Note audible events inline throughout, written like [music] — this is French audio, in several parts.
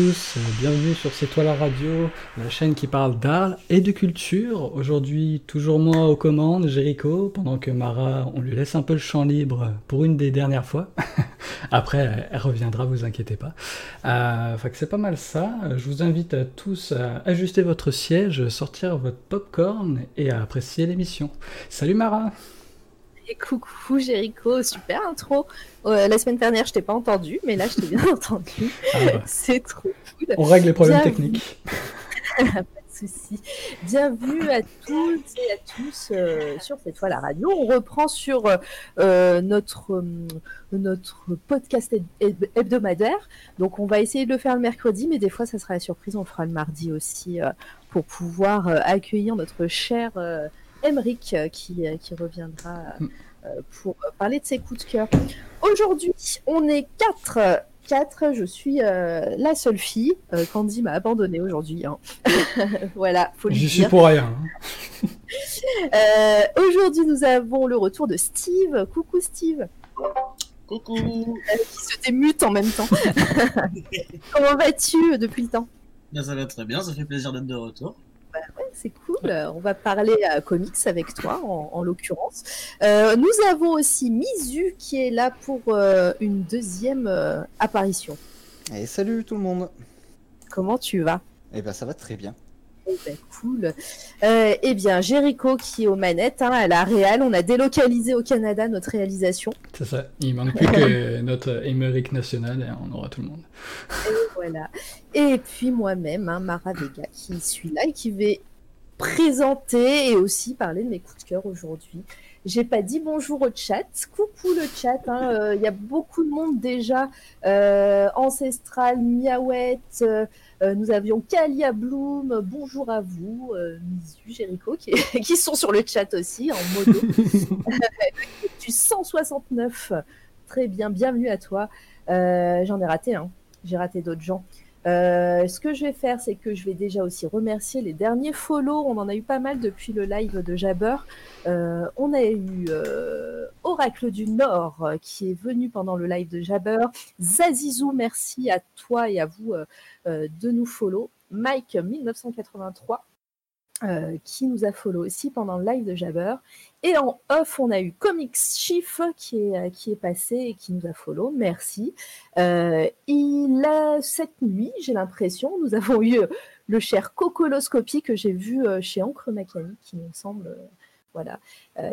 euh, bienvenue sur C'est toi la radio, la chaîne qui parle d'art et de culture. Aujourd'hui, toujours moi aux commandes, Jericho, pendant que Mara, on lui laisse un peu le champ libre pour une des dernières fois. [laughs] Après, elle reviendra, vous inquiétez pas. Euh, c'est pas mal ça. Je vous invite à tous à ajuster votre siège, sortir votre popcorn et à apprécier l'émission. Salut Mara coucou Jericho, super intro. Euh, la semaine dernière, je t'ai pas entendu, mais là, je t'ai bien [laughs] entendu. Ah C'est trop cool. On règle les problèmes techniques. [laughs] pas de souci. Bienvenue à toutes et à tous euh, sur cette fois la radio. On reprend sur euh, notre notre podcast hebdomadaire. Donc, on va essayer de le faire le mercredi, mais des fois, ça sera la surprise. On fera le mardi aussi pour pouvoir accueillir notre cher Emeric euh, qui, euh, qui reviendra mm. euh, pour parler de ses coups de cœur. Aujourd'hui, on est quatre. Quatre, je suis la seule fille. Candy m'a abandonnée aujourd'hui. Hein. [laughs] voilà, faut J'y suis pour rien. Hein. [laughs] aujourd'hui, nous avons le retour de Steve. Coucou Steve. Coucou. qui se démute en même temps. [laughs] Comment vas-tu depuis le temps? Ça va très bien, ça fait plaisir d'être de retour. C'est cool. On va parler à comics avec toi, en, l'occurrence. Euh, nous avons aussi Mizu qui est là pour euh, une deuxième euh, apparition. Et salut tout le monde. Comment tu vas? Eh ben ça va très bien. Ben, cool. Euh, eh bien, Jericho qui est aux manettes, hein, à la Réal, on a délocalisé au Canada notre réalisation. C'est ça. Il manque plus que [laughs] notre Émeric national et on aura tout le monde. Et voilà. Et puis moi-même, hein, Mara Vega, qui suis là et qui vais présenter et aussi parler de mes coups de cœur aujourd'hui. J'ai pas dit bonjour au chat. Coucou le chat. Hein. Euh, il y a beaucoup de monde déjà. Euh, Ancestral, Miaouette. Euh, nous avions Kalia Bloom. Bonjour à vous. Misu, Jericho, qui, [laughs] qui, sont sur le chat aussi en modo. du 169. Très bien. Bienvenue à toi. J'en ai raté. Hein. J'ai raté d'autres gens. Euh, ce que je vais faire, c'est que je vais déjà aussi remercier les derniers follow. On en a eu pas mal depuis le live de Jabber. Euh, on a eu euh, Oracle du Nord qui est venu pendant le live de Jabber. Zazizou, merci à toi et à vous de nous follow. Mike 1983 euh, qui nous a follow aussi pendant le live de Jabber. Et en off, on a eu Comics Chief qui est, euh, passé et qui nous a follow. Merci. Euh, il a cette nuit, j'ai l'impression, nous avons eu le cher Cocoloscopie que j'ai vu chez Encre Mécanique, qui me semble. voilà.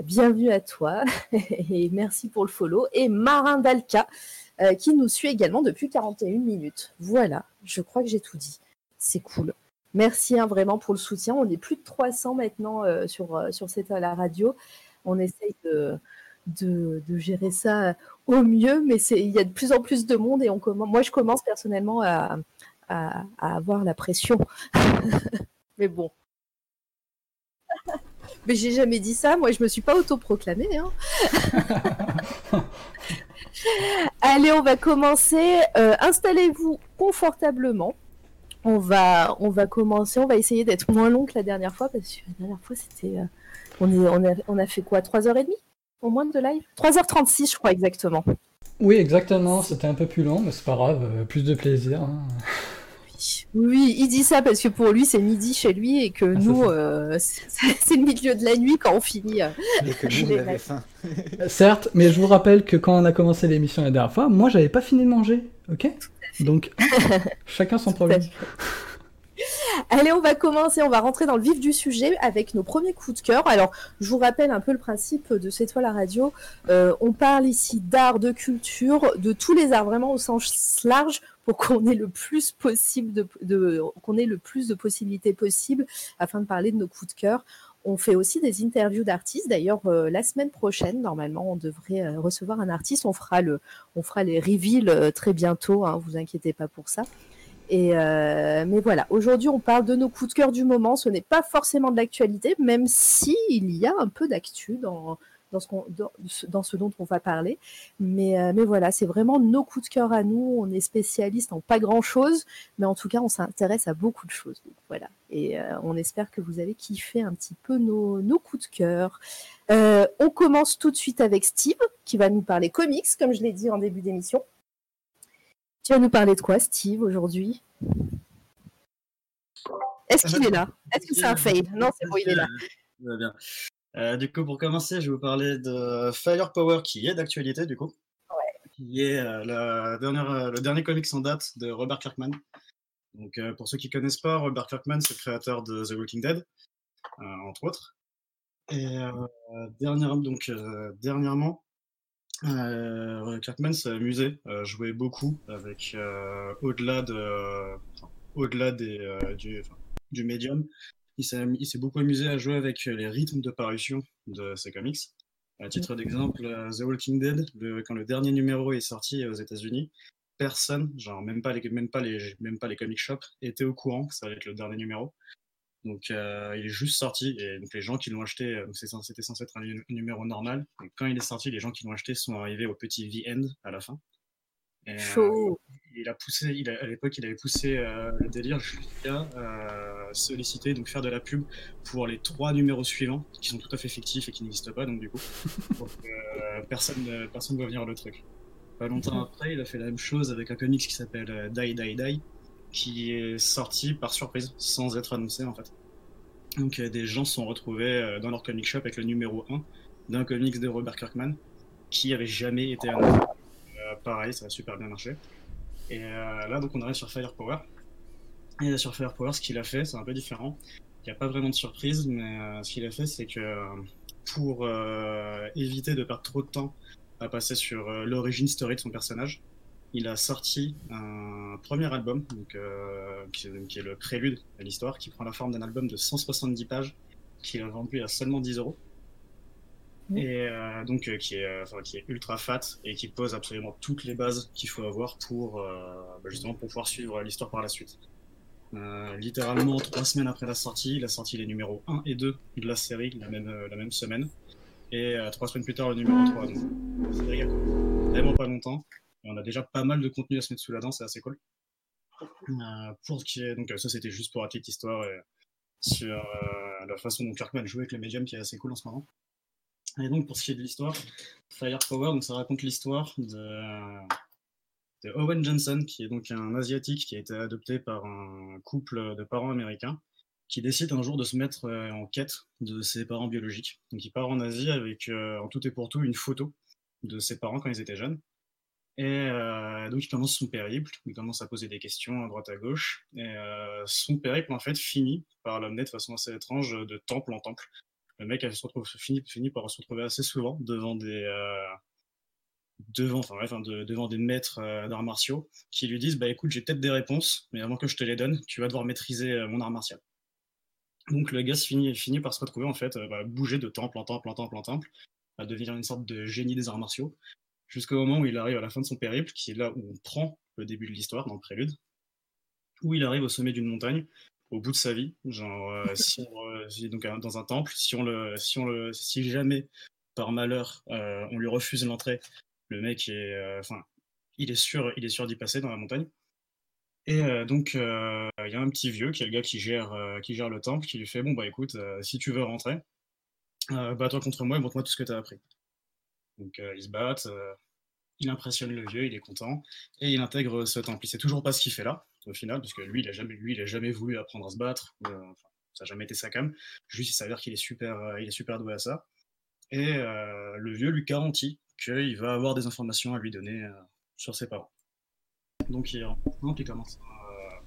bienvenue à toi [laughs] et merci pour le follow. Et Marin Dalka qui nous suit également depuis 41 minutes. Voilà, je crois que j'ai tout dit. C'est cool. Merci hein, vraiment pour le soutien. On est plus de 300 maintenant euh, sur, euh, sur à la radio. On essaye de, gérer ça au mieux, mais il y a de plus en plus de monde et on commence, moi je commence personnellement à, avoir la pression. [laughs] mais bon. [laughs] mais j'ai jamais dit ça, moi je me suis pas autoproclamée. Hein. [laughs] Allez, on va commencer. Euh, installez-vous confortablement on va, on va commencer, on va essayer d'être moins long que la dernière fois, parce que la dernière fois, c'était. Euh, on, est, on, a, on a fait quoi 3h30 au moins de live? 3h36, je crois, exactement. Oui, exactement, c'était un peu plus long, mais c'est pas grave, euh, plus de plaisir. Hein. Oui, il dit ça parce que pour lui c'est midi chez lui et que ah, nous euh, [laughs] c'est le milieu de la nuit quand on finit. et que nous on avait faim. Certes, mais je vous rappelle que quand on a commencé l'émission la dernière fois, moi j'avais pas fini de manger, ok? Donc, [laughs] chacun son problème. Allez, on va commencer, on va rentrer dans le vif du sujet avec nos premiers coups de cœur. Alors, je vous rappelle un peu le principe de cette fois la radio. Euh, on parle ici d'art, de culture, de tous les arts vraiment au sens large pour qu'on ait le plus possible de qu'on ait le plus de possibilités possibles afin de parler de nos coups de cœur. On fait aussi des interviews d'artistes. D'ailleurs, euh, la semaine prochaine, normalement, on devrait euh, recevoir un artiste. On fera, les reveals euh, très bientôt. Hein, vous inquiétez pas pour ça. Mais voilà, aujourd'hui, on parle de nos coups de cœur du moment. Ce n'est pas forcément de l'actualité, même si il y a un peu d'actu dans, dans ce, dont on va parler. Mais, euh, mais voilà, c'est vraiment nos coups de cœur à nous. On est spécialiste en pas grand-chose, mais en tout cas, on s'intéresse à beaucoup de choses. Voilà. Et euh, on espère que vous avez kiffé un petit peu nos, coups de cœur. Euh, on commence tout de suite avec Steve, qui va nous parler comics, comme je l'ai dit en début d'émission. Tu vas nous parler de quoi, Steve, aujourd'hui? Est-ce qu'il est là? Est-ce que c'est un fail? Non, c'est bon, il est là. Bien. Euh, du coup, pour commencer, je vais vous parler de Firepower, qui est d'actualité, du coup. Ouais. Qui est euh, la dernière, euh, le dernier comics en date de Robert Kirkman. Donc, euh, pour ceux qui connaissent pas, Robert Kirkman, c'est le créateur de The Walking Dead, entre autres. Et dernière, donc, dernièrement, Kirkman s'est amusé jouer beaucoup avec au-delà de, au-delà des, du médium. Il s'est, beaucoup amusé à jouer avec les rythmes de parution de ses comics. À titre d'exemple, euh, The Walking Dead, le- quand le dernier numéro est sorti aux États-Unis, personne, genre même pas les, même pas les, même pas les comic shops, était au courant que ça allait être le dernier numéro. Donc euh, il est juste sorti et donc les gens qui l'ont acheté, euh, c'était censé être un nu- numéro normal. Donc, quand il est sorti, les gens qui l'ont acheté sont arrivés au petit V-end à la fin. Et, euh, il a poussé, il a- à l'époque, il avait poussé euh, le délire jusqu'à euh, solliciter, donc faire de la pub pour les trois numéros suivants, qui sont tout à fait fictifs et qui n'existent pas, donc du coup, [laughs] donc, euh, personne, ne- personne ne voit venir le truc. Pas longtemps après, il a fait la même chose avec un comics qui s'appelle euh, Die Die Die, qui est sorti par surprise, sans être annoncé en fait. Donc euh, des gens se sont retrouvés dans leur comic shop avec le numéro 1 d'un comics de Robert Kirkman, qui avait jamais été annoncé. Euh, pareil, ça a super bien marché. Et euh, là, donc, on arrive sur Firepower. Et sur Firepower, ce qu'il a fait, c'est un peu différent. Il n'y a pas vraiment de surprise, mais euh, ce qu'il a fait, c'est que euh, pour euh, éviter de perdre trop de temps à passer sur euh, l'origine story de son personnage, il a sorti un premier album, donc, qui, qui est le prélude à l'histoire, qui prend la forme d'un album de 170 pages, qu'il a vendu à seulement 10 euros. Mhm. Et donc qui, est, enfin, qui est ultra fat et qui pose absolument toutes les bases qu'il faut avoir pour bah, justement pour pouvoir suivre l'histoire par la suite. Euh, littéralement trois semaines après la sortie, il a sorti les numéros 1 et 2 de la série la même, euh, la même semaine. Et euh, trois semaines plus tard, le numéro 3. Donc, la série vraiment pas longtemps. Et on a déjà pas mal de contenu à se mettre sous la dent, c'est assez cool. Euh, pour qui est, donc euh, ça c'était juste pour la petite histoire et sur la façon dont Kirkman joue avec le médium qui est assez cool en ce moment. Et donc pour ce qui est de l'histoire, Firepower, donc ça raconte l'histoire de, de Owen Johnson, qui est donc un asiatique qui a été adopté par un couple de parents américains, qui décide un jour de se mettre euh, en quête de ses parents biologiques. Donc il part en Asie avec euh, en tout et pour tout une photo de ses parents quand ils étaient jeunes. Et euh, donc il commence son périple, il commence à poser des questions à droite à gauche, et son périple en fait finit par l'amener de façon assez étrange de temple en temple. Le mec se retrouve, finit, finit par se retrouver assez souvent devant des devant, enfin, bref, hein, de- devant des maîtres euh, d'arts martiaux qui lui disent bah écoute j'ai peut-être des réponses, mais avant que je te les donne, tu vas devoir maîtriser euh, mon art martial. Donc le gars finit, finit par se retrouver en fait, euh, bah, bouger de temple en temple en temple en temple, à devenir une sorte de génie des arts martiaux, jusqu'au moment où il arrive à la fin de son périple, qui est là où on prend le début de l'histoire, dans le prélude, où il arrive au sommet d'une montagne, au bout de sa vie, genre [laughs] si on, si- donc dans un temple, si on le, si on le, si jamais par malheur euh, on lui refuse l'entrée, le mec est, euh, il est sûr, il est sûr d'y passer dans la montagne. Et euh, donc, euh, il y a un petit vieux qui est le gars qui gère, le temple, qui lui fait Bon, bah écoute, si tu veux rentrer, bats-toi contre moi et montre-moi tout ce que tu as appris. Donc, ils se battent, il impressionne le vieux, il est content, et il intègre ce temple. Il sait toujours pas ce qu'il fait là, au final, parce que lui, il a jamais, lui, il a jamais voulu apprendre à se battre, ça n'a jamais été sa cam. Juste, il s'avère qu'il est super, il est super doué à ça. Et le vieux lui garantit qu'il va avoir des informations à lui donner euh, sur ses parents. Donc il au temple, il commence à,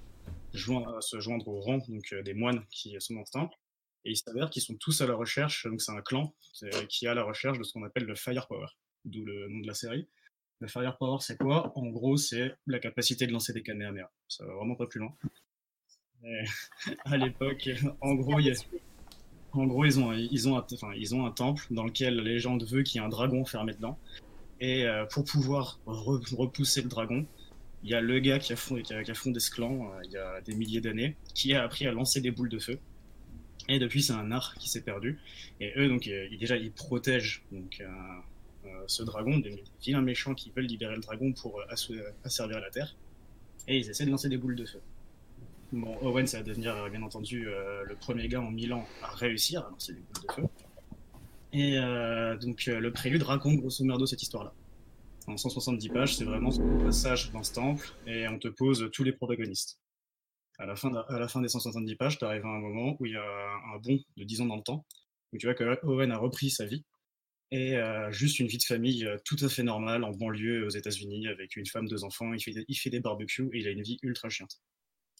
joindre- à se joindre au rang donc, euh, des moines qui sont dans temple. Et il s'avère qu'ils sont tous à la recherche, donc c'est un clan qui est à la recherche de ce qu'on appelle le Firepower, d'où le nom de la série. Le Firepower, c'est quoi? En gros, c'est la capacité de lancer des Kamehameha. Ça va vraiment pas plus loin. Mais, [laughs] à l'époque, en gros, il y a, en gros, ils ont, ils, ont un, enfin, ils ont un temple dans lequel la légende veut qu'il y ait un dragon enfermé dedans. Et euh, pour pouvoir re- repousser le dragon, il y a le gars qui a fondé, qui a, fondé ce clan euh, il y a des milliers d'années, qui a appris à lancer des boules de feu. Et depuis, c'est un art qui s'est perdu. Et eux, donc, euh, déjà, ils protègent donc, ce dragon des vilains méchants qui veulent libérer le dragon pour asservir la Terre. Et ils essaient de lancer des boules de feu. Bon, Owen, ça va devenir, euh, bien entendu, euh, le premier gars en Milan à réussir à lancer des boules de feu. Et euh, donc, le prélude raconte grosso merdo cette histoire-là. En 170 pages, c'est vraiment ce passage dans ce temple et on te pose tous les protagonistes. À la fin, à la fin des 170 pages, tu arrives à un moment où il y a un bond de 10 ans dans le temps, où tu vois que Owen a repris sa vie et juste une vie de famille tout à fait normale en banlieue aux États-Unis avec une femme, deux enfants. Il fait, il fait des barbecues et il a une vie ultra chiante.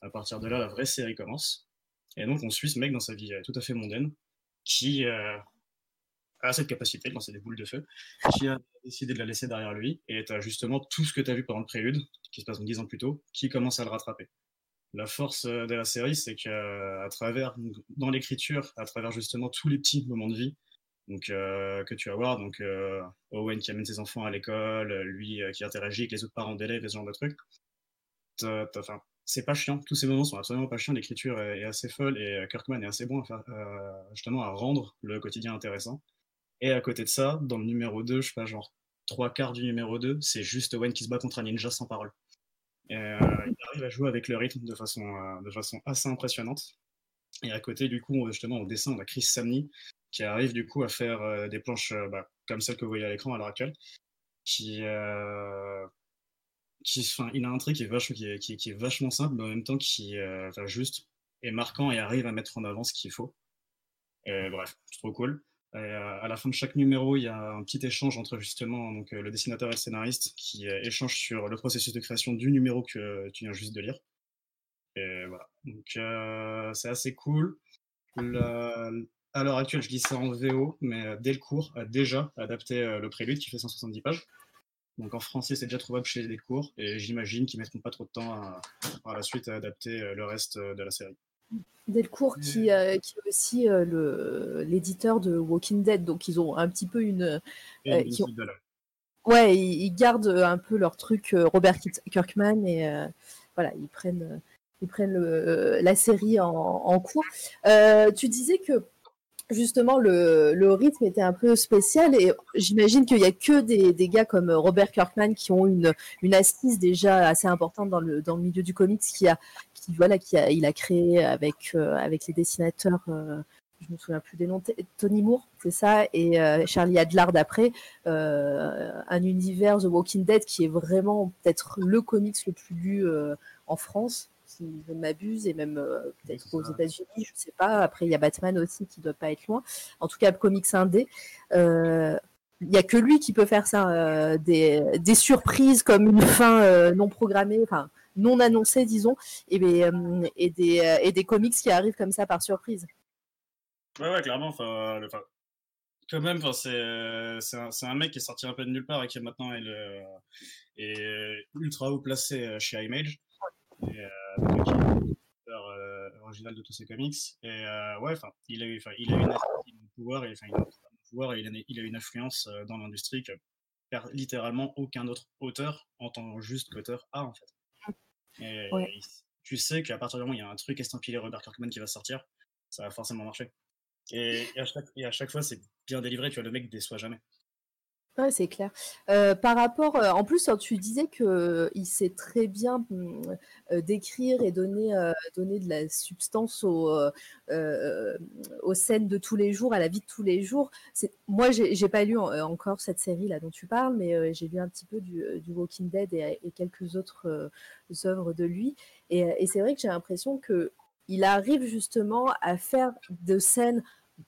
À partir de là, la vraie série commence. Et donc, on suit ce mec dans sa vie euh, tout à fait mondaine qui euh, a cette capacité de lancer des boules de feu, qui a décidé de la laisser derrière lui. Et tu justement tout ce que tu as vu pendant le prélude, qui se passe donc 10 ans plus tôt, qui commence à le rattraper. La force euh, de la série, c'est qu'à travers, dans l'écriture, à travers justement tous les petits moments de vie, donc que tu vas voir, donc Owen qui amène ses enfants à l'école, lui qui interagit avec les autres parents d'élèves ce genre de trucs. T'as- t'as- c'est pas chiant. Tous ces moments sont absolument pas chiants. L'écriture est, assez folle et euh, Kirkman est assez bon à euh, justement à rendre le quotidien intéressant. Et à côté de ça, dans le numéro 2, je sais pas, genre trois quarts du numéro 2, c'est juste Owen qui se bat contre un ninja sans parole. Euh, il arrive à jouer avec le rythme de façon, de façon assez impressionnante. Et à côté, du coup, justement, au dessin, on a Chris Samney qui arrive du coup à faire des planches bah, comme celles que vous voyez à l'écran à l'heure actuelle. Qui, il a un truc qui est, vachement, simple, mais en même temps qui euh, juste est marquant et arrive à mettre en avant ce qu'il faut. Et, bref, c'est trop cool. Et, euh, à la fin de chaque numéro, il y a un petit échange entre justement donc, euh, le dessinateur et le scénariste qui euh, échangent sur le processus de création du numéro que tu viens juste de lire. Donc euh, c'est assez cool. À l'heure actuelle, je lis ça en VO, mais euh, Delcourt a déjà adapté euh, le prélude qui fait 170 pages. Donc en français, c'est déjà trouvable chez Delcourt, et j'imagine qu'ils mettront pas trop de temps à, par la suite à adapter euh, le reste euh, de la série. Delcourt qui, euh, qui est aussi euh, le- l'éditeur de Walking Dead, donc ils ont un petit peu une. Euh, qui ont-. Ouais, ils, ils gardent un peu leur truc euh, Robert Kirkman et euh, voilà, ils prennent, ils prennent le- la série en, en cours. Euh, tu disais que justement le, rythme était un peu spécial et j'imagine qu'il n'y a que des, gars comme Robert Kirkman qui ont une, une assise déjà assez importante dans le, milieu du comics qui a, qui, voilà, il a créé avec, euh, avec les dessinateurs. euh, je me souviens plus des noms, Tony Moore, c'est ça, et euh, Charlie Adlard après, euh, un univers The Walking Dead qui est vraiment peut-être le comics le plus lu euh, en France, si je ne m'abuse, et même euh, peut-être aux. États-Unis, je sais pas. Après, il y a Batman aussi qui doit pas être loin. En tout cas, comics indé. Euh, il n'y a que lui qui peut faire ça, euh, des, des surprises comme une fin euh, non programmée, enfin non annoncée, disons, et, euh, et, des, et des comics qui arrivent comme ça par surprise. Ouais, ouais, clairement. Enfin, le- enfin, quand même, c'est un, un mec qui est sorti un peu de nulle part et qui maintenant est, le, est ultra haut placé chez Image. Et, euh, est l'auteur, euh, original de tous ses comics. Et euh, ouais, enfin, il a eu, il a une, pouvoir, et, enfin, il a pouvoir et il a, une- il a une influence dans l'industrie que littéralement aucun autre auteur en tant juste qu'auteur a en fait. Et Ouais. tu sais qu'à partir du moment où il y a un truc estampillé Robert Kirkman qui va sortir, ça va forcément marcher. Et, et à, chaque, et à chaque fois, c'est bien délivré, tu vois, le mec déçoit jamais. Ouais, c'est clair. Euh, par rapport, euh, en plus, quand tu disais que il sait très bien euh, décrire et donner, euh, donner de la substance aux, euh, euh, aux scènes de tous les jours, à la vie de tous les jours. Moi, j'ai, j'ai pas lu en- euh, encore cette série là dont tu parles, mais euh, j'ai lu un petit peu du, Walking Dead et, quelques autres euh, œuvres de lui. Et, et c'est vrai que j'ai l'impression que il arrive justement à faire de scènes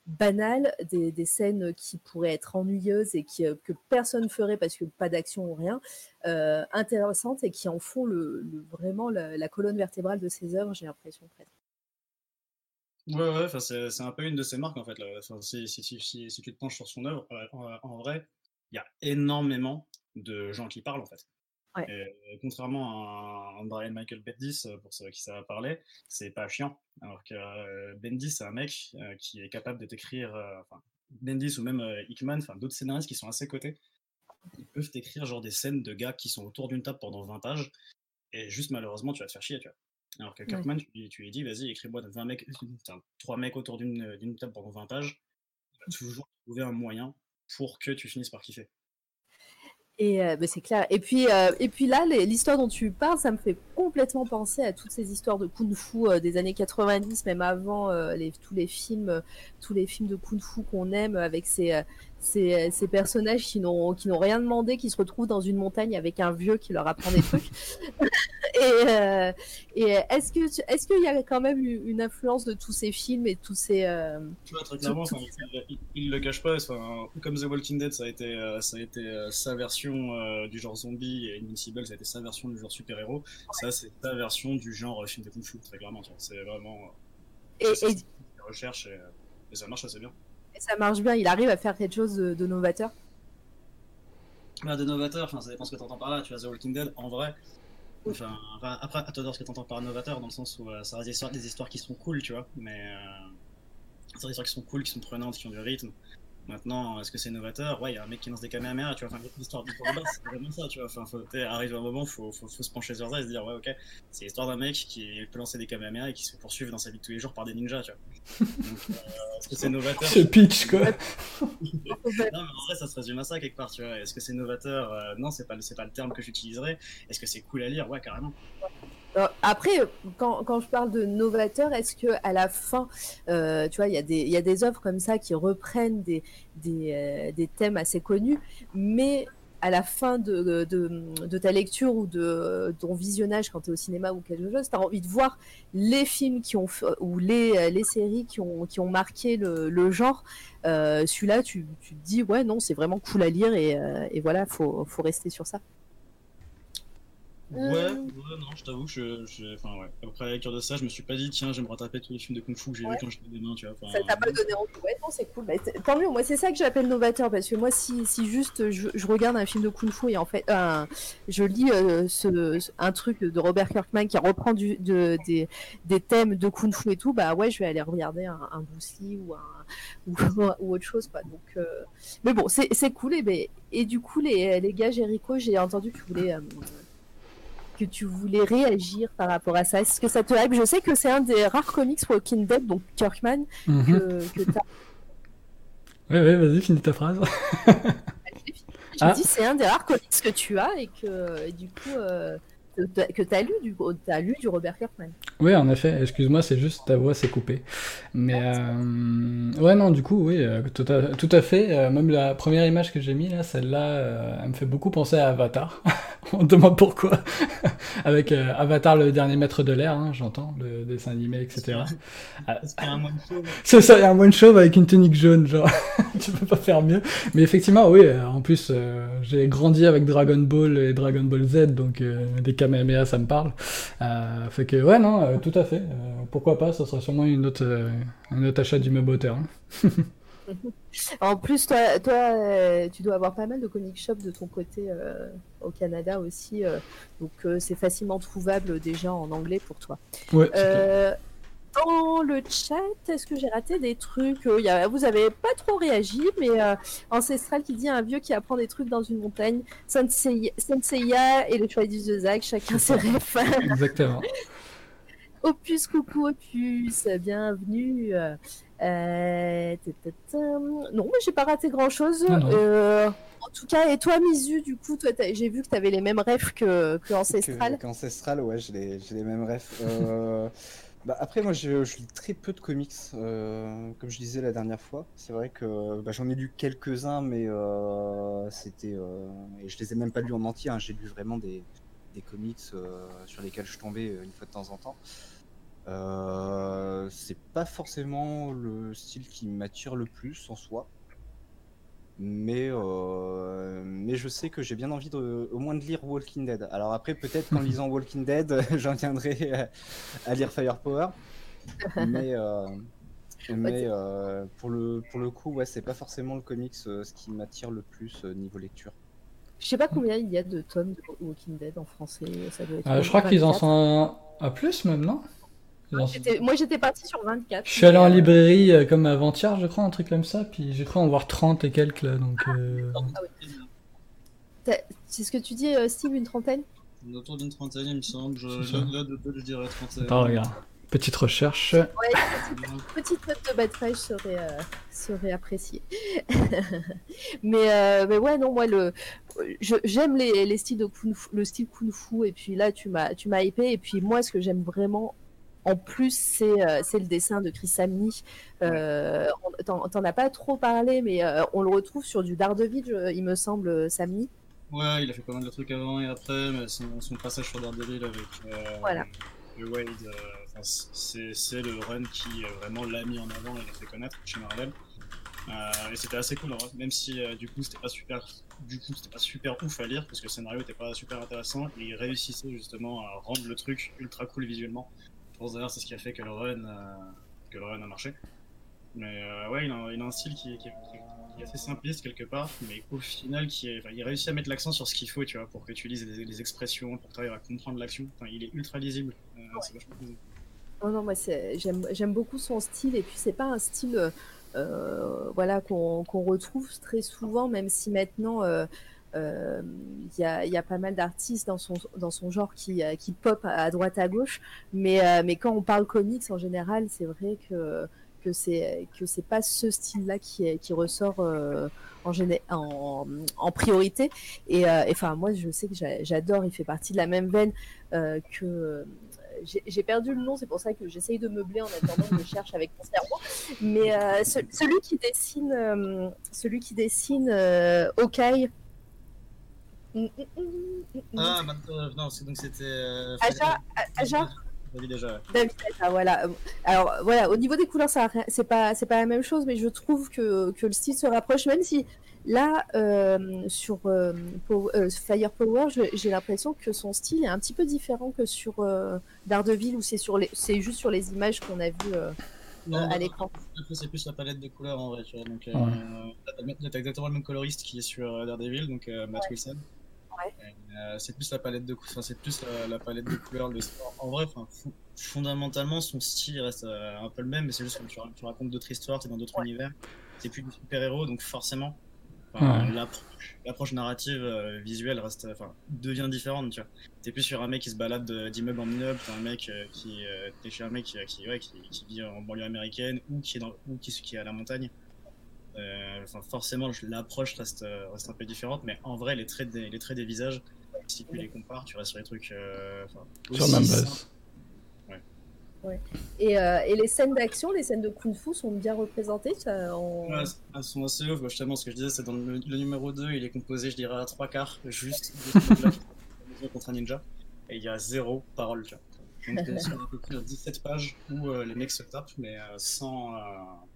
banales, des, des scènes qui pourraient être ennuyeuses et qui, euh, que personne ferait parce que pas d'action ou rien, euh, intéressantes et qui en font le, vraiment la, colonne vertébrale de ses œuvres, j'ai l'impression. Ouais, c'est un peu une de ses marques en fait. si tu te penches sur son œuvre, euh, en, en vrai, il y a énormément de gens qui parlent en fait. Ouais. Et, contrairement à un Brian Michael Bendis, euh, pour ceux qui savent parler, c'est pas chiant. Alors que euh, Bendis, c'est un mec euh, qui est capable de t'écrire, enfin, Bendis ou même Hickman, enfin d'autres scénaristes qui sont à ses côtés, ils peuvent t'écrire genre des scènes de gars qui sont autour d'une table pendant 20 pages, et juste malheureusement, tu vas te faire chier, tu vois. Alors que Kirkman, tu, lui- tu lui dis, vas-y, écris-moi 20 mecs, enfin, 3 mecs autour d'une table pendant 20 pages. Il va toujours trouver un moyen pour que tu finisses par kiffer. Et euh, bah, c'est clair. Et puis, euh, et puis là, l'histoire dont tu parles, ça me fait complètement penser à toutes ces histoires de kung-fu euh, des années 90, même avant les, tous les films, tous les films de kung-fu qu'on aime, avec ces, ces, ces personnages qui n'ont qui n'ont rien demandé, qui se retrouvent dans une montagne avec un vieux qui leur apprend des trucs. [laughs] et et est-ce que est-ce qu'il y a quand même une influence de tous ces films et tous ces Tu vois, très clairement, tout- enfin, il, il- il le cache pas. enfin, comme The Walking Dead, ça a été, ça a été sa version euh, du genre zombie, et Invincible, ça a été sa version du genre super-héros. Ça, c'est ta version du genre euh, film de kung fu, très clairement. C'est vraiment. et, euh, et- qu'il recherche et, euh, et ça marche assez bien. et ça marche bien. Il arrive à faire quelque chose de, de novateur? Bah, de novateur, enfin, ça dépend ce que t'entends par là. Tu vois, The Walking Dead, en vrai. Enfin, après, à toi ce que t'entends par novateur, dans le sens où euh, ça reste des histoires, des histoires qui sont cool, tu vois. Mais. Euh, c'est des histoires qui sont cool, qui sont prenantes, qui ont du rythme. Maintenant, est-ce que c'est novateur? Ouais, il y a un mec qui lance des caméras, tu vois. Enfin, l'histoire du de base, c'est vraiment ça, tu vois. Enfin, faut, arrive un moment, faut, faut, faut se pencher sur ça et se dire, ouais, ok, c'est l'histoire d'un mec qui peut lancer des caméras et qui se fait poursuivre dans sa vie de tous les jours par des ninjas, tu vois. Donc, euh, est-ce que c'est [laughs] novateur? Ce pitch, quoi. non, mais en vrai, ça se résume à ça quelque part, tu vois. Est-ce que c'est novateur? Euh, Non, c'est pas, c'est pas le terme que j'utiliserais. Est-ce que c'est cool à lire? Ouais, carrément. Euh, Après, quand, quand je parle de novateur, est-ce que à la fin, euh, tu vois, il y, a des- il y a des œuvres comme ça qui reprennent des, des, euh, des thèmes assez connus, mais à la fin de, de, ta lecture ou de ton visionnage quand tu es au cinéma ou quelque chose, tu as envie de voir les films qui ont ou les, les séries qui ont, qui ont marqué le, le genre. Celui-là, tu, tu te dis, ouais, non, c'est vraiment cool à lire et, et voilà, faut, faut rester sur ça. Ouais, Euh. ouais, non, je t'avoue que je, je- Enfin, ouais. Après la lecture de ça, je me suis pas dit, tiens, je vais me rattraper tous les films de Kung Fu que j'ai Ouais. vus quand j'étais gamin, tu vois. Enfin, Ça t'a pas donné envie Ouais, non, c'est cool. Bah, tant mieux. Moi, c'est ça que j'appelle novateur parce que moi, si, si juste je, je regarde un film de Kung Fu et en fait, je lis euh, ce, un truc de Robert Kirkman qui reprend du, de, des, des thèmes de Kung Fu et tout, bah ouais, je vais aller regarder un, un Bruce Lee ou, un, ou, [laughs] ou autre chose, quoi. Donc, euh, mais bon, c'est c'est cool. Et, ben, et du coup, les, les gars, Jericho, j'ai entendu que tu voulais. Que tu voulais réagir par rapport à ça. Est-ce que ça te hype? Je sais que c'est un des rares comics Walking Dead, donc Kirkman, Mhm. que, que t'as. Ouais, ouais, vas-y, finis ta phrase. J'ai Ah. dit c'est un des rares comics que tu as et que et du coup euh, que t'as- que t'as lu du t'as lu du Robert Kirkman. Oui, en effet, excuse-moi, c'est juste ta voix s'est coupée. Mais euh, ouais, non, du coup, oui, euh, tout à, tout à fait. euh, même la première image que j'ai mis là, celle-là, euh, elle me fait beaucoup penser à Avatar. [laughs] On te demande pourquoi. [laughs] Avec euh, Avatar, le dernier maître de l'air, hein, j'entends, le dessin animé, etc. Ah, C'est ça, il y a un moine chauve avec une tunique jaune, genre, [laughs] tu peux pas faire mieux. Mais effectivement, oui, en plus, euh, j'ai grandi avec Dragon Ball et Dragon Ball Z, donc euh, des Kamehameha, ça me parle. Euh, fait que, ouais, non, euh, tout à fait. Euh, pourquoi pas, ça sera sûrement une autre, un autre achat d'immeuble auteur. hein. [laughs] En plus toi toi euh, tu dois avoir pas mal de comic shop de ton côté euh, au Canada aussi euh, donc c'est facilement trouvable déjà en anglais pour toi. Ouais, dans le chat, est-ce que j'ai raté des trucs? Euh, y a- Vous avez pas trop réagi, mais euh, Ancestral qui dit un vieux qui apprend des trucs dans une montagne, Sensei- Senseiya et le choix du Zag, chacun ses rêves. [laughs] Exactement. Opus, coucou Opus, bienvenue. Euh, euh. Non, mais j'ai pas raté grand chose. Non, non. en tout cas, et toi, Misu, du coup, toi, j'ai vu que tu avais les mêmes rêves que, que Ancestral. Que- Qu'Ancestral, ouais, j'ai les, j'ai les mêmes rêves. Euh, [laughs] bah, après, moi, je, lis très peu de comics, euh, comme je disais la dernière fois. C'est vrai que bah, j'en ai lu quelques-uns, mais euh, c'était. euh, et je les ai même pas lus en entier. hein. J'ai lu vraiment des, des comics euh, sur lesquels je tombais une fois de temps en temps. C'est pas forcément le style qui m'attire le plus en soi. Mais, euh, mais je sais que j'ai bien envie de, au moins de lire Walking Dead. Alors après, peut-être qu'en [laughs] lisant Walking Dead, [laughs] j'en viendrai à, à lire Firepower. [laughs] Mais, euh, mais euh, pour, le, pour le coup, ouais, c'est pas forcément le comics euh, ce qui m'attire le plus euh, niveau lecture. Je sais pas combien il y a de tomes de Walking Dead en français. Ça doit être Euh, je crois qu'ils en 24. sont à plus même, non? Moi, j'étais partie sur 24. Je suis allé en euh, librairie euh, comme avant-hier, je crois, un truc comme ça, puis j'ai cru en voir 30 et quelques là, donc. euh, t'as- C'est ce que tu dis, euh, Steve, une trentaine? Autour d'une trentaine, il me semble. Je, là, là, de tête, je dirais 31. Attends, regarde. Petite recherche. Ouais, petite, petite note de bas de page serait, euh, serait appréciée. [laughs] mais, euh, mais ouais, non, moi, le, j'aime les, les styles de kung fu, le style kung fu, et puis là, tu m'as, tu m'as hypé, et puis moi, ce que j'aime vraiment, en plus, c'est, euh, c'est le dessin de Chris Samney. Euh, t'en, as pas trop parlé, mais euh, on le retrouve sur du Daredevil, je- il me semble, euh, Samney. Ouais, il a fait pas mal de trucs avant et après, mais son, son passage sur Daredevil avec euh, Voilà. le Wade, euh, c'est le run qui euh, vraiment l'a mis en avant et l'a fait connaître chez Marvel. Euh, et c'était assez cool, vrai, même si euh, du coup c'était pas super, du coup c'était pas super ouf à lire parce que le scénario était pas super intéressant et il réussissait justement à rendre le truc ultra cool visuellement. Pense d'ailleurs c'est ce qui a fait que le run, euh, que le run a marché. Mais euh, ouais, il a, il a un style qui, est- qui est- qui est assez simpliste quelque part, mais au final, qui est, enfin, il réussit à mettre l'accent sur ce qu'il faut, tu vois, pour que tu lises les, les expressions, pour que tu arrives à comprendre l'action. Enfin, il est ultra lisible. Euh, C'est vachement plaisant. Non, non, moi j'aime beaucoup son style et puis c'est pas un style euh, voilà qu'on retrouve très souvent, même si maintenant euh, euh, il y, a, il y a pas mal d'artistes dans son, dans son genre qui, euh, qui pop à droite à gauche, mais, euh, mais quand on parle comics en général, c'est vrai que que c'est que c'est pas ce style-là qui, qui ressort euh, en, en, en priorité. Et euh, enfin moi je sais que j'a- j'adore, il fait partie de la même veine euh, que j'ai perdu le nom, c'est pour ça que j'essaye de meubler en attendant que je cherche avec mon cerveau. Mais euh, ce- celui qui dessine, euh, celui qui dessine euh. Mm, mm, mm, mm, mm. Ah, bah, euh, non, c'est- donc c'était. Euh, Aja, Aja David Aja, voilà. Alors voilà, au niveau des couleurs, c'est pas c'est pas la même chose, mais je trouve que, que le style se rapproche, même si là euh, sur euh, euh, Fire Power, je- j'ai l'impression que son style est un petit peu différent que sur euh, Daredevil où c'est sur les c'est juste sur les images qu'on a vues euh, Non, à l'écran. C'est plus la palette de couleurs en vrai, tu vois. Donc, euh, Ouais. t'as- t'as exactement le même coloriste qui est sur euh, Daredevil, donc euh, Matt Wilson. Ouais. Euh, c'est plus la palette de, cou- enfin, c'est plus la, la palette de couleurs. Le... En vrai, fondamentalement, son style reste euh, un peu le même, mais c'est juste que tu, tu racontes d'autres histoires, t'es dans d'autres univers. T'es plus du super-héros, donc forcément, Ouais. l'approche- narrative euh, visuelle reste, enfin, devient différente, tu vois. T'es plus sur un mec qui se balade de- d'immeuble en immeuble, t'es un mec euh, qui, euh, t'es chez un mec qui, qui, ouais, qui, qui vit en banlieue américaine ou qui est dans, ou qui, qui est à la montagne. Euh, Enfin, forcément, l'approche reste, euh, reste un peu différente, mais en vrai, les traits des, les traits des visages, si tu les compares, tu restes sur les trucs. euh, Sur la même base. Et, euh, et les scènes d'action, les scènes de kung-fu sont bien représentées. Ça, en- Ouais, elles sont assez ouf. Bah, Justement, ce que je disais, c'est dans le, le numéro 2, il est composé, je dirais, à trois quarts, juste [laughs] contre un ninja. Et il y a zéro parole, tu vois. Donc, t'es sur à peu près 17 pages où euh, les mecs se tapent, mais euh, sans, euh,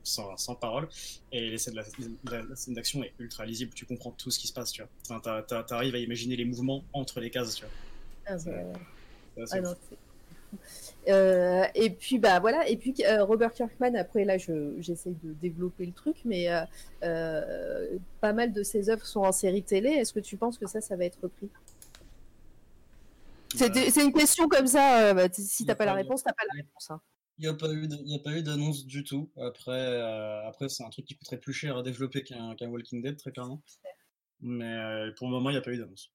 sans, sans parole. Et les la, la- la scène d'action est ultra lisible, tu comprends tout ce qui se passe, tu vois. Enfin, T'arrives à imaginer les mouvements entre les cases, tu vois. Ah, bah, ah non, Euh, et puis bah voilà et puis euh, Robert Kirkman après là je j'essaye de développer le truc mais euh, euh, pas mal de ses œuvres sont en série télé est-ce que tu penses que ça ça va être repris? C'est c'est une question comme ça euh, bah, si y a t'as pas la pas de- réponse t'as pas la réponse hein. Il n'y a pas eu de- il y a pas eu d'annonce du tout. Après, euh, après c'est un truc qui coûterait plus cher à développer qu'un Walking Dead, très clairement. Mais euh, pour le moment, il n'y a pas eu d'annonce.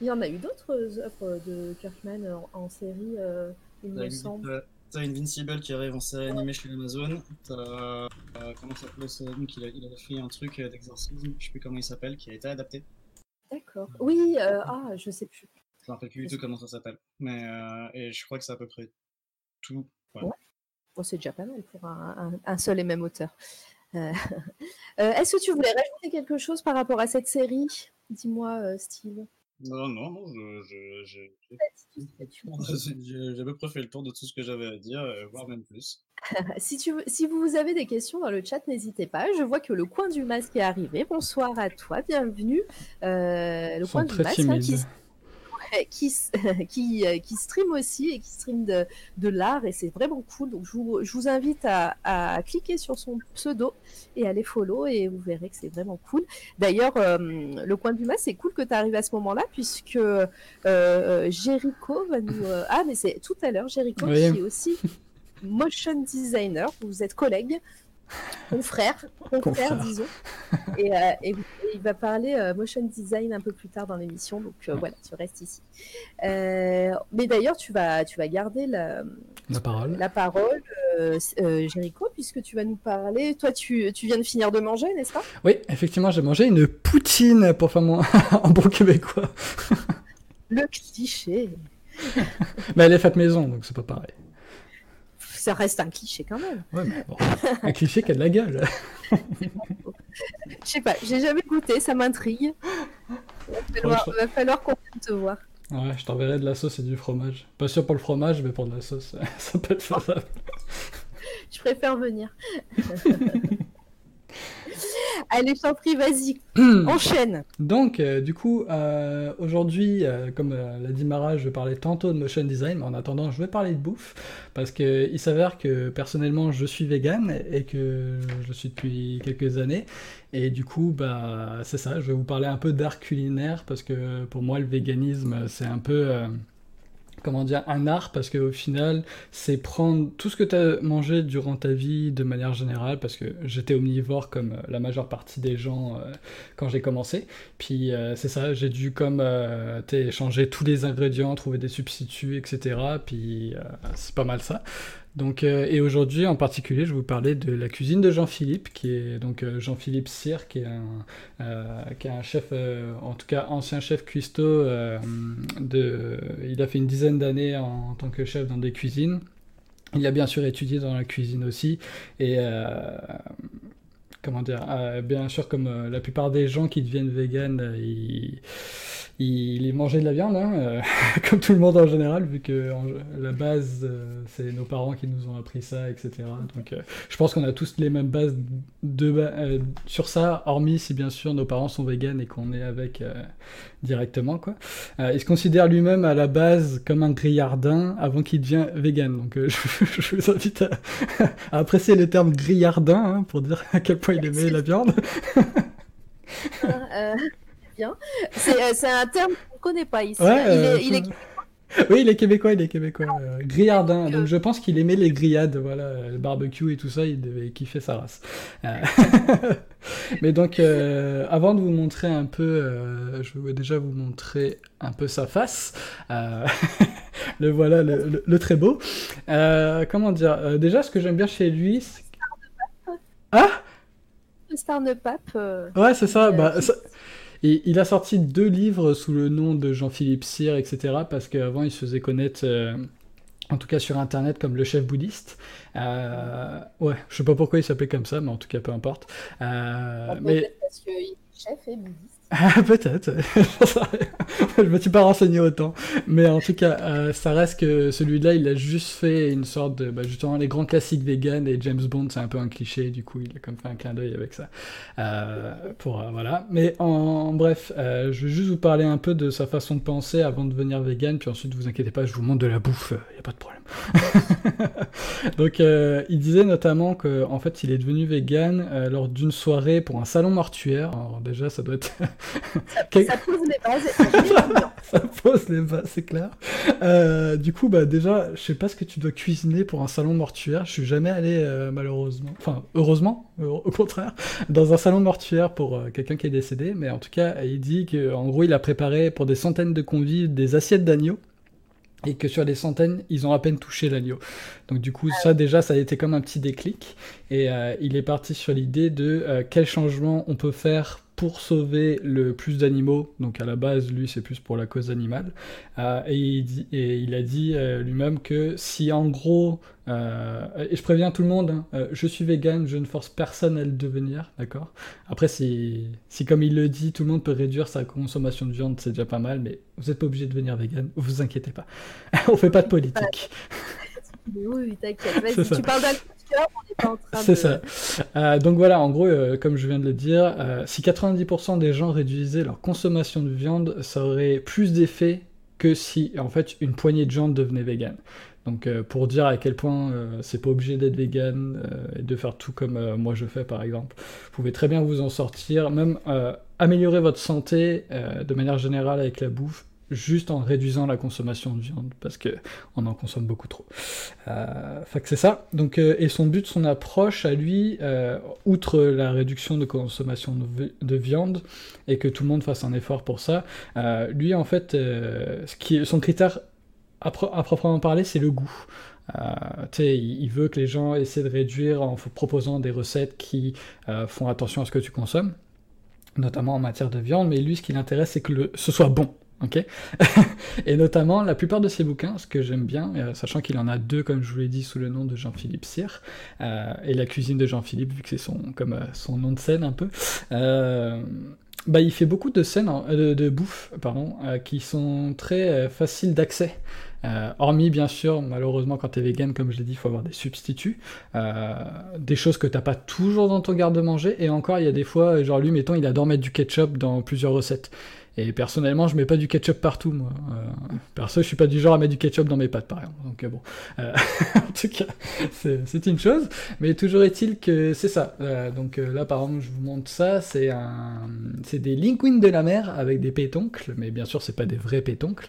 il y en a eu d'autres œuvres de Kirkman en, en série euh, il me T'as semble T'as Invincible qui arrive en série animée chez Amazon. T'as. euh, comment ça s'appelait ce donc il, a, il avait fait un truc d'exorcisme, je sais plus comment il s'appelle, qui a été adapté. d'accord oui euh, ah je sais plus Je me rappelle plus du tout comment ça s'appelle. Mais euh, et je crois que c'est à peu près tout. Ouais. Ouais. Bon, c'est déjà pas mal pour un, un- un seul et même auteur. Euh, [laughs] euh, Est-ce que tu voulais rajouter quelque chose par rapport à cette série? Dis-moi, euh, Steve. Non, non, non, je, [laughs] j'ai- à peu près fait le tour de tout ce que j'avais à dire, voire même plus. [laughs] Si, tu, veux- si vous avez des questions dans le chat, n'hésitez pas. Je vois que le coin du masque est arrivé. Bonsoir à toi, bienvenue. Euh, le Ils coin du masque hein, qui, qui, s- [laughs] qui, euh, qui stream aussi et qui stream de, de l'art et c'est vraiment cool. Donc je vous, je vous invite à, à cliquer sur son pseudo et à les follow et vous verrez que c'est vraiment cool. D'ailleurs, euh, le coin du masque, c'est cool que tu arrives à ce moment-là puisque euh, Jericho va nous... euh, Ah, mais c'est tout à l'heure, Jericho Oui. qui est aussi motion designer. Vous êtes collègues, confrères, Confrères. disons. et, euh, et- et il va parler euh, motion design un peu plus tard dans l'émission, donc euh, voilà, tu restes ici. Euh, mais d'ailleurs, tu vas, tu vas garder la, La parole. la parole, euh, euh, Jéricho, puisque tu vas nous parler. Toi, tu, tu viens de finir de manger, n'est-ce pas? Oui, effectivement, j'ai mangé une poutine pour faire mon [laughs] en bon québécois. Le cliché. [laughs] Mais elle est faite maison, donc c'est pas pareil. Ça reste un cliché quand même. Ouais, mais bon, un cliché qui a de la gueule. Je sais pas, j'ai jamais goûté, ça m'intrigue. Va falloir, va falloir qu'on vienne te voir. Ouais, je t'enverrai de la sauce et du fromage. Pas sûr pour le fromage, mais pour de la sauce, [laughs] ça peut être faisable. Je préfère venir. [laughs] Allez, je prie, vas-y, enchaîne. Donc, euh, du coup, euh, aujourd'hui, euh, comme l'a dit Mara, je vais parler tantôt de motion design, mais en attendant, je vais parler de bouffe, parce que il s'avère que personnellement, je suis vegan et que je suis depuis quelques années, et du coup, bah, c'est ça, je vais vous parler un peu d'art culinaire, parce que pour moi, le véganisme, c'est un peu. Comment dire, un art parce qu'au final, c'est prendre tout ce que tu as mangé durant ta vie de manière générale, parce que j'étais omnivore comme euh, la majeure partie des gens euh, quand j'ai commencé. Puis euh, c'est ça, j'ai dû comme euh, t'sais, changer tous les ingrédients, trouver des substituts, etc. Puis c'est pas mal ça. Donc, euh, et aujourd'hui en particulier, je vais vous parler de la cuisine de Jean-Philippe, qui est donc euh, Jean-Philippe Cyr, qui est un, euh, qui est un chef, euh, en tout cas ancien chef cuistot. euh, de, il a fait une dizaine d'années en, en tant que chef dans des cuisines. Il a bien sûr étudié dans la cuisine aussi. Et comment dire, euh, bien sûr, comme euh, la plupart des gens qui deviennent vegan, euh, ils, ils, mangeaient de la viande, hein, [laughs] comme tout le monde en général, vu que la base, c'est nos parents qui nous ont appris ça, etc. Donc, je pense qu'on a tous les mêmes bases sur ça, hormis si bien sûr nos parents sont vegan et qu'on est avec directement, quoi. Euh, il se considère lui-même à la base comme un grillardin avant qu'il devienne vegan. Donc, euh, [laughs] je, je vous invite à, à apprécier le terme grillardin hein, pour dire à quel point il aimait la viande. Euh, bien. C'est un terme qu'on ne connaît pas ici. Ouais, il, est, il est- [laughs] Oui, il est québécois, il est québécois. euh, grillardin. Donc je pense qu'il aimait les grillades, voilà, euh, le barbecue et tout ça, il devait kiffer sa race. Euh, [laughs] Mais donc, euh, avant de vous montrer un peu, euh, je vais déjà vous montrer un peu sa face. Euh, [laughs] le voilà, le, le- le très beau. Euh, comment dire euh, Déjà, ce que j'aime bien chez lui, c'est... Ah Star ne Pape. euh, Ouais, c'est ça. Euh, Bah, ça- Et il a sorti deux livres sous le nom de Jean-Philippe Cyr, etc. Parce qu'avant, il se faisait connaître, euh, en tout cas sur Internet, comme le chef bouddhiste. Euh, ouais, je sais pas pourquoi il s'appelait comme ça, mais en tout cas, peu importe. Euh, mais parce est chef et bouddhiste. [laughs] peut-être. [laughs] Je me suis pas renseigné autant. Mais en tout cas, euh, ça reste que celui-là, il a juste fait une sorte de. Bah, justement, les grands classiques vegan et James Bond, c'est un peu un cliché. Du coup, il a comme fait un clin d'œil avec ça. Euh, pour, euh, voilà. Mais en, bref, euh, je vais juste vous parler un peu de sa façon de penser avant de devenir vegan. Puis ensuite, vous inquiétez pas, je vous montre de la bouffe. Il n'y a pas de problème. [laughs] Donc, il disait notamment que en fait, il est devenu vegan lors d'une soirée pour un salon mortuaire. Alors, déjà, ça doit être. Ça pose les bases. [laughs] ça pose les bases, c'est clair. Euh, du coup, bah déjà, je sais pas ce que tu dois cuisiner pour un salon mortuaire. Je suis jamais allé euh, malheureusement, enfin heureusement, euh, au contraire, dans un salon mortuaire pour euh, quelqu'un qui est décédé. Mais en tout cas, il dit que en gros, il a préparé pour des centaines de convives des assiettes d'agneau. Et que sur les centaines, ils ont à peine touché l'agneau. Donc du coup, ça déjà, ça a été comme un petit déclic. Et euh, il est parti sur l'idée de euh, quel changement on peut faire pour sauver le plus d'animaux. Donc à la base, lui, c'est plus pour la cause animale. Euh, et, il dit- et il a dit euh, lui-même que si en gros, euh, et je préviens tout le monde, hein, je suis vegan, je ne force personne à le devenir, d'accord? Après, si, si comme il le dit, tout le monde peut réduire sa consommation de viande, c'est déjà pas mal, mais vous n'êtes pas obligé de devenir vegan, vous inquiétez pas. [laughs] On fait pas de politique. [laughs] Oui, oui, t'inquiète. Vas-y, tu parles de cœur, on n'est pas en train [laughs] C'est ça. Euh, donc voilà, en gros, euh, comme je viens de le dire, euh, si 90% des gens réduisaient leur consommation de viande, ça aurait plus d'effet que si, en fait, une poignée de gens devenaient vegan. Donc pour dire à quel point c'est pas obligé d'être vegan euh, et de faire tout comme moi je fais par exemple. Vous pouvez très bien vous en sortir, même améliorer votre santé de manière générale avec la bouffe juste en réduisant la consommation de viande parce que on en consomme beaucoup trop. Euh, c'est ça. Donc euh, et son but, son approche à lui, euh, outre la réduction de consommation de, vi- de viande et que tout le monde fasse un effort pour ça, euh, lui en fait, son critère à, pro- à proprement parler, c'est le goût. Il, veut que les gens essaient de réduire en proposant des recettes qui font attention à ce que tu consommes, notamment en matière de viande, mais lui, ce qui l'intéresse, c'est que ce soit bon. [laughs] et notamment, la plupart de ses bouquins, ce que j'aime bien, euh, sachant qu'il en a deux, comme je vous l'ai dit, sous le nom de Jean-Philippe Cyr, euh, et la cuisine de Jean-Philippe, vu que c'est son, comme, euh, son nom de scène un peu, bah, il fait beaucoup de scènes, de, bouffe, pardon, qui sont très faciles d'accès. Hormis, bien sûr, malheureusement, quand tu es vegan, comme je l'ai dit, il faut avoir des substituts. Des choses que t'as pas toujours dans ton garde-manger. Et encore, il y a des fois, genre lui, mettons, il adore mettre du ketchup dans plusieurs recettes. Et personnellement, je mets pas du ketchup partout, moi. Euh, perso, je suis pas du genre à mettre du ketchup dans mes pâtes, par exemple. Donc euh, bon, Euh, [laughs] en tout cas, c'est une chose. Mais toujours est-il que c'est ça. Euh, donc euh, là, par exemple, je vous montre ça. C'est un, c'est des linguines de la mer avec des pétoncles, mais bien sûr, c'est pas des vrais pétoncles.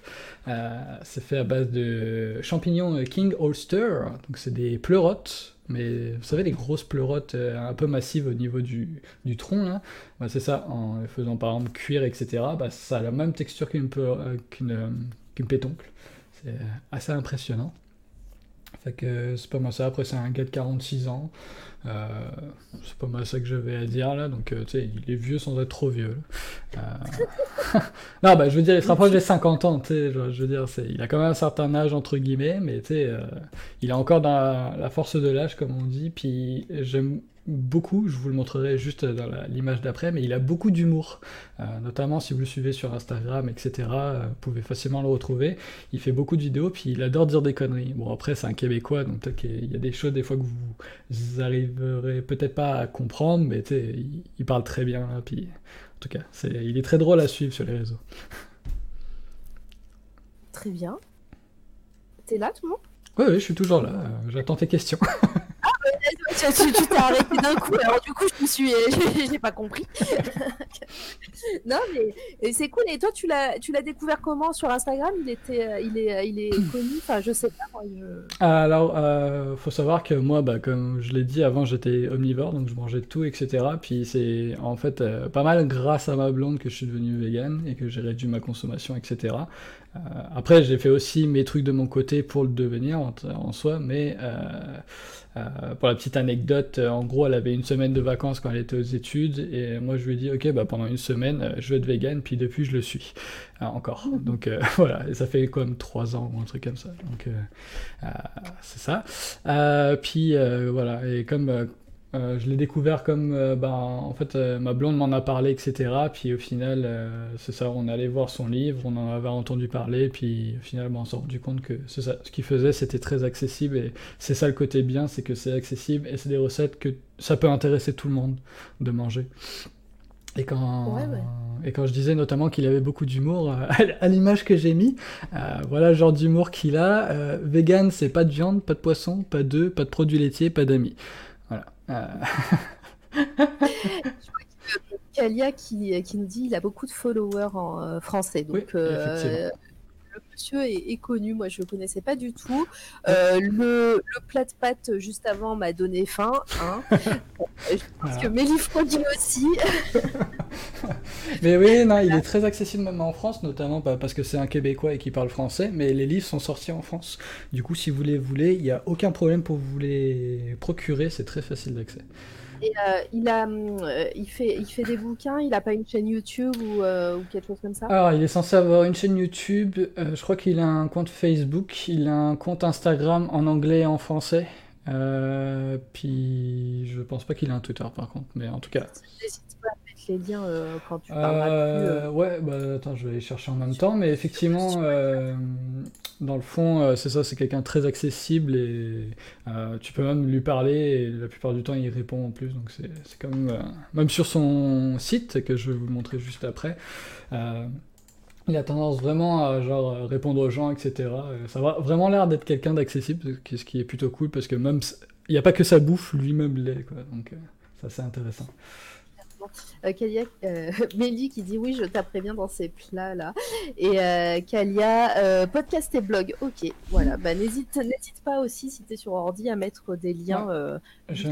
C'est fait à base de champignons King Ulster. Donc c'est des pleurotes. Mais vous savez, les grosses pleurotes euh, un peu massives au niveau du, tronc, là, bah, c'est ça, en les faisant par exemple cuire, etc., bah, ça a la même texture qu'une euh, euh, pétoncle. C'est assez impressionnant. Fait que c'est pas mal ça. Après, c'est un gars de 46 ans. Euh, c'est pas mal ça que j'avais à dire là. Donc, euh, tu sais, il est vieux sans être trop vieux. Euh, [laughs] non, bah, je veux dire, il se rapproche des 50 ans. Tu sais, je, veux dire, c'est, il a quand même un certain âge entre guillemets, mais tu sais, il est encore dans la force de l'âge, comme on dit. Puis j'aime beaucoup, je vous le montrerai juste dans l'image d'après, mais il a beaucoup d'humour. Euh, notamment si vous le suivez sur Instagram, etc. euh, vous pouvez facilement le retrouver. Il fait beaucoup de vidéos, puis il adore dire des conneries. Bon, après, c'est un Québécois, donc peut-être qu'il y a des choses des fois que vous arriverez peut-être pas à comprendre, mais il, il parle très bien. là, puis, en tout cas, il est très drôle à suivre sur les réseaux. Très bien. T'es là, tout le monde? Oui, oui, je suis toujours là. euh, j'attends tes questions. [laughs] Tu tu- tu t'es arrêté d'un coup, alors du coup, je me suis. [laughs] j'ai- pas compris. [laughs] non, mais c'est cool. Et toi, tu l'as tu l'as découvert comment sur Instagram? Il était, euh, il est, il est [clears throat] connu. Enfin, je sais pas. moi, je- Alors, euh, faut savoir que moi, bah, comme je l'ai dit avant, j'étais omnivore, donc je mangeais de tout, etc. Puis c'est en fait euh, pas mal grâce à ma blonde que je suis devenu vegan et que j'ai réduit ma consommation, etc. Euh, après, j'ai fait aussi mes trucs de mon côté pour le devenir en, en soi, mais euh, euh, pour la petite anecdote, en gros, elle avait une semaine de vacances quand elle était aux études, et moi je lui ai dit, ok, bah pendant une semaine, je vais être vegan, puis depuis je le suis euh, encore. Donc euh, [laughs] voilà, et ça fait comme trois ans ou un truc comme ça. Donc c'est ça. Puis voilà, et comme euh, je l'ai découvert comme, euh, bah, en fait, euh, ma blonde m'en a parlé, etc. Puis au final, c'est ça, on allait voir son livre, on en avait entendu parler, puis au final, bah, on s'est rendu compte que ça, ce qu'il faisait, c'était très accessible, et c'est ça le côté bien, c'est que c'est accessible, et c'est des recettes que ça peut intéresser tout le monde de manger. Et quand, Ouais, ouais. et quand je disais notamment qu'il avait beaucoup d'humour, euh, [laughs] à l'image que j'ai mis, euh, voilà le genre d'humour qu'il a. Euh, vegan, c'est pas de viande, pas de poisson, pas d'œufs, pas de produits laitiers, pas d'amis. Voilà. Euh, Kalia qui, qui nous dit il a beaucoup de followers en euh, français. Donc, Oui, effectivement. Le monsieur est, est connu. Moi, je le connaissais pas du tout. Euh, le, le plat de pâtes juste avant m'a donné faim. hein. Bon, [laughs] je pense Voilà. que mes livres produits aussi. [laughs] Mais oui, non, il est très accessible même en France, notamment bah, parce que c'est un Québécois et qui parle français, mais les livres sont sortis en France. Du coup, si vous les voulez, il n'y a aucun problème pour vous les procurer, c'est très facile d'accès. Et euh, il, a, euh, il, fait, il fait des bouquins. Il a pas une chaîne YouTube ou, euh, ou quelque chose comme ça? Alors, il est censé avoir une chaîne YouTube, je crois qu'il a un compte Facebook, il a un compte Instagram en anglais et en français. Puis je pense pas qu'il a un Twitter par contre, mais en tout cas. Mettre les liens euh, quand tu parleras. Euh, euh. ouais, bah attends, je vais les chercher en même temps, mais effectivement, euh, dans le fond, euh, c'est ça, c'est quelqu'un très accessible et tu peux même lui parler et la plupart du temps il répond en plus, donc c'est quand même, même sur son site que je vais vous montrer juste après, il a tendance vraiment à genre répondre aux gens, etc. Ça a vraiment l'air d'être quelqu'un d'accessible, ce qui est plutôt cool parce que même il n'y a pas que sa bouffe, lui-même l'est, quoi, donc ça c'est intéressant. Euh, Kalia, euh, [laughs] Mélie qui dit oui, je taperai bien dans ces plats là. Et euh, Kalia, podcast et blog. Ok, voilà. Bah, n'hésite, n'hésite pas aussi si tu es sur ordi à mettre des liens.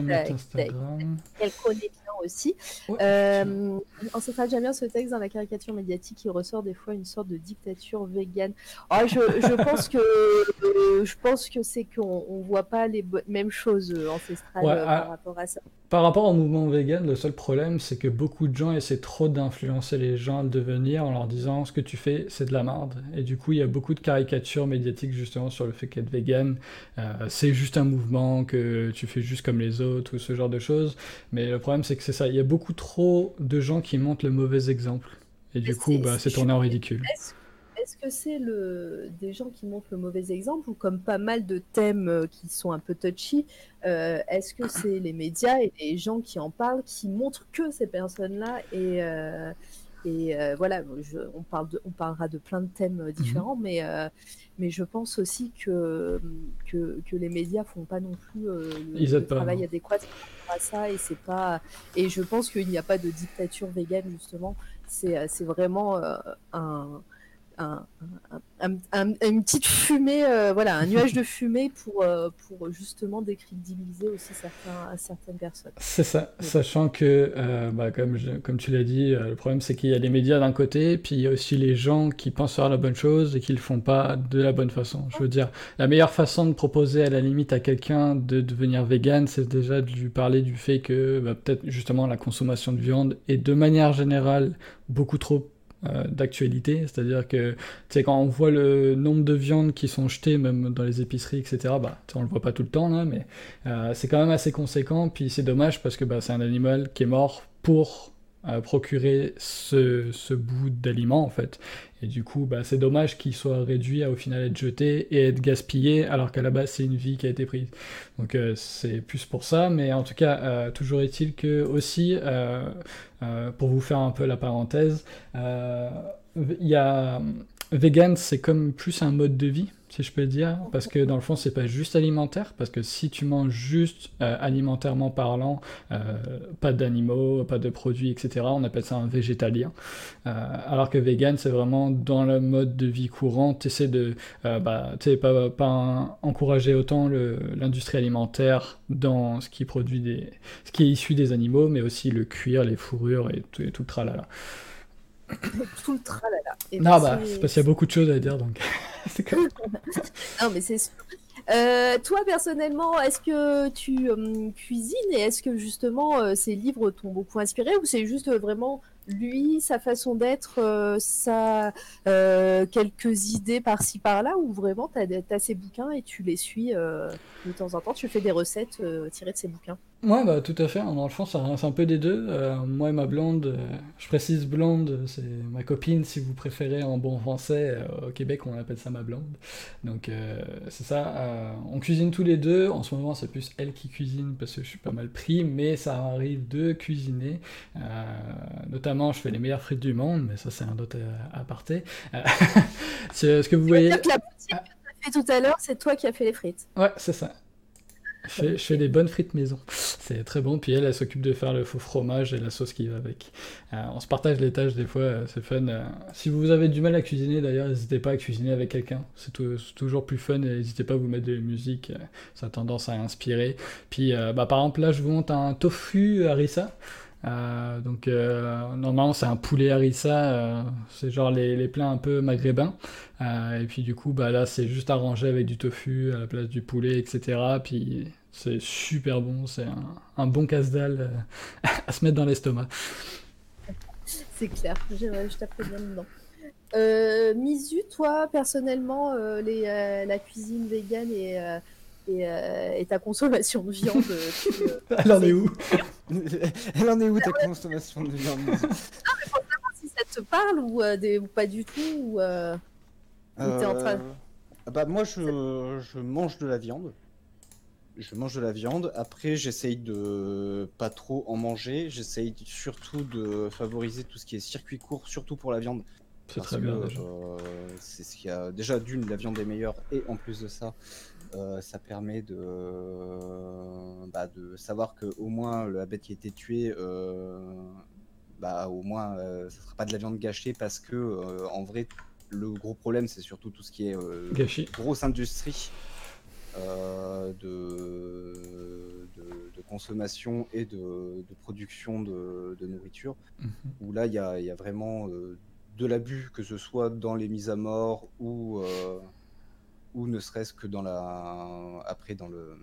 Mettre Instagram. qu'elle connaît bien aussi. Ouais, Euh, Ancestral, j'aime bien ce texte dans la caricature médiatique. Il ressort des fois une sorte de dictature végane. Ah, je, je pense que euh, je pense que c'est qu'on on voit pas les mêmes choses euh, ancestrales Ouais, euh, ah, par rapport à ça. Par rapport au mouvement vegan, le seul problème, c'est que beaucoup de gens essaient trop d'influencer les gens à le devenir en leur disant ce que tu fais, c'est de la merde. Et du coup, il y a beaucoup de caricatures médiatiques justement sur le fait qu'être vegan, c'est juste un mouvement, que tu fais juste comme les autres ou ce genre de choses. Mais le problème, c'est que c'est ça. Il y a beaucoup trop de gens qui montrent le mauvais exemple. Et du coup, c'est- bah, c'est tourné en ridicule. Est-ce est-ce que c'est le des gens qui montrent le mauvais exemple ou comme pas mal de thèmes euh, qui sont un peu touchy, euh, est-ce que c'est les médias et les gens qui en parlent qui montrent que ces personnes-là et euh, et euh, voilà, je- on parle de, on parlera de plein de thèmes euh, différents, mais euh, mais je pense aussi que que, que les médias font pas non plus euh, le, le pas, travail non. adéquat à ça et c'est pas et je pense qu'il n'y a pas de dictature végane justement. C'est euh, c'est vraiment euh, un, un, un- un- un- une petite fumée, euh, voilà, un nuage de fumée pour, euh, pour justement décrédibiliser aussi certains, certaines personnes. C'est ça, sachant que, euh, bah, comme, je- comme tu l'as dit, le problème c'est qu'il y a les médias d'un côté, puis il y a aussi les gens qui pensent faire la bonne chose et qui le font pas de la bonne façon. Je veux dire, la meilleure façon de proposer à la limite à quelqu'un de devenir vegan, c'est déjà de lui parler du fait que bah, peut-être justement la consommation de viande est de manière générale beaucoup trop euh, d'actualité, c'est-à-dire que quand on voit le nombre de viandes qui sont jetées même dans les épiceries, etc. Bah, on le voit pas tout le temps là, mais euh, c'est quand même assez conséquent, puis c'est dommage parce que bah, c'est un animal qui est mort pour procurer ce, ce bout d'aliment en fait. Et du coup, bah, c'est dommage qu'il soit réduit à au final être jeté et être gaspillé alors qu'à la base c'est une vie qui a été prise. Donc euh, c'est plus pour ça, mais en tout cas, euh, toujours est-il que aussi, euh, pour vous faire un peu la parenthèse, il y a vegan, c'est comme plus un mode de vie, si je peux dire, parce que dans le fond, c'est pas juste alimentaire, parce que si tu manges juste euh, alimentairement parlant, euh, pas d'animaux, pas de produits, etc., on appelle ça un végétalien. Euh, alors que vegan, c'est vraiment dans le mode de vie courant, tu essaies de, euh, bah, pas, pas encourager autant l'industrie alimentaire dans ce qui produit des, ce qui est issu des animaux, mais aussi le cuir, les fourrures et tout, et tout le tralala. [coughs] Tout le tralala. Et Non, bah, c'est- parce qu'il y a beaucoup de choses à dire, donc. [laughs] c'est comme- [laughs] Non, mais c'est sûr. Euh, toi, personnellement, est-ce que tu euh, cuisines et est-ce que justement euh, ces livres t'ont beaucoup inspiré ou c'est juste euh, vraiment lui, sa façon d'être, euh, euh, quelques idées par-ci par-là ou vraiment tu as, ces bouquins et tu les suis euh, de temps en temps, tu fais des recettes euh, tirées de ces bouquins? Ouais, bah tout à fait. Dans le fond, c'est un, peu des deux. Moi et ma blonde, je précise blonde, c'est ma copine si vous préférez en bon français. Au Québec, on appelle ça ma blonde. Donc c'est ça. On cuisine tous les deux. En ce moment, c'est plus elle qui cuisine parce que je suis pas mal pris, mais ça arrive de cuisiner. Euh, notamment, je fais les meilleures frites du monde, mais ça c'est un autre euh, aparté. Euh, [laughs] ce que vous voyez. C'est-à-dire que la boutique que tu as fait tout à l'heure, c'est toi qui as fait les frites? Ouais, c'est ça. Je fais, je fais des bonnes frites maison. C'est très bon. Puis elle, elle s'occupe de faire le faux fromage et la sauce qui va avec. Euh, on se partage les tâches des fois, euh, c'est fun. Euh, si vous avez du mal à cuisiner, d'ailleurs, n'hésitez pas à cuisiner avec quelqu'un. C'est tou- c'est toujours plus fun et n'hésitez pas à vous mettre de la musique. ça a tendance à inspirer. Puis, bah, par exemple, là, je vous montre un tofu harissa. Euh, donc euh, normalement c'est un poulet harissa, euh, c'est genre les, les plats un peu maghrébins. Euh, et puis du coup bah là c'est juste arrangé avec du tofu à la place du poulet, etc. Puis c'est super bon, c'est un, bon casse-dalle [laughs] à se mettre dans l'estomac. C'est clair, je, je taperai bien dedans. Euh, Misu, toi, personnellement, la cuisine végane et, et, euh, et ta consommation de viande, euh, tu, euh, [laughs] Elle en est où [laughs] Elle en est où ta consommation de viande [laughs] si ça te parle ou, euh, des- ou pas du tout ou, euh, t'es en train- Bah moi je, je mange de la viande. Je mange de la viande. Après j'essaye de pas trop en manger. J'essaye surtout de favoriser tout ce qui est circuit court, surtout pour la viande. C'est Parce très que, bien déjà. euh, c'est ce qu'il y a. Déjà d'une, la viande est meilleure et en plus de ça, euh, ça permet de, bah, de savoir que au moins la bête qui a été tuée, euh, bah au moins euh, ça sera pas de la viande gâchée parce que en vrai le gros problème c'est surtout tout ce qui est grosse industrie de, de, de consommation et de, de production de, nourriture Mhm. où là il y a, il y a vraiment de l'abus que ce soit dans les mises à mort ou ou ne serait-ce que dans la après dans le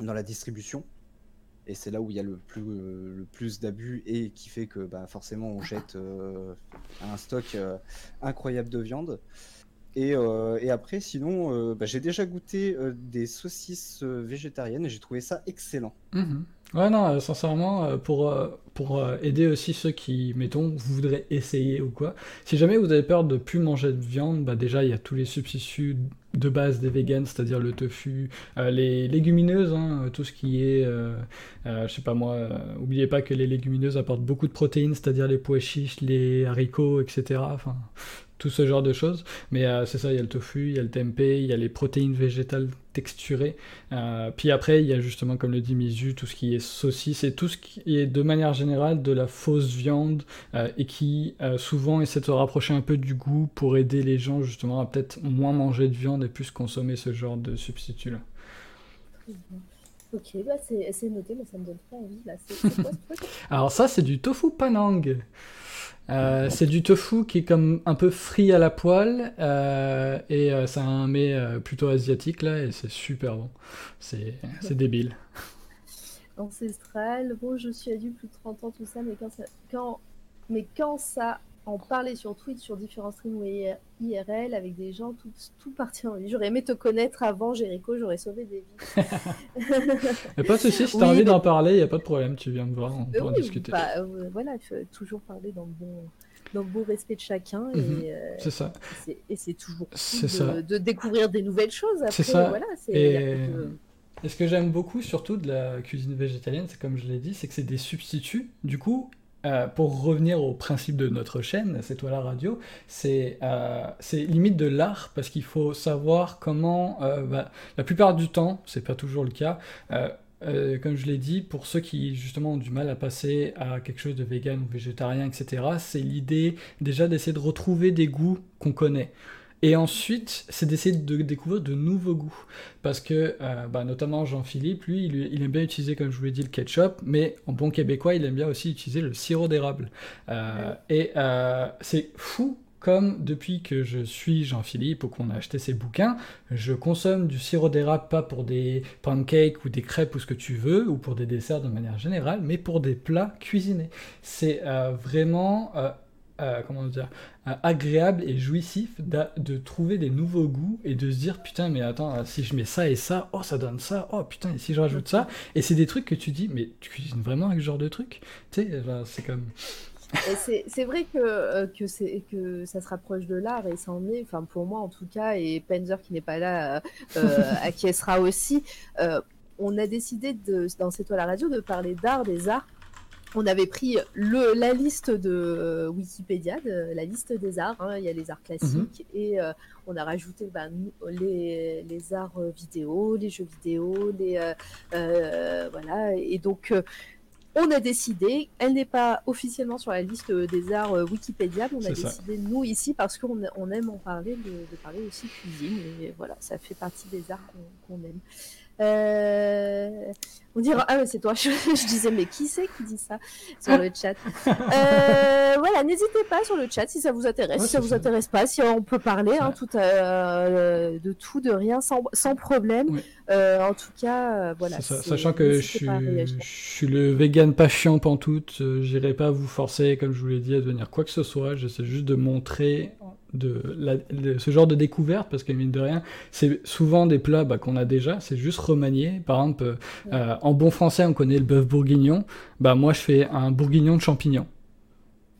dans la distribution. Et c'est là où il y a le plus le plus d'abus et qui fait que bah, forcément on jette euh, un stock euh, incroyable de viande. Et, euh, et après sinon bah, j'ai déjà goûté des saucisses végétariennes et j'ai trouvé ça excellent. Mhm. Ouais, non, sincèrement, pour, pour aider aussi ceux qui, mettons, voudraient essayer ou quoi, si jamais vous avez peur de plus manger de viande, bah déjà, il y a tous les substituts de base des vegans, c'est-à-dire le tofu, euh, les légumineuses, hein, tout ce qui est, euh, euh, je sais pas moi, euh, oubliez pas que les légumineuses apportent beaucoup de protéines, c'est-à-dire les pois chiches, les haricots, etc. tout ce genre de choses. Mais euh, c'est ça, il y a le tofu, il y a le tempeh, il y a les protéines végétales texturées. Euh, puis après, il y a justement, comme le dit Mizu, tout ce qui est saucisse et tout ce qui est de manière générale de la fausse viande euh, et qui souvent essaie de se rapprocher un peu du goût pour aider les gens justement à peut-être moins manger de viande et plus consommer ce genre de substitut-là. Ok, bah c'est noté, mais ça me donne pas envie là. C'est c'est quoi ce truc? [laughs] Alors ça, c'est du tofu panang. Euh, c'est du tofu qui est comme un peu frit à la poêle euh, et euh, c'est un mets euh, plutôt asiatique là et c'est super bon. C'est débile. [laughs] Ancestral, bon, je suis adulte, plus de 30 ans, tout ça, mais quand ça, mais quand ça en parlait sur Twitch, sur différents streams IR- IRL, avec des gens tout, tout partis en vie. J'aurais aimé te connaître avant, Jericho, j'aurais sauvé des vies. [laughs] A pas de souci, si t'as Oui, envie mais- d'en parler, y a pas de problème, tu viens me voir, on Euh, peut en discuter. bah, euh, voilà, il faut toujours parler dans le bon, dans le bon respect de chacun. Mhm. Et, euh, C'est ça. et c'est toujours cool de, découvrir des nouvelles choses. Après, C'est ça. Voilà, c'est- Et- Et ce que j'aime beaucoup, surtout de la cuisine végétalienne, c'est comme je l'ai dit, c'est que c'est des substituts. Du coup, euh, pour revenir au principe de notre chaîne, c'est toi la radio, c'est euh, limite de l'art parce qu'il faut savoir comment, euh, bah, la plupart du temps, c'est pas toujours le cas. comme je l'ai dit, pour ceux qui justement ont du mal à passer à quelque chose de vegan ou végétarien, etc., c'est l'idée déjà d'essayer de retrouver des goûts qu'on connaît. Et ensuite, c'est d'essayer de découvrir de nouveaux goûts. Parce que, euh, bah, notamment Jean-Philippe, lui, il, il aime bien utiliser, comme je vous l'ai dit, le ketchup, mais en bon québécois, il aime bien aussi utiliser le sirop d'érable. Euh, Et euh, c'est fou comme depuis que je suis Jean-Philippe ou qu'on a acheté ses bouquins, je consomme du sirop d'érable pas pour des pancakes ou des crêpes ou ce que tu veux, ou pour des desserts de manière générale, mais pour des plats cuisinés. C'est euh, vraiment... euh, euh, comment dire, euh, agréable et jouissif de trouver des nouveaux goûts et de se dire putain mais attends euh, si je mets ça et ça oh ça donne ça oh putain et si je rajoute ça? Et c'est des trucs que tu dis mais tu cuisines vraiment avec ce genre de truc? Tu sais c'est comme c'est c'est vrai que, que, c'est- que ça se rapproche de l'art et ça en est, enfin pour moi en tout cas, et Penzer qui n'est pas là, euh, [laughs] acquiescera aussi. euh, on a décidé de, dans cette toile à radio de parler d'art, des arts. On avait pris le, la liste de Wikipédia, de, la liste des arts. hein, il y a les arts classiques et euh, on a rajouté bah, les, les arts euh, vidéo, les jeux vidéo, les euh, voilà. Et donc on a décidé, elle n'est pas officiellement sur la liste des arts Wikipédia, mais on a ça. décidé, nous, ici, parce qu'on on aime en parler, de, de parler aussi cuisine. Et voilà, ça fait partie des arts qu'on qu'on aime. Euh, on dira, ah ouais, c'est toi, [laughs] je, je disais, mais qui c'est qui dit ça sur le chat [laughs] Euh, Voilà, n'hésitez pas sur le chat si ça vous intéresse, Ouais, si ça vous intéresse pas, si on peut parler hein, tout, euh, de tout, de rien, sans, sans problème. Oui. Euh, en tout cas, voilà. Sachant que je suis, je le vegan pas chiant pantoute, j'irai pas vous forcer, comme je vous l'ai dit, à devenir quoi que ce soit, j'essaie juste de montrer de, la- de ce genre de découverte, parce que mine de rien, c'est souvent des plats bah, qu'on a déjà, c'est juste remanier. Par exemple, euh, euh, en bon français, on connaît le bœuf bourguignon, bah moi je fais un bourguignon de champignons.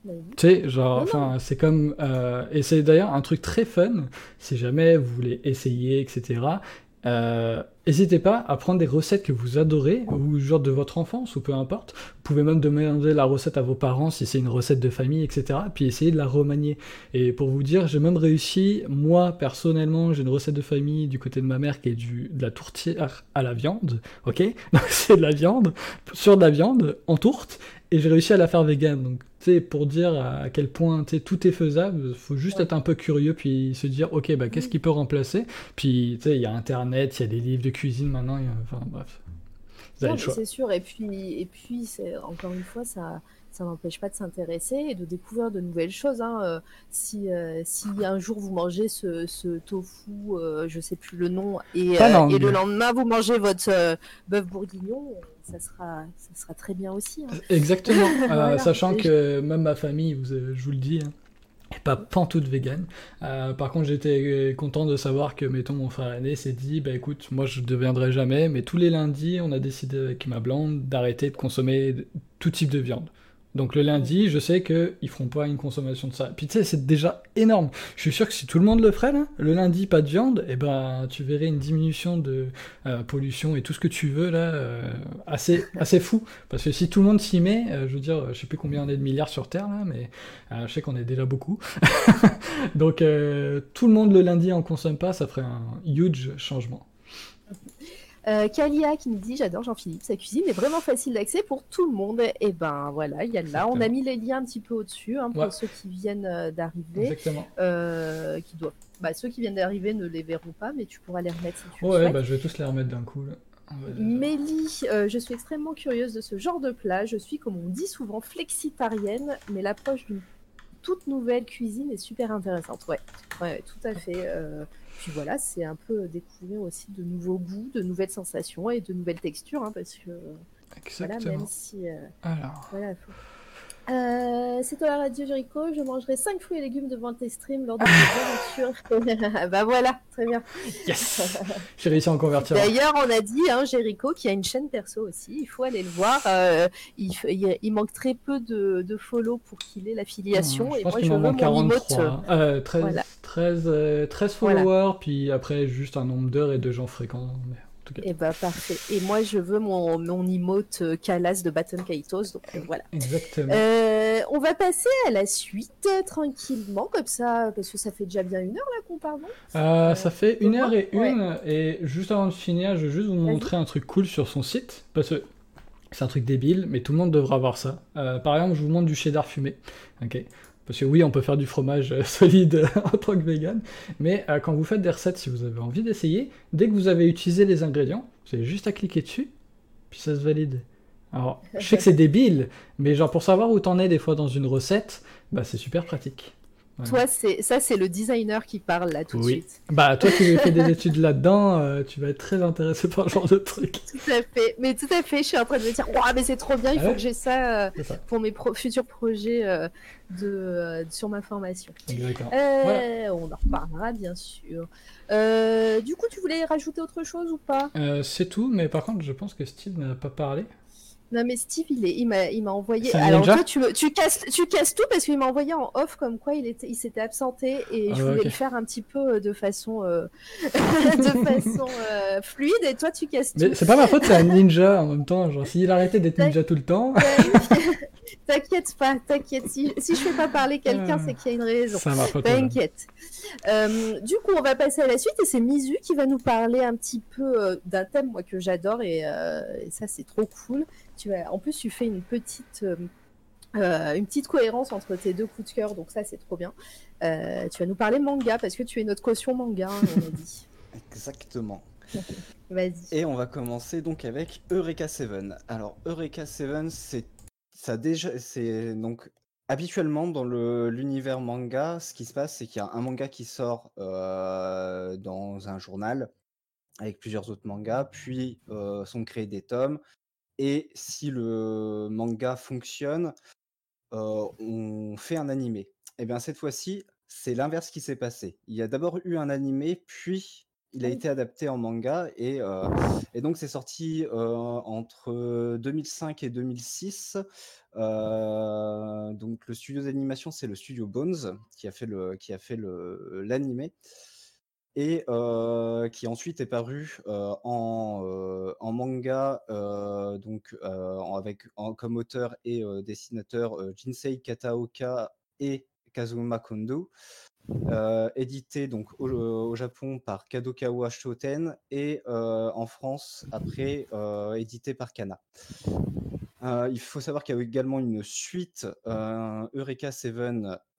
Oui. Tu sais, genre, enfin, c'est comme. euh, et c'est d'ailleurs un truc très fun, si jamais vous voulez essayer, etc. Euh, N'hésitez pas à prendre des recettes que vous adorez, ou genre de votre enfance, ou peu importe. Vous pouvez même demander la recette à vos parents si c'est une recette de famille, etc. Puis essayer de la remanier. Et pour vous dire, j'ai même réussi, moi personnellement, j'ai une recette de famille du côté de ma mère qui est du, de la tourtière à la viande, ok? [laughs] Donc c'est de la viande, sur de la viande, en tourte, et j'ai réussi à la faire vegan. Donc, tu sais, pour dire à quel point tu sais, tout est faisable, faut juste être un peu curieux puis se dire, ok, bah, qu'est-ce qui peut remplacer? Puis, tu sais, il y a Internet, il y a des livres de cuisine maintenant, il a- enfin bref. C'est sûr. Et puis, et puis encore une fois, ça, ça n'empêche pas de s'intéresser et de découvrir de nouvelles choses. hein. Euh, si, euh, si un jour vous mangez ce, ce tofu, euh, je sais plus le nom, et, et le lendemain vous mangez votre bœuf bourguignon, ça sera, ça sera très bien aussi. hein. Exactement. [laughs] Voilà. Sachant Et que même ma famille, vous, je vous le dis, hein, est pas pantoute vegan. Euh, par contre, j'étais content de savoir que, mettons, mon frère aîné s'est dit, bah écoute, moi je ne deviendrai jamais, mais tous les lundis, on a décidé avec ma blonde d'arrêter de consommer tout type de viande. Donc le lundi, je sais qu'ils feront pas une consommation de ça. Puis tu sais, c'est déjà énorme. Je suis sûr que si tout le monde le ferait, le lundi, pas de viande, et ben tu verrais une diminution de euh, pollution et tout ce que tu veux, là, euh, assez, assez fou. Parce que si tout le monde s'y met, euh, je veux dire, je sais plus combien on est de milliards sur Terre, là, mais je sais qu'on est déjà beaucoup. [laughs] Donc tout le monde le lundi en consomme pas, ça ferait un huge changement. Euh, Kalia qui nous dit J'adore Jean-Philippe, sa cuisine est vraiment facile d'accès pour tout le monde. Et ben voilà, il y a là. On a mis les liens un petit peu au-dessus hein, pour Ouais. ceux qui viennent euh, d'arriver. Exactement. euh, qui doivent. Bah, ceux qui viennent d'arriver ne les verront pas, mais tu pourras les remettre si tu Ouais, bah je vais tous les remettre d'un coup. Là. Mélie, euh, je suis extrêmement curieuse de ce genre de plat. Je suis, comme on dit souvent, flexitarienne, mais l'approche d'une toute nouvelle cuisine est super intéressante. Ouais, ouais tout à fait. euh, Puis voilà, c'est un peu découvrir aussi de nouveaux goûts, de nouvelles sensations et de nouvelles textures, hein, parce que voilà, Exactement. même si euh, Alors, voilà, faut- Euh, c'est toi la radio Jericho, je mangerai 5 fruits et légumes devant tes streams lors de mes aventures. [laughs] bah voilà, très bien. yes [laughs] J'ai réussi à en convertir. D'ailleurs, on a dit, hein, Jericho, qui a une chaîne perso aussi, il faut aller le voir. euh, il, manque très peu de, de follow pour qu'il ait l'affiliation. je et moi, qu'il je veux m'en mon manque emote. 43. Euh, 13, Voilà. 13, euh, 13 Voilà. followers, puis après juste un nombre d'heures et de gens fréquents. Mais tout cas, Et bah parfait. Et moi, je veux mon, mon emote euh, Calas de Baton Kaitos. Donc euh, voilà. exactement. Euh, on va passer à la suite euh, tranquillement, comme ça, parce que ça fait déjà bien une heure là qu'on parle. Euh, ça fait une heure et Ouais. une, et juste avant de finir, je veux juste vous montrer un truc cool sur son site, parce que c'est un truc débile, mais tout le monde devra voir ça. Euh, par exemple, je vous montre du cheddar fumé, ok Parce que oui, on peut faire du fromage euh, [laughs] solide en tant que vegan, mais euh, quand vous faites des recettes, si vous avez envie d'essayer, dès que vous avez utilisé les ingrédients, vous avez juste à cliquer dessus, puis ça se valide. Alors, je sais que c'est débile, mais genre pour savoir où t'en es des fois dans une recette, bah c'est super pratique. Voilà. Toi, c'est ça, c'est le designer qui parle là tout de suite. Bah, toi qui fais des [laughs] études là-dedans, euh, tu vas être très intéressé par ce genre de truc. Tout à fait. Mais tout à fait, je suis en train de me dire, Ouah, mais c'est trop bien, il Ah faut ouais que j'ai ça euh, ça. pour mes pro- futurs projets euh, de, sur ma formation. Exactement. On en reparlera bien sûr. Du coup, tu voulais rajouter autre chose ou pas? C'est tout, mais par contre, je pense que Steve n'a pas parlé. Non, mais Steve, il est, il m'a, il m'a envoyé. C'est Alors toi, tu, me- tu casses, tu casses tout parce qu'il m'a envoyé en off comme quoi il était, il s'était absenté et Ah je ouais, voulais le faire un petit peu euh, de façon, euh, [laughs] de façon euh, fluide et toi, tu casses tout. Mais c'est pas ma faute, c'est un [laughs] ninja en même temps. Genre, s'il arrêtait d'être ninja tout le temps, [laughs] T'inquiète pas, t'inquiète. Si, si je fais pas parler quelqu'un, c'est qu'il y a une raison. ma faute. voilà. T'inquiète. Euh, du coup, on va passer à la suite et c'est Mizu qui va nous parler un petit peu euh, d'un thème moi que j'adore et, euh, et ça c'est trop cool. Tu vas, en plus, tu fais une petite, euh, une petite cohérence entre tes deux coups de cœur, donc ça c'est trop bien. Euh, tu vas nous parler manga parce que tu es notre caution manga, hein, on a dit. [laughs] Exactement. Vas-y. Et on va commencer donc avec Eureka 7. Alors Eureka 7, c'est c'est donc habituellement dans l'univers manga, ce qui se passe c'est qu'il y a un manga qui sort dans un journal avec plusieurs autres mangas, puis sont créés des tomes et si le manga fonctionne, on fait un animé. Et bien cette fois-ci, c'est l'inverse qui s'est passé. Il y a d'abord eu un animé, puis il a oui. été adapté en manga et, euh, et donc c'est sorti euh, entre 2005 et 2006. Euh, donc le studio d'animation c'est le studio Bones qui a fait le qui a fait le l'animé et qui ensuite est paru en, en manga donc avec en- comme auteur et dessinateur Jinsei Kataoka et Kazuma Kondo euh, édité donc au, au Japon par Kadokawa Shoten et euh, en France après euh, édité par Kana. Euh, il faut savoir qu'il y a également une suite euh, Eureka 7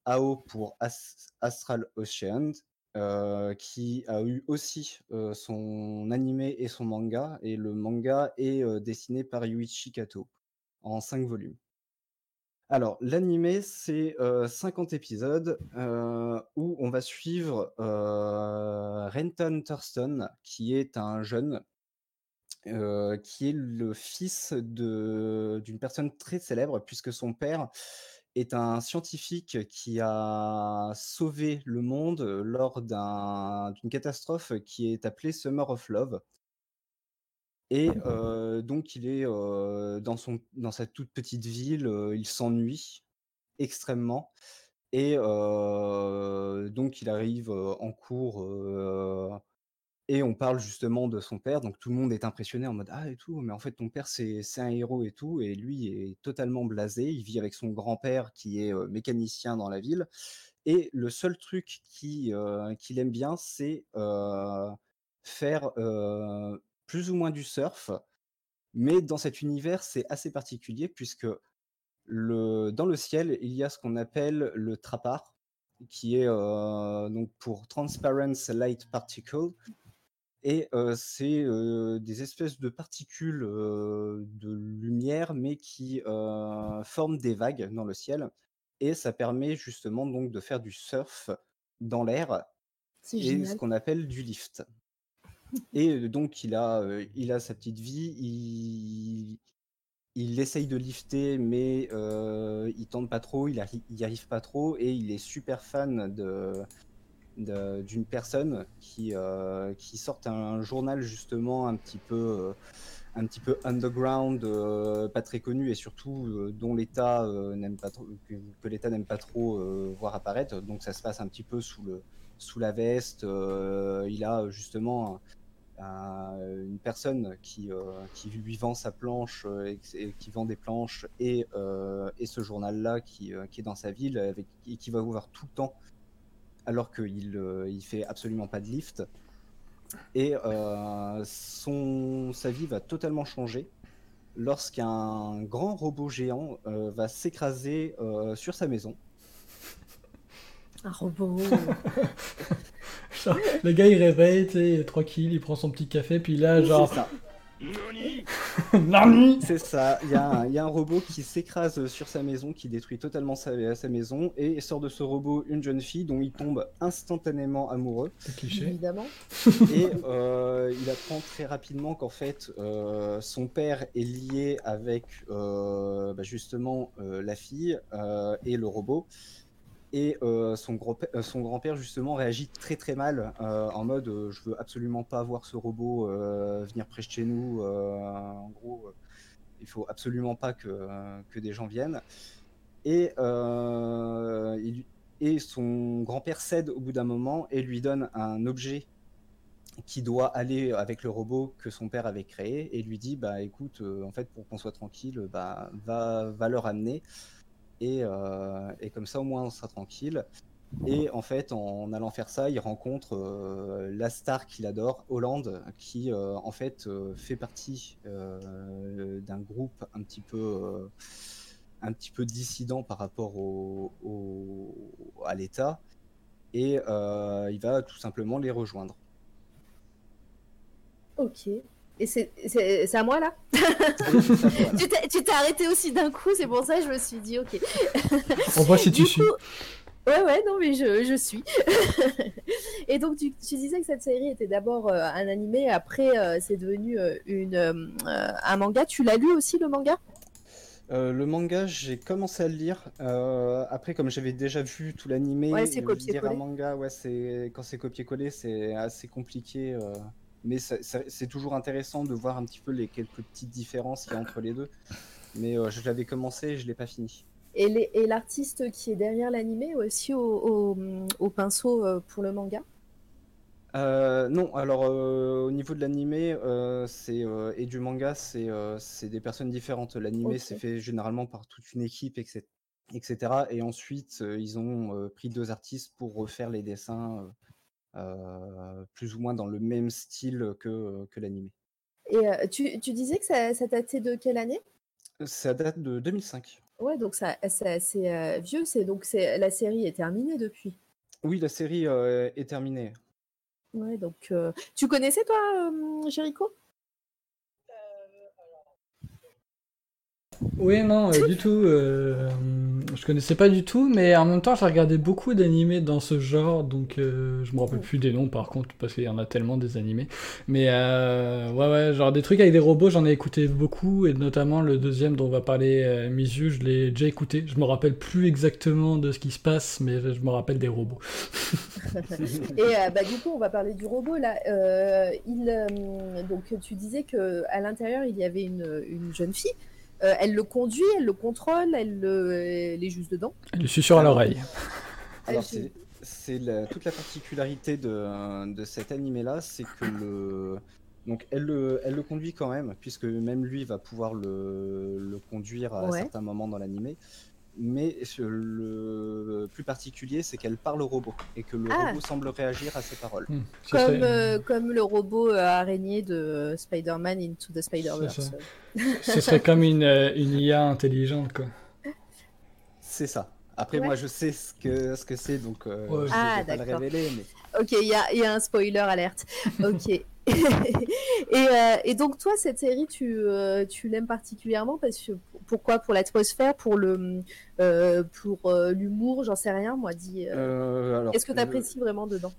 AO pour Astral Ocean, euh, qui a eu aussi son animé et son manga. Et le manga est dessiné par Yuichi Kato en 5 volumes. Alors, l'animé, c'est 50 épisodes où on va suivre Renton Thurston, qui est un jeune qui est le fils d'une personne très célèbre, puisque son père est un scientifique qui a sauvé le monde lors d'une catastrophe qui est appelée Summer of Love. Et donc il est dans, son, dans sa toute petite ville, il s'ennuie extrêmement. Et donc il arrive en cours et on parle justement de son père, donc tout le monde est impressionné en mode ah et tout, mais en fait ton père c'est un héros et tout, et lui est totalement blasé. Il vit avec son grand-père qui est mécanicien dans la ville, et le seul truc qu'il aime bien, c'est faire plus ou moins du surf, mais dans cet univers c'est assez particulier puisque le, dans le ciel il y a ce qu'on appelle le trapar, qui est donc pour Transparent Light Particle, et c'est des espèces de particules de lumière, mais qui forment des vagues dans le ciel. Et ça permet justement donc de faire du surf dans l'air et ce qu'on appelle du lift. Et donc il a, il a sa petite vie, il, il essaye de lifter, mais il tente pas trop, il n'y arrive pas trop, et il est super fan de, d'une personne qui, qui sort un journal justement un petit peu, un petit peu underground, pas très connu et surtout dont l'État n'aime pas trop, que, l'État n'aime pas trop voir apparaître. Donc ça se passe un petit peu sous, le, sous la veste. il a justement une personne qui, qui lui vend sa planche et, qui vend des planches et, et ce journal-là qui, qui, est dans sa ville et qui va voir tout le temps alors qu'il euh, il fait absolument pas de lift. Et euh, son, sa vie va totalement changer lorsqu'un grand robot géant euh, va s'écraser sur sa maison. Un robot. [laughs] le gars il réveille, tu sais, tranquille, il prend son petit café, puis là, genre, [laughs] C'est ça, il y, a un robot qui s'écrase sur sa maison, qui détruit totalement sa, maison, et sort de ce robot une jeune fille dont il tombe instantanément amoureux. Évidemment. Et euh, il apprend très rapidement qu'en fait, euh, son père est lié avec euh, bah, justement la fille et le robot. Et euh, son, grand-père, son grand-père, justement, réagit très très mal, euh, en mode je veux absolument pas voir ce robot venir près de chez nous. en gros, il faut absolument pas que, que des gens viennent. Et, et son grand-père cède au bout d'un moment et lui donne un objet qui doit aller avec le robot que son père avait créé et lui dit bah écoute en fait pour qu'on soit tranquille bah va va le ramener euh, et, comme ça, au moins, on sera tranquille. Et en fait, en allant faire ça, il rencontre euh, la star qu'il adore, Hollande, qui euh, en fait fait partie d'un groupe un petit peu, un petit peu dissident par rapport au, à l'État, et il va tout simplement les rejoindre. Ok. Et c'est à moi là [laughs] Tu t'es arrêté aussi d'un coup, c'est pour ça que je me suis dit ok. On voit si tu suis. Ouais, ouais, non, mais je, je suis. [laughs] et donc, tu, tu, disais que cette série était d'abord euh, un animé, après, euh, c'est devenu euh, une, un manga. Tu l'as lu aussi, le manga? Le manga, j'ai commencé à le lire. après, comme j'avais déjà vu tout l'animé, ouais, lire un manga, ouais, c'est quand c'est copié-collé, c'est assez compliqué mais c'est toujours intéressant de voir un petit peu les quelques petites différences qu'il y a entre les deux. Mais euh, je l'avais commencé et je l'ai pas fini. Et l'artiste qui est derrière l'animé aussi au, pinceau euh, pour le manga? Euh, non, alors au niveau de l'animé c'est et du manga, c'est des personnes différentes. L'animé c'est fait généralement par toute une équipe, etc. etc. Et ensuite, ils ont pris deux artistes pour refaire les dessins plus ou moins dans le même style que, que l'animé. Et euh, tu, tu, disais que ça, ça, datait de quelle année? Ça date de 2005. Ouais, donc ça, c'est assez euh, vieux. C'est donc c'est la série est terminée depuis. Oui, la série euh, est terminée. Ouais, donc euh, tu connaissais toi, euh, Jericho? Oui, non, euh, du tout. Je connaissais pas du tout, mais en même temps, j'ai regardé beaucoup d'animés dans ce genre, donc euh, je me rappelle plus des noms par contre, parce qu'il y en a tellement des animés. Mais euh, ouais, ouais, genre des trucs avec des robots, j'en ai écouté beaucoup, et notamment le deuxième dont on va parler, euh, Misu, je l'ai déjà écouté. Je me rappelle plus exactement de ce qui se passe, mais je me rappelle des robots. [laughs] Et euh, bah, du coup, on va parler du robot là. Euh, il, donc tu disais que à l'intérieur il y avait une, une jeune fille. Euh, elle le conduit, elle le contrôle, elle, le- elle est juste dedans. Je suis sûr à l'oreille. Alors, c'est toute la particularité de, de cet animé-là, c'est que le. Donc, elle le, elle le conduit quand même, puisque même lui va pouvoir le, le conduire à Ouais. certains moments dans l'animé. Mais le plus particulier, c'est qu'elle parle au robot et que le Ah. robot semble réagir à ses paroles. Hmm, Comme, euh, comme le robot euh, araignée de Spider-Man Into the Spider-Verse. ça. Ce serait comme une, euh, une IA intelligente, quoi. C'est ça. Après, Ouais. moi, je sais ce que ce que c'est, donc euh, Ouais. je Ah, vais pas le révéler. Mais... Ok, il y a, il y a un spoiler alerte. Ok. [laughs] et, euh, et donc toi, cette série, tu, euh, tu l'aimes particulièrement parce que pourquoi Pour l'atmosphère, pour le, euh, pour euh, l'humour, j'en sais rien. Moi, dis. euh, Qu'est-ce que tu apprécies vraiment dedans?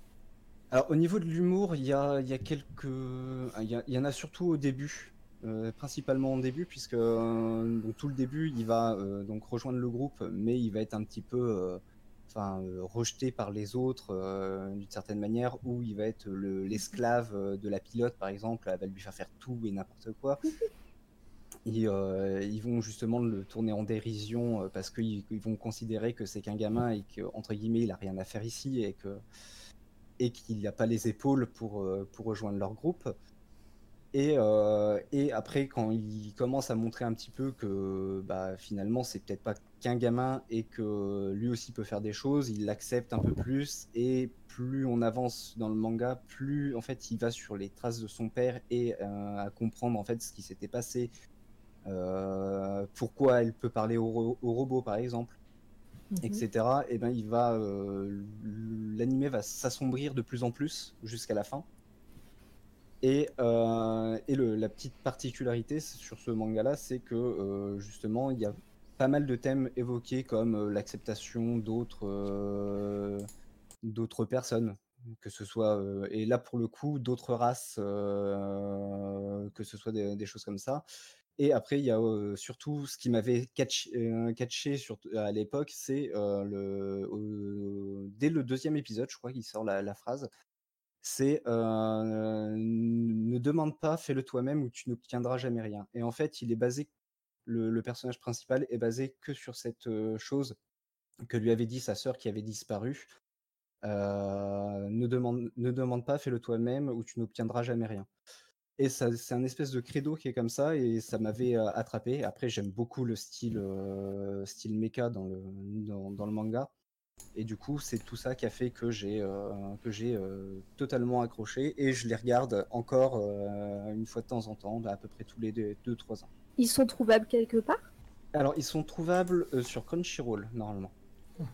Alors, au niveau de l'humour, il y a, il y a quelques. Il y, a- il y en a surtout au début, euh, principalement au début, puisque euh, donc, tout le début, il va euh, donc rejoindre le groupe, mais il va être un petit peu enfin, rejeté par les autres d'une certaine manière, où il va être le- l'esclave de la pilote, par exemple, elle va lui faire faire tout et n'importe quoi. [laughs] Euh, ils vont justement le tourner en dérision euh, parce qu'ils ils vont considérer que c'est qu'un gamin et que entre guillemets il a rien à faire ici et que et qu'il n'a pas les épaules pour, euh, pour rejoindre leur groupe. Et, après, quand il commence à montrer un petit peu que bah, finalement, c'est peut-être pas qu'un gamin et que lui aussi peut faire des choses, il l'accepte un peu plus. Et plus on avance dans le manga, plus en fait, il va sur les traces de son père et à comprendre en fait ce qui s'était passé. Euh, pourquoi elle peut parler au, ro- au robot, par exemple Mhm. etc. Et ben il va, euh, l'animé va s'assombrir de plus en plus jusqu'à la fin. Et, euh, et le- la petite particularité sur ce manga-là, c'est que euh, justement il y a pas mal de thèmes évoqués comme euh, l'acceptation d'autres d'autres personnes, que ce soit et là pour le coup d'autres races, que ce soit des, des choses comme ça. Et après, il y a surtout ce qui m'avait catch, catché à l'époque, c'est dès le deuxième épisode, je crois qu'il sort la, phrase, c'est ne demande pas, fais-le toi-même ou tu n'obtiendras jamais rien. Et en fait, il est basé, le, le personnage principal est basé que sur cette chose que lui avait dit sa sœur qui avait disparu. Euh, ne, demande, ne demande pas, fais-le toi-même ou tu n'obtiendras jamais rien. Et ça, c'est un espèce de credo qui est comme ça, et ça m'avait euh, attrapé. Après, j'aime beaucoup le style, euh, style mecha dans le, dans, dans le manga. Et du coup, c'est tout ça qui a fait que j'ai euh, j'ai totalement accroché. Et je les regarde encore une fois de temps en temps, à peu près tous les 2-3 ans. Ils sont trouvables quelque part? Alors, ils sont trouvables sur Crunchyroll, normalement.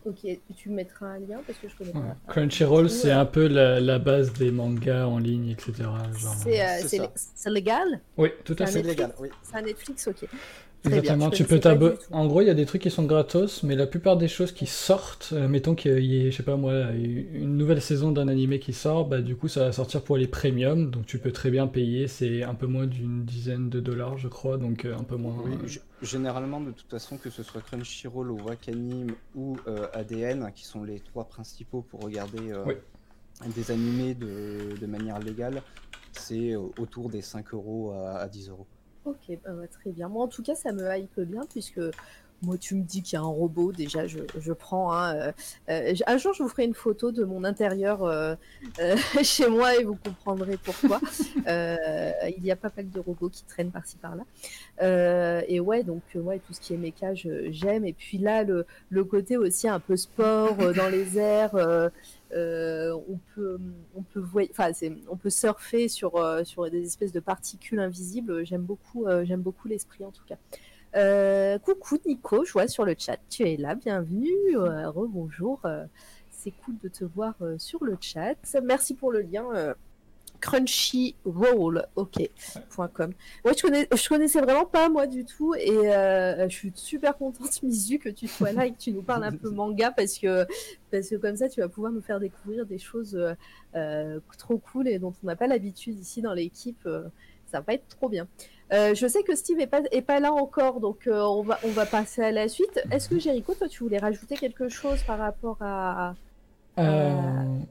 Ok, tu mettras un lien parce que je connais Ouais. pas. Crunchyroll, c'est Ouais. un peu la, la base des mangas en ligne, etc. C'est euh, C'est légal? Oui, tout à fait. C'est légal, oui. C'est un Netflix, ok. Très Exactement, tu peux t'abonner. En gros, il y a des trucs qui sont gratos, mais la plupart des choses qui sortent, euh, mettons qu'il y ait, je sais pas moi, une nouvelle saison d'un animé qui sort, bah du coup ça va sortir pour les premiums, donc tu peux très bien payer, c'est un peu moins d'une dizaine de dollars, je crois, donc euh, un peu moins. Oui, g- généralement, de toute façon, que ce soit Crunchyroll ou Wakanim ou euh, ADN, qui sont les trois principaux pour regarder euh, Oui. des animés de, de manière légale, c'est euh, autour des 5 euros à, à 10 euros. Ok, bah, très bien. Moi, en tout cas, ça me hype bien puisque moi, tu me dis qu'il y a un robot. Déjà, je, je prends. hein, euh, euh, un jour, je vous ferai une photo de mon intérieur euh, euh, [laughs] chez moi et vous comprendrez pourquoi. [laughs] Il y a pas mal de robots qui traînent par-ci par-là. Et ouais, donc ouais, tout ce qui est méca, j'aime. Et puis là, le, le côté aussi un peu sport dans les airs. on peut, on peut voy- enfin, c'est, on peut surfer sur, sur des espèces de particules invisibles. J'aime beaucoup, j'aime beaucoup l'esprit en tout cas. Euh, coucou Nico, je vois sur le chat, tu es là, bienvenue, euh, rebonjour. euh, c'est cool de te voir sur le chat. Merci pour le lien. Crunchyroll. Ouais, je, connais, je connaissais vraiment pas moi du tout et euh, je suis super contente, [laughs] Misu, que tu sois là et que tu nous parles un peu [laughs] manga parce que, parce que comme ça tu vas pouvoir nous faire découvrir des choses euh, trop cool et dont on n'a pas l'habitude ici dans l'équipe. euh, ça va pas être trop bien. Euh, je sais que Steve est pas, est pas là encore, donc euh, on, va, on va passer à la suite. Est-ce que Jericho, toi, tu voulais rajouter quelque chose par rapport à... Euh,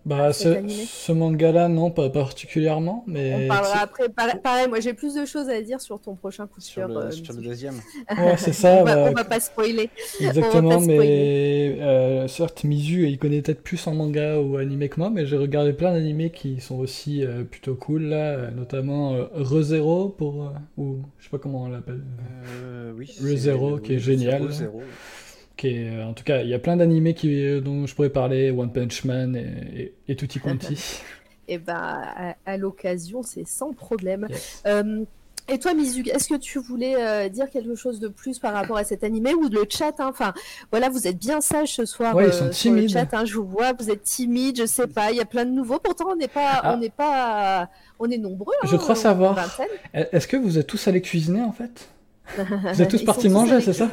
bah, cet ce, ce manga-là, non, pas particulièrement, mais. On parlera après. Pareil, pareil, moi j'ai plus de choses à dire sur ton prochain coup de Sur cœur. le, euh, sur le deuxième. Ouais, c'est [laughs] ça. on, va, bah, on va pas spoiler. Exactement, pas mais euh, certes, Mizu, il connaît peut-être plus en manga ou animé que moi, mais j'ai regardé plein d'animés qui sont aussi euh, plutôt cool, là, euh, notamment euh, ReZero, pour, euh, ou je sais pas comment on l'appelle, oui. Oui, qui est génial. Qui est, euh, en tout cas, il y a plein d'animés qui, euh, dont je pourrais parler, One Punch Man et, et, et Tutti Quanti. [laughs] Et ben à, à l'occasion, c'est sans problème. Yes. Euh, et toi, Mizu, est-ce que tu voulais euh, dire quelque chose de plus par rapport à cet animé ou le chat hein? Enfin, voilà, vous êtes bien sages ce soir Ouais, ils euh, sont sur le timides. chat. hein, je vous vois, vous êtes timide, je sais pas. Il y a plein de nouveaux. Pourtant, on n'est pas, Ah. on n'est pas, on est nombreux. Je hein, crois on est savoir. Est-ce que vous êtes tous allés cuisiner en fait? Vous êtes tous partis manger, c'est ça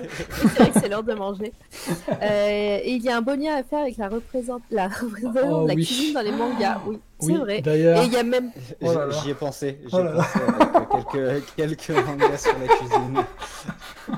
c'est l'heure de manger. [laughs] Euh, et il y a un bon lien à faire avec la, représentation Oh, de la oui. cuisine dans les mangas. Oui, c'est Oui, vrai. Et d'ailleurs. il y a même. Oh. J'y ai pensé. J'y Oh pensé avec euh, quelques, [laughs] quelques mangas sur la cuisine. [laughs]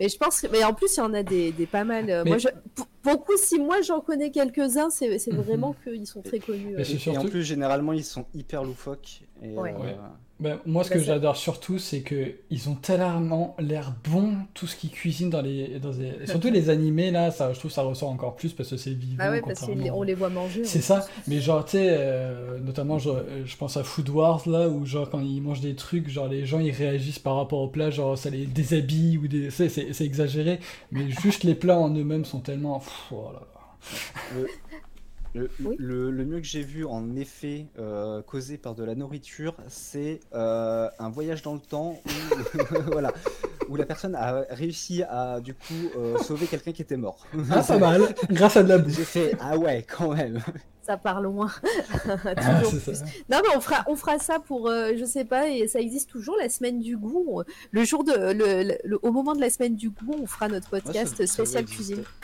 Mais je pense que. Mais en plus, il y en a des, des pas mal. Mais- Moi, je... pour, pour le coup, si moi j'en connais quelques-uns, c'est Mhm. vraiment qu'ils sont très connus. Mais euh. Et, et en surtout- plus, généralement, ils sont hyper loufoques. Et, Ouais. euh, Ouais. Ben, moi, ce Bah, que ça- j'adore surtout, c'est que ils ont tellement l'air bons, tout ce qu'ils cuisinent dans les, dans les... et [laughs] surtout les animés là, ça, je trouve ça ressort encore plus parce que c'est vivant. Ah ouais, parce qu'on les voit manger. C'est ça, mais genre, tu sais, euh, notamment, je, je pense à Food Wars, là, où genre, quand ils mangent des trucs, genre, les gens, ils réagissent par rapport au plat, genre, ça les déshabille, ou des... C'est exagéré, mais juste les plats en eux-mêmes sont tellement... Pff, oh là là. Le, Oui. le- le mieux que j'ai vu en effet euh, causé par de la nourriture, c'est euh, un voyage dans le temps où, [laughs] voilà, où la personne a réussi à du coup euh, sauver quelqu'un qui était mort. Ah, pas mal, grâce à de la bouffe. J'ai fait ah ouais quand même. Ça part loin. [laughs] Ah, Toujours c'est plus. ça. Non, mais on fera, on fera ça pour, euh, je sais pas, et ça existe toujours, la semaine du goût. On- Le jour de, le, le- le- au moment de la semaine du goût, on fera notre Ouais, ça- podcast ça spécial cuisine. exister.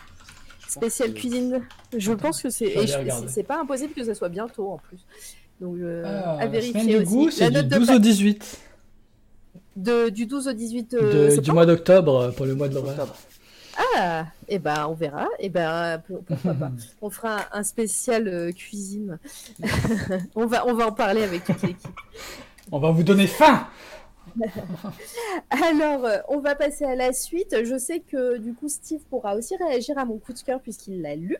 Spécial que- cuisine. Je pense que c'est, c'est pas impossible que ça soit bientôt en plus. Donc, euh, Ah, à vérifier du aussi. goût, c'est la du note de 12 pa- au 18 de- du 12 au 18 de- euh, du septembre. mois d'octobre pour le mois de. Octobre. Ah, et ben on verra. Et ben pour- pourquoi pas. [laughs] On fera un, un spécial euh, cuisine. [laughs] on va, on va en parler avec toute l'équipe. On va vous donner faim [laughs] Alors, euh, on va passer à la suite. Je sais que du coup, Steve pourra aussi réagir à mon coup de cœur puisqu'il l'a lu.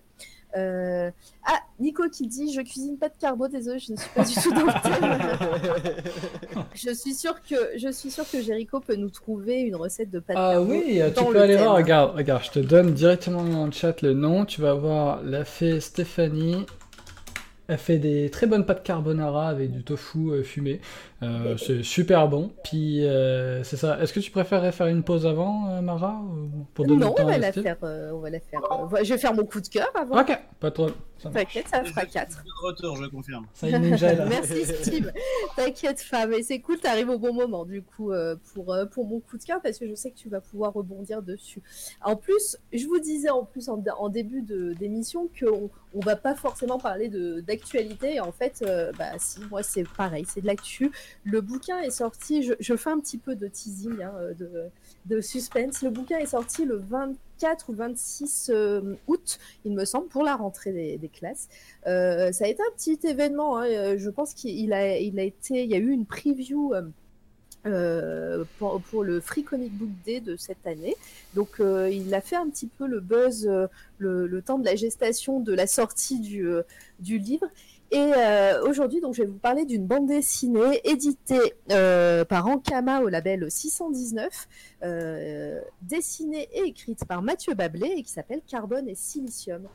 Euh, Ah, Nico qui dit Je cuisine pas de carbo, désolé, je ne suis pas du tout dans le thème. [laughs] je suis sûre que je suis sûre que Jericho peut nous trouver une recette de pâte Ah carbo oui, tu peux le aller thème. voir, regarde, regarde, je te donne directement dans le chat le nom, tu vas voir, la fée Stéphanie, elle fait des très bonnes pâtes carbonara avec du tofu euh, fumé, Euh, c'est super bon, puis euh, c'est ça, est-ce que tu préférerais faire une pause avant, euh, Mara, ou pour donner Non, on va la faire. euh, on va la faire. euh, je vais faire mon coup de cœur avant. Ok, pas trop. T'inquiète, ça fera 4. De retour, je confirme. Ça y est, Ninja est là. [laughs] Merci Steve. T'inquiète femme. Et c'est cool, t'arrives au bon moment du coup euh, pour, euh, pour mon coup de cœur parce que je sais que tu vas pouvoir rebondir dessus. En plus, je vous disais en plus en, en début de- d'émission qu'on on va pas forcément parler de d'actualité. En fait, euh, bah si, moi c'est pareil, c'est de l'actu. Le bouquin est sorti, je, fais un petit peu de teasing, hein, de, de suspense. Le bouquin est sorti le 24 ou 26 euh, août, il me semble, pour la rentrée des, classes. Euh, ça a été un petit événement. hein, euh, Je pense qu'il a, été, il y a eu une preview. euh, euh, pour, le Free Comic Book Day de cette année. Donc euh, il a fait un petit peu le buzz, euh, le, temps de la gestation de la sortie euh, du livre. Et euh, aujourd'hui, donc, je vais vous parler d'une bande dessinée éditée euh, par Ankama au label 619, euh, dessinée et écrite par Mathieu Bablé et qui s'appelle Carbone et Silicium.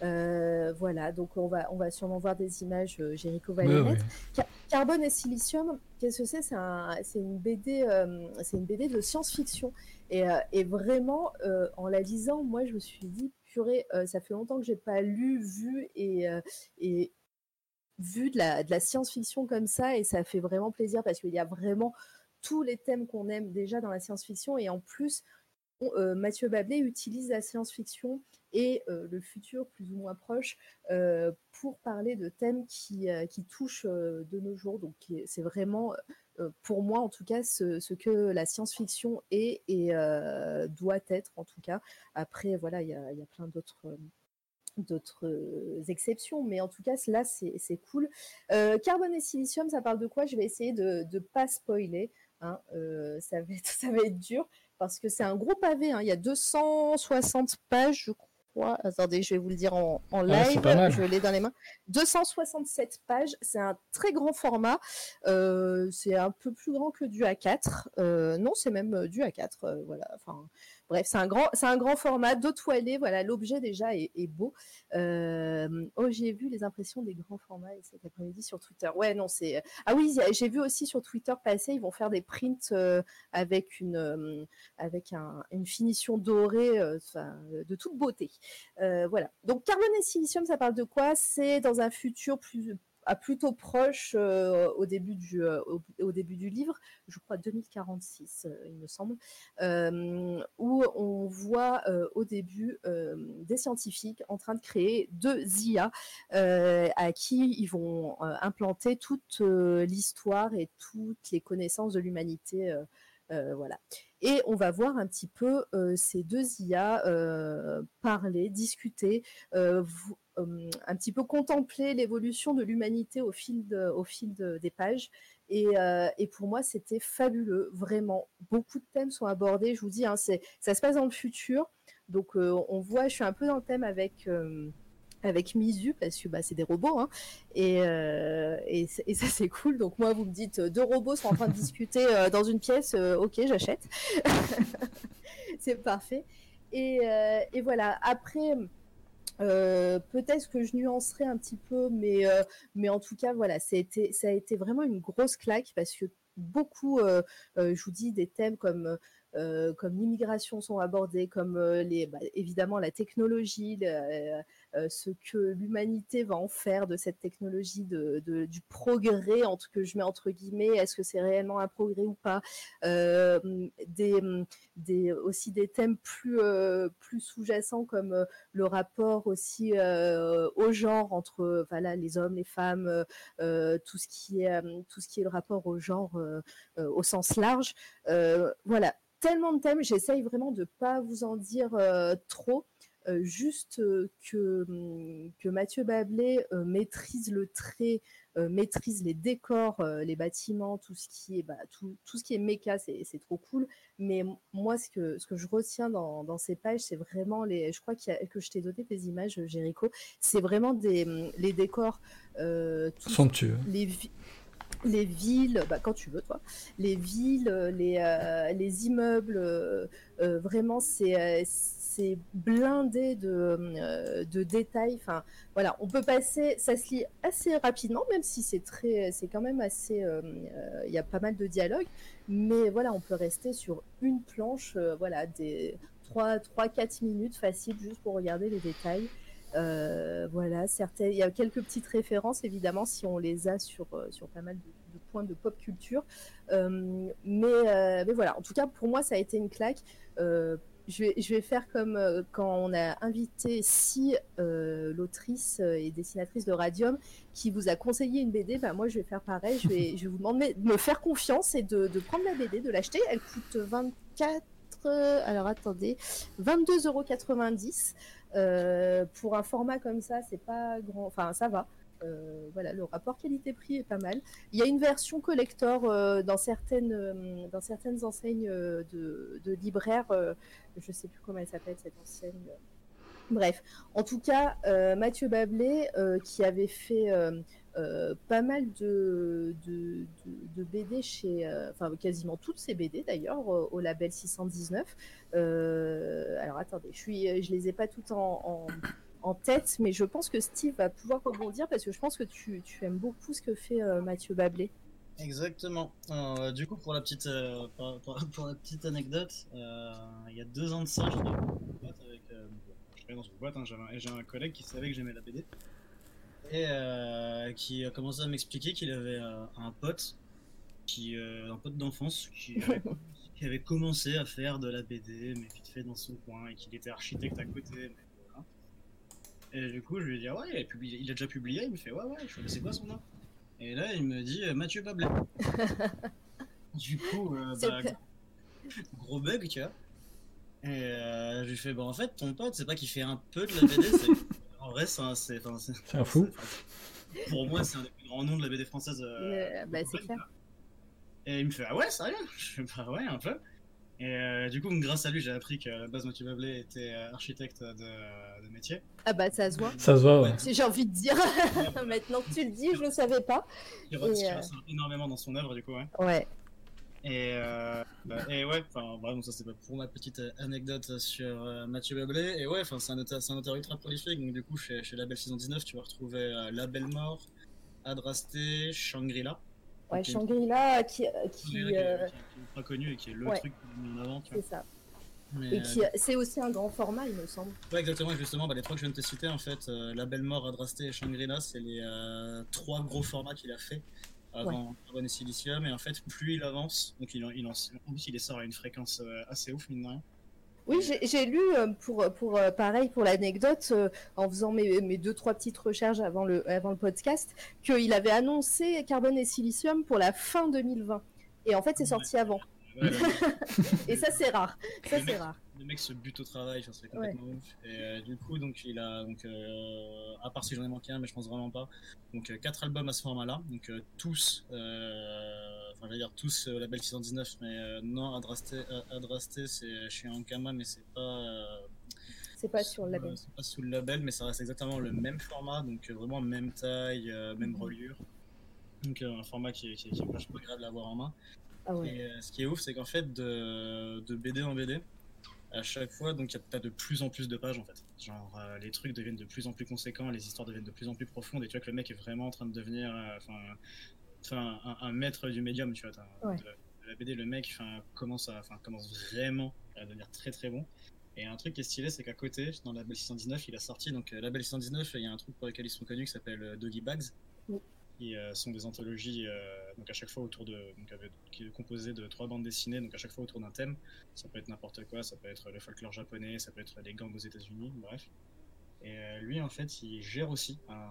Voilà, donc on va, on va sûrement voir des images, Jéricho va les mettre. Carbone et Silicium, qu'est-ce que c'est? C'est un- c'est une BD, c'est une BD de science-fiction. Et, et vraiment, en la lisant, moi, je me suis dit, purée, ça fait longtemps que j'ai pas lu, vu et, et vu de la, science-fiction comme ça, et ça fait vraiment plaisir parce qu'il y a vraiment tous les thèmes qu'on aime déjà dans la science-fiction, et en plus, euh, Mathieu Bablé utilise la science-fiction et euh, le futur plus ou moins proche euh, pour parler de thèmes qui, qui touchent de nos jours. Donc c'est vraiment, pour moi en tout cas, ce, que la science-fiction est et doit être en tout cas. Après, voilà, il y a, il y a plein d'autres... d'autres euh, exceptions, mais en tout cas, là, c'est cool. Euh, Carbone et silicium, ça parle de quoi? Je vais essayer de ne pas spoiler. hein, euh, ça, va être, [laughs] ça va être dur parce que c'est un gros pavé. hein, Il y a 260 pages, je crois. Attendez, je vais vous le dire en, en Ah, live. je l'ai dans les mains. 267 pages. C'est un très grand format. Euh, c'est un peu plus grand que du A4. Euh, non, c'est même du A4. euh, voilà. Enfin, bref, c'est un grand, format, dos toilé. Voilà, l'objet déjà est, beau. Euh, oh, j'ai vu les impressions des grands formats cet après-midi sur Twitter. Ouais, non, c'est. Ah oui, j'ai vu aussi sur Twitter passer, ils vont faire des prints euh, avec une, euh, une finition dorée, de toute beauté. Voilà. Donc, carbone et silicium, ça parle de quoi? C'est dans un futur plus plutôt proche euh, au début du euh, au, début du livre, je crois 2046, euh, il me semble, où on voit au début des scientifiques en train de créer deux IA à qui ils vont implanter toute l'histoire et toutes les connaissances de l'humanité. voilà. Et on va voir un petit peu ces deux IA parler, discuter, un petit peu contempler l'évolution de l'humanité au fil, au fil de- des pages. Et, euh, et pour moi, c'était fabuleux, vraiment. Beaucoup de thèmes sont abordés. Je vous dis, hein, ça se passe dans le futur. Donc, euh, on voit, je suis un peu dans le thème avec. euh, avec Mizu parce que bah, c'est des robots hein. et, euh, et, et ça c'est cool donc moi vous me dites euh, deux robots sont en train de discuter euh, dans une pièce euh, ok j'achète [laughs] c'est parfait et, euh, et voilà après euh, peut-être que je nuancerai un petit peu, mais, euh, en tout cas, voilà, ça a, été, vraiment une grosse claque parce que beaucoup, euh, je vous dis, des thèmes comme, comme l'immigration sont abordés, comme euh, bah, évidemment la technologie, euh, euh, ce que l'humanité va en faire de cette technologie, de, du progrès, entre que je mets entre guillemets, est-ce que c'est réellement un progrès ou pas, Euh, aussi des thèmes plus, euh, plus sous-jacents comme euh, le rapport aussi euh, au genre entre voilà les hommes, les femmes, euh, euh, tout ce qui est euh, tout ce qui est le rapport au genre euh, euh, au sens large. Euh, voilà, tellement de thèmes. J'essaye vraiment de pas vous en dire euh, trop. euh, juste euh, que, hum, que Mathieu Bablé maîtrise le trait, maîtrise les décors, les bâtiments, tout ce qui est, bah, tout, tout ce qui est méca, c'est c'est trop cool. Mais moi, ce que, ce que je retiens dans, dans ces pages, c'est vraiment les. Je crois qu'il y a- que je t'ai donné des images, Jéricho. C'est vraiment des, hum, les décors. tout- Somptueux. les, les villes, bah, quand tu veux, toi, les villes, euh, les, euh, les immeubles, euh, vraiment, c'est blindé de, de détails. Enfin, voilà, on peut passer, ça se lit assez rapidement, même si c'est très, c'est quand même assez, il y a pas mal de dialogues, mais voilà, on peut rester sur une planche, voilà, des 3-4 minutes facile juste pour regarder les détails. Euh, voilà, certaines, il y a quelques petites références évidemment si on les a sur, euh, sur pas mal de, de points de pop culture. Euh, mais, euh, mais voilà, en tout cas pour moi ça a été une claque. Je, vais, je vais faire comme quand on a invité Si, l'autrice et dessinatrice de Radium, qui vous a conseillé une BD. Bah, moi je vais faire pareil, je vais, [laughs] je vais vous demander de me faire confiance et de, de prendre la BD, de l'acheter. Elle coûte 24. euh, Alors attendez, 22,90€ euh, pour un format comme ça, c'est pas grand. Enfin, ça va. Euh, voilà, le rapport qualité-prix est pas mal. Il y a une version collector euh, dans certaines dans certaines enseignes de, de libraires. je sais plus comment elle s'appelle cette enseigne. Bref, en tout cas, Mathieu Bablé, qui avait fait euh, euh, pas mal de, BD chez, euh, enfin quasiment toutes ces BD d'ailleurs au, au label 619. Euh, alors attendez, je suis, les ai pas toutes en, tête, mais je pense que Steve va pouvoir rebondir parce que je pense que tu, aimes beaucoup ce que fait euh, Mathieu Bablé. Exactement. Euh, du coup, pour la petite, euh, anecdote, euh, il y a deux ans de ça, je travaillais dans une boîte avec, euh, hein, j'avais j'ai un collègue qui savait que j'aimais la BD et euh, qui a commencé à m'expliquer qu'il avait euh, un pote, qui, euh, un pote d'enfance, qui, avait- qui avait commencé à faire de la BD, mais vite fait dans son coin, et qu'il était architecte à côté. mais voilà. Et du coup, je lui ai dit, ah ouais, il a, publié- il a déjà publié, il me fait, ouais, ouais, je fais, c'est quoi son nom et là, il me dit euh, Mathieu Bablet. [laughs] du coup, euh, bah, gros bug, tu vois. Et euh, je lui fais, bah en fait, ton pote, c'est pas qu'il fait un peu de la BD, c'est... En vrai, c'est un, c'est, enfin, c'est- C'est un fou. Pour moi, c'est un des plus grands noms de la BD française. euh, Euh, bah, c'est clair. Et il me fait, ah ouais, sérieux? [laughs] Je fais, bah ouais, un peu. Et euh, du coup, grâce à lui, j'ai appris qu'à la base, Mathieu Bablet était architecte de, de métier. Ah bah ça se voit. Ça se voit, ouais. J'ai envie de dire. [laughs] Maintenant que tu le dis, je le savais pas. Il Et, euh, énormément dans son œuvre, du coup, ouais. Ouais. Et, euh, bah, et ouais, enfin vraiment ça c'est pour ma petite euh, anecdote sur euh, Mathieu Bablé. Et ouais, enfin c'est un un auteur ultra prolifique. Donc du coup chez, chez Label 619 tu vas retrouver euh, La Belle Mort, Adrasté, Shangri-La. Ouais. Shangri-La qui, qui, Shangri-La qui, est- qui est- qui est ultra connu et qui est le ouais. truc qu'on avant. C'est ça. Mais, Et qui, c'est aussi un grand format, il me semble. ouais, exactement. Et justement, bah, les trois que je viens de te citer, en fait, La Belle Mort, Adrasté et Shangri-La, c'est les trois gros formats qu'il a fait avant Carbone et Silicium. Et en fait, plus il avance, donc il, en- il en, en plus il les sort à une fréquence euh, assez ouf, mine de rien. Oui, j'ai lu euh, pour, pour euh, pareil pour l'anecdote, euh, en faisant mes, mes deux trois petites recherches avant le, avant le podcast, qu'il avait annoncé Carbone et Silicium pour la fin 2020. Et en fait, c'est sorti avant. Ouais, [laughs] Et ça, c'est rare. Ça, c'est rare. Le mec se bute au travail, enfin, c'est complètement ouf. Et euh, du coup, donc, il a, donc, euh, à part si j'en ai manqué un, mais je pense vraiment pas, donc euh, quatre albums à ce format-là, donc tous, enfin, j'allais dire tous label 619, mais non, Adrasté, Adrasté c'est chez Ankama, mais c'est pas, C'est pas sur le label. c'est pas sous le label, mais ça reste exactement le même format, donc vraiment même taille, même Mhm. reliure. Donc un format qui est, qui est- qui est vachement agréable à avoir en main. Ah ouais. Et euh, ce qui est ouf, c'est qu'en fait, de, de BD en BD, à chaque fois, donc tu as de plus en plus de pages en fait. Genre, euh, les trucs deviennent de plus en plus conséquents, les histoires deviennent de plus en plus profondes, et tu vois que le mec est vraiment en train de devenir euh, enfin, un, un maître du médium, tu vois. Ouais. De, de la BD, le mec commence, à, enfin, commence vraiment à devenir très très bon. Et un truc qui est stylé, c'est qu'à côté, dans la Label 619, il a sorti, donc euh, Label 619, il y a un truc pour lequel ils sont connus qui s'appelle euh, Doggy Bags, Oui. Qui euh, sont des anthologies, euh, donc à chaque fois autour de, donc avec- qui est composé de trois bandes dessinées, donc à chaque fois autour d'un thème. Ça peut être n'importe quoi, ça peut être le folklore japonais, ça peut être les gangs aux États-Unis, bref. Et euh, lui, en fait, il gère aussi, un,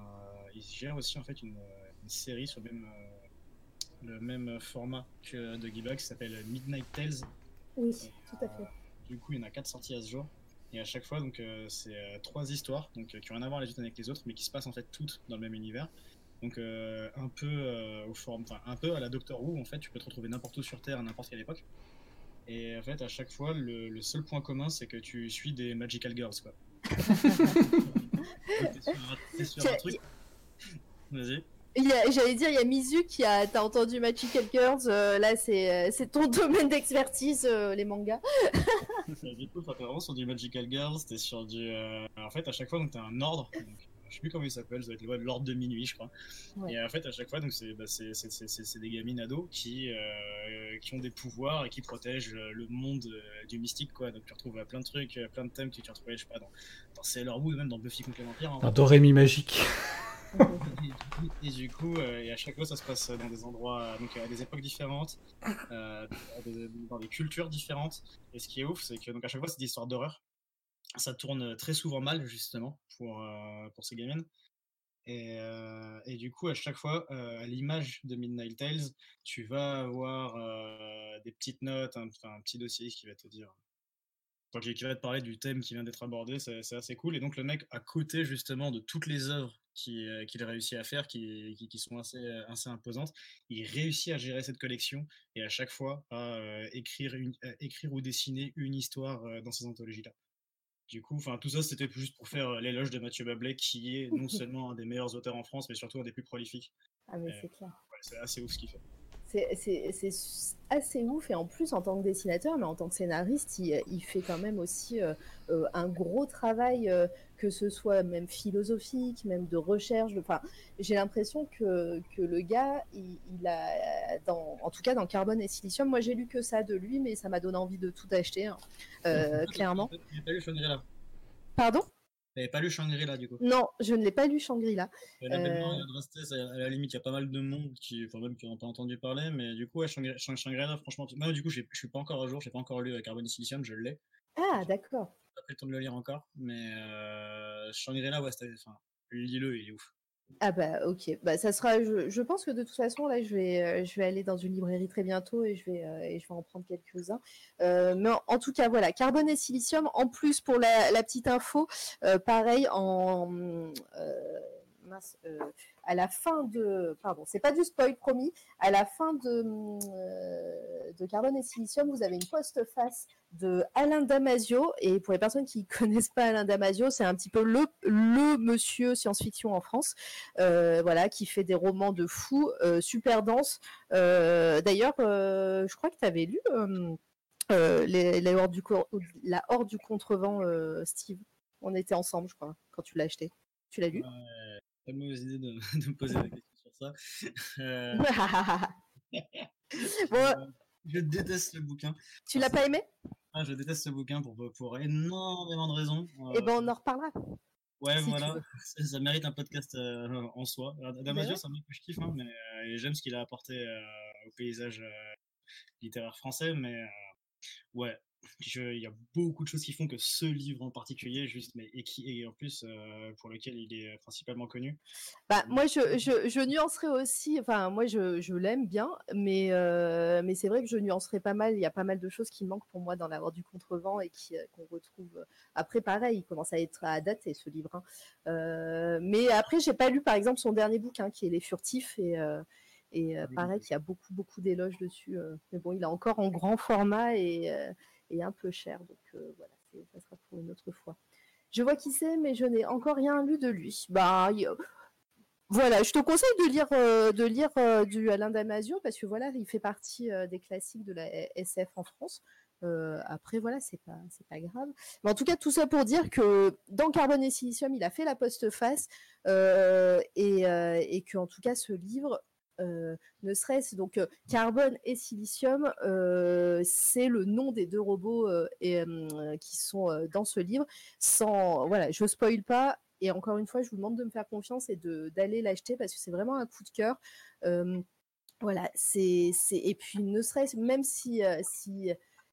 il gère aussi en fait une, une série sur le même, euh, le même format que Doggy Bags, qui s'appelle Midnight Tales. Oui, tout à fait. Du coup, il y en a quatre sorties à ce jour. Et à chaque fois, donc, c'est trois histoires donc, qui ont rien à voir les unes avec les autres, mais qui se passent en fait toutes dans le même univers. Donc, euh, un peu euh, au forme, enfin, un peu à la Doctor Who, en fait, tu peux te retrouver n'importe où sur Terre à n'importe quelle époque. Et en fait, à chaque fois, le, le seul point commun, c'est que tu suis des Magical Girls, quoi. [laughs] [laughs] T'es sur un- sur truc. Vas-y. J'allais dire, il y a Mizu qui a. T'as entendu Magical Girls, euh, là, c'est ton [laughs] domaine d'expertise, euh, les mangas. Du coup, t'es vraiment sur du Magical Girls, t'es sur du. euh, En fait, à chaque fois, donc t'as un ordre. donc, je sais plus comment il s'appelle, ça doit être le- ouais, l'ordre de minuit, je crois. Ouais. Et en fait, à chaque fois, donc c'est bah, des gamines ados qui, euh, qui ont des pouvoirs et qui protègent euh, le monde euh, du mystique, quoi. Donc tu retrouves euh, plein de trucs, euh, plein de thèmes que tu retrouves, je sais pas, dans, dans Sailor Moon, même dans Buffy vampires. hein. Un Dorémy magique. Et du coup, euh, et à chaque fois, ça se passe dans des endroits, donc à des époques différentes, euh, dans des cultures différentes. Et ce qui est ouf, c'est que donc à chaque fois, c'est des histoires d'horreur. Ça tourne très souvent mal, justement, pour, euh, pour ces gamines. Et, euh, et du coup, à chaque fois, euh, à l'image de Midnight Tales, tu vas avoir des petites notes, un, un petit dossier qui va te dire qui va te parler du thème qui vient d'être abordé, c'est assez cool. Et donc le mec, à côté justement de toutes les œuvres qui, qu'il réussit à faire, qui, qui, sont assez, assez imposantes, il réussit à gérer cette collection et à chaque fois à écrire, à écrire ou dessiner une histoire dans ces anthologies-là. Du coup, enfin, tout ça, c'était juste pour faire euh, l'éloge de Mathieu Bablet, qui est non [laughs] seulement un des meilleurs auteurs en France, mais surtout un des plus prolifiques. Ah, mais Euh, c'est clair. Ouais, c'est assez ouf ce qu'il fait. C'est- assez ouf et en plus en tant que dessinateur, mais en tant que scénariste, il, il fait quand même aussi euh, euh, un gros travail, euh, que ce soit même philosophique, même de recherche. Enfin, j'ai l'impression que, que le gars, il, il a, dans, en tout cas dans Carbone et Silicium, moi j'ai lu que ça de lui, mais ça m'a donné envie de tout acheter, hein, euh, [laughs] clairement. Pardon? T'avais pas lu Shangri-La, du coup Non, je ne l'ai pas lu Shangri-La. Euh. à la limite, il y a pas mal de monde qui, enfin, même qui n'ont pas entendu parler, mais du coup, ouais, Shangri- Shang- Shangri-La, franchement, moi, du coup, je suis pas encore à jour, j'ai pas encore lu euh, Carbone et Silicium, je l'ai. Ah, d'accord. J'ai pas pris le temps de le lire encore, mais euh, Shangri-La, ouais, c'était, enfin, lis-le, il est ouf. Ah bah ok, bah ça sera. Je, je pense que de toute façon là, je vais, euh, je vais aller dans une librairie très bientôt et je vais, euh, et je vais en prendre quelques-uns. Euh, mais en, tout cas voilà, carbone et silicium. En plus pour la, la petite info, euh, pareil en euh, mince, à la fin de, pardon, c'est pas du spoil promis. À la fin de euh, de carbone et silicium, vous avez une postface de Alain Damasio. Et pour les personnes qui [laughs] connaissent pas Alain Damasio, c'est un petit peu le, monsieur science-fiction en France, euh, voilà, qui fait des romans de fou, euh, super dense. Euh, D'ailleurs, je crois que tu avais lu les, Hordes du, la Horde du Contrevent, Steve. On était ensemble, je crois, quand tu l'as acheté. Tu l'as lu? De mauvaise idée de, [laughs] de me poser la question sur ça. Euh, [laughs] Bon, euh, je déteste le bouquin. tu l'as pas aimé? Ah, je déteste ce bouquin pour, pour énormément de raisons. Eh Euh, ben, on en reparlera. Ouais, Si voilà, ça, ça mérite un podcast euh, en soi. Damasio, c'est un mec que je kiffe, hein, mais euh, j'aime ce qu'il a apporté euh, au paysage euh, littéraire français, mais euh, ouais, il y a beaucoup de choses qui font que ce livre en particulier, juste, mais et qui et en plus euh, pour lequel il est principalement connu. Bah, moi, je, je, je nuancerais aussi, enfin, moi, je, je l'aime bien, mais, euh, mais c'est vrai que je nuancerais pas mal. Il y a pas mal de choses qui manquent pour moi dans la Horde du Contrevent et qui, euh, qu'on retrouve. Après, pareil, il commence à être à dater ce livre. hein. Euh, mais après, j'ai pas lu, par exemple, son dernier bouquin qui est Les Furtifs et. euh, et euh, Oui. pareil, qu'il y a beaucoup, beaucoup d'éloges dessus. euh. mais bon, il est encore en grand format et, euh, un peu cher. Donc euh, voilà, ça sera pour une autre fois. Je vois qui c'est, mais je n'ai encore rien lu de lui. Bah, il- voilà, je te conseille de lire, euh, de lire euh, du Alain Damasio parce que voilà, il fait partie des classiques de la SF en France. Après, voilà, c'est pas, c'est pas grave. Mais en tout cas, tout ça pour dire que dans Carbone et Silicium, il a fait la postface et, et que en tout cas, ce livre, euh, ne serait-ce donc euh, Carbone et Silicium, euh, c'est le nom des deux robots et, qui sont dans ce livre. Sans, voilà, je spoil pas. Et encore une fois, je vous demande de me faire confiance et d'aller l'acheter parce que c'est vraiment un coup de cœur. Voilà, c'est et puis ne serait-ce même si si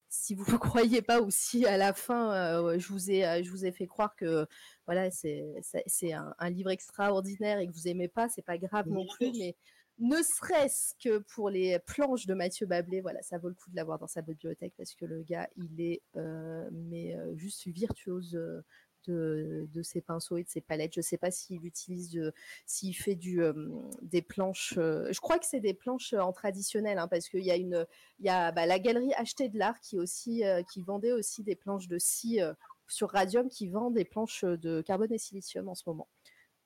si vous ne [laughs] croyez pas ou si à la fin euh, je vous ai je vous ai fait croire que voilà c'est c'est- c'est un, un livre extraordinaire et que vous aimez pas, c'est pas grave non plus, mais ne serait-ce que pour les planches de Mathieu Bablé, voilà, ça vaut le coup de l'avoir dans sa bibliothèque parce que le gars, il est euh, mais euh, juste virtuose euh, de, ses pinceaux et de ses palettes. Je sais pas s'il utilise, s'il fait des planches. je crois que c'est des planches en traditionnel, hein, parce qu'il y a une, bah, la galerie Acheter de l'art qui aussi, qui vendait aussi des planches de scie sur Radium, qui vend des planches de carbone et silicium en ce moment.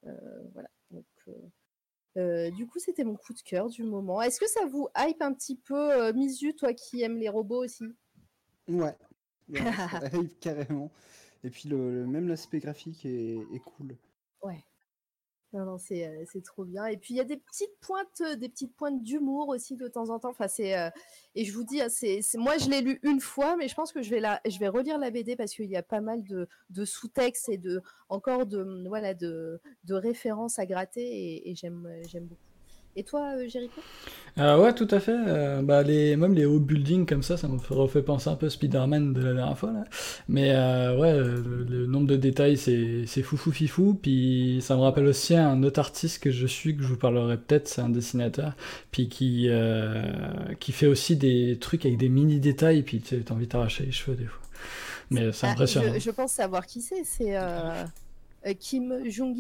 Voilà. Euh, du coup, c'était mon coup de cœur du moment. Est-ce que ça vous hype un petit peu, euh, Misu, toi qui aimes les robots aussi? Ouais. Ouais, [laughs] ça arrive carrément. Et puis le, le- même l'aspect graphique est, est cool. Non, c'est euh, c'est trop bien. Et puis il y a des petites pointes, euh, des petites pointes d'humour aussi de temps en temps. Enfin, c'est euh, et je vous dis, hein, c'est c'est- moi je l'ai lu une fois, mais je pense que je vais la, je vais relire la BD parce qu'il y a pas mal de, de sous-textes et de encore de hum, voilà de, de références à gratter et, et j'aime j'aime beaucoup. Et toi, euh, Jéricho Euh, ouais, tout à fait. Euh, bah, les, même les hauts buildings comme ça, ça me fait- refait penser un peu Spider-Man de la dernière fois. Là. Mais euh, ouais, le, le nombre de détails, c'est foufou fifou. Puis ça me rappelle aussi un autre artiste que je suis, que je vous parlerai peut-être, c'est un dessinateur. Puis qui, qui fait aussi des trucs avec des mini détails. Puis tu t'as envie de t'arracher les cheveux des fois. Mais c'est Ah, impressionnant. je, je pense savoir qui c'est. C'est Kim Jong.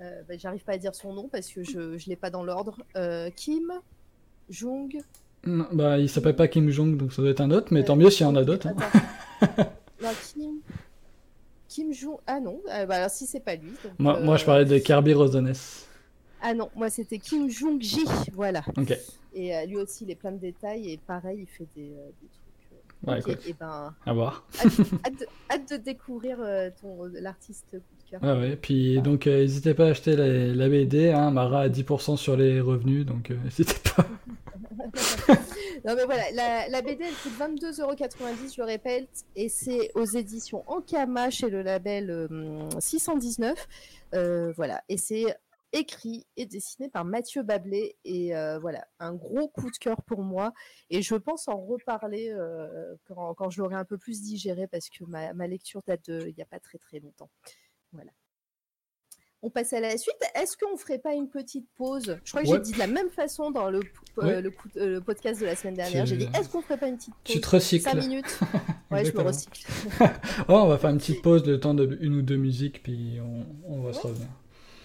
Euh, bah, J'arrive pas à dire son nom parce que je ne l'ai pas dans l'ordre. Euh, Kim Jong. Non, bah, il s'appelle pas Kim Jong, donc ça doit être un autre. Mais Euh, tant mieux s'il y en a d'autres. hein. [laughs] Non, Kim. Kim Jong. Ah non, bah, alors si c'est pas lui. donc, Moi, moi, je parlais de Kirby Rosanes. Ah non, moi c'était Kim Jong-ji, voilà. Et euh, lui aussi, il est plein de détails et pareil, il fait des, euh, des trucs. euh, Ouais, ok, écoute, et ben, à voir. hâte, [laughs] hâte de, hâte de découvrir l'artiste cœur. Ouais, ouais. Puis donc, euh, n'hésitez pas à acheter la, la BD. Hein. Mara a 10% sur les revenus, donc euh, [laughs] n'hésitez pas. [laughs] Non mais voilà, la, la BD elle coûte 22,90€, je le répète, et c'est aux éditions Ankama chez le label euh, 619. Euh, voilà, et c'est écrit et dessiné par Mathieu Bablé, et euh, voilà, un gros coup de cœur pour moi, et je pense en reparler euh, quand, quand je l'aurai un peu plus digéré, parce que ma, ma lecture date de il n'y a pas très très longtemps. Voilà. On passe à la suite. Est-ce qu'on ferait pas une petite pause? Je crois que Ouais. j'ai dit de la même façon dans le, euh, Ouais. le, coup- euh, le podcast de la semaine dernière. J'ai dit est-ce qu'on ferait pas une petite pause? Tu te recycles. 5 minutes [laughs] Ouais, je me recycle. [laughs] Oh, on va faire une petite pause, le temps de une ou deux musiques, puis on, on va se revenir.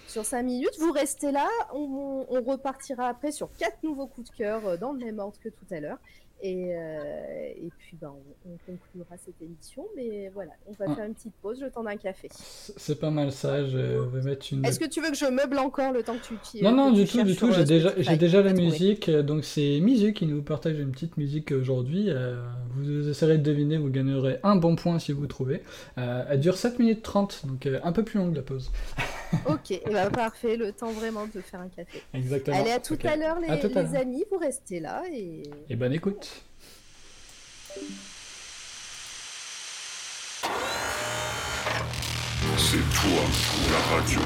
Sur 5 minutes, vous restez là. On, on repartira après sur quatre nouveaux coups de cœur euh, dans le même ordre que tout à l'heure. Et, euh, et puis, ben, on, on conclura cette émission. Mais voilà, on va Ah. faire une petite pause, le temps d'un café. C'est pas mal ça, je vais mettre une... Est-ce que tu veux que je meuble encore le temps que tu t'y- Non, non, du tout, du tout. J'ai euh, déjà, j'ai déjà la musique. Donc c'est Mizu qui nous partage une petite musique aujourd'hui. euh, vous essayerez de deviner, vous gagnerez un bon point si vous trouvez. Euh, elle dure 7 minutes 30, donc un peu plus longue la pause. [laughs] [laughs] Ok, et ben, parfait, le temps vraiment de faire un café. Exactement. Allez, à tout à l'heure, les, À tout à les amis, vous restez là. Et... Et bonne écoute. C'est toi la radio.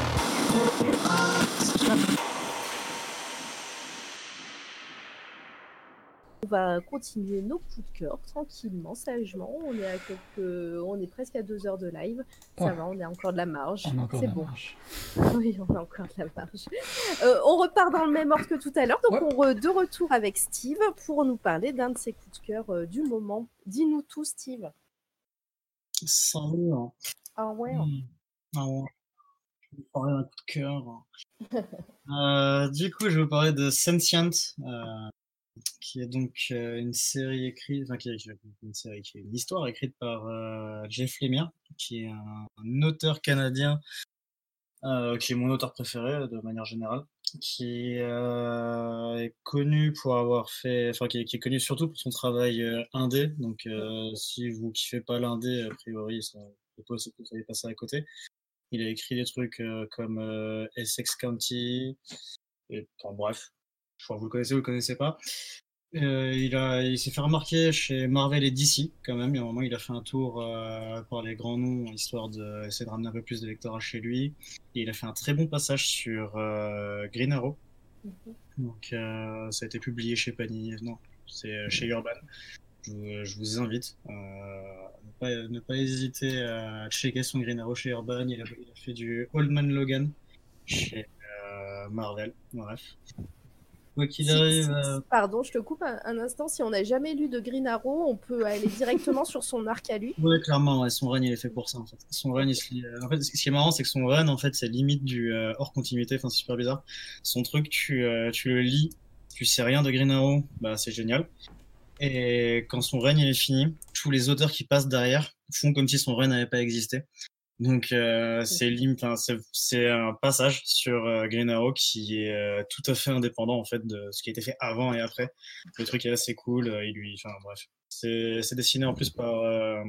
On va continuer nos coups de cœur tranquillement, sagement. On est à quelques, on est presque à deux heures de live. Ça Ouais. va, on a encore de la marge. On a encore C'est la bon. marge. [laughs] Oui, on a encore de la marge. Euh, on repart dans le même ordre que tout à l'heure. Donc, Ouais. on re- de retour avec Steve pour nous parler d'un de ses coups de cœur euh, du moment. Dis-nous tout, Steve. Salut. hein. Ah ouais. Hmm. Ah ouais. Je vais vous parler d'un coup de cœur. [laughs] Euh, du coup, je vais vous parler de Sentient, euh, qui est donc euh, une série écrite, enfin qui est, une histoire écrite par euh, Jeff Lemire, qui est un, auteur canadien, euh, qui est mon auteur préféré de manière générale, qui est connu pour avoir fait, enfin qui connu surtout pour son travail indé. Donc, si vous kiffez pas l'indé, a priori, ça, je suppose que vous savez passer à côté. Il a écrit des trucs comme Essex County, et enfin, bref, je crois que vous le connaissez ou vous le connaissez pas. Euh, il a, il s'est fait remarquer chez Marvel et DC quand même. Il y a un moment, il a fait un tour euh, par les grands noms, histoire d'essayer de ramener un peu plus de lecteurs chez lui. Et il a fait un très bon passage sur euh, Green Arrow. Mhm. Donc, euh, ça a été publié chez Panini. Non, c'est chez Urban. Je vous, je vous invite à ne pas, ne pas hésiter à checker son Green Arrow chez Urban. Il a, il a fait du Old Man Logan chez Marvel. Bref. Quoi qu'il Si- arrive. si- euh, Pardon, je te coupe un, un instant. Si on n'a jamais lu de Green Arrow, on peut aller directement sur son arc à lui. [laughs] Ouais, clairement, ouais, son run il est fait pour ça en fait. Son run, il se lit- euh, En fait, ce qui est marrant, c'est que son run, en fait, c'est limite du euh, hors continuité. Enfin, c'est super bizarre. Son truc, tu, euh, tu le lis, tu sais rien de Green Arrow, bah c'est génial. Et quand son run il est fini, tous les auteurs qui passent derrière font comme si son run n'avait pas existé. Donc euh, c'est c'est c'est un passage sur euh, Green Arrow qui est euh, tout à fait indépendant en fait de ce qui a été fait avant et après. Le truc est assez cool. euh, il lui, enfin bref, c'est c'est dessiné en plus par euh,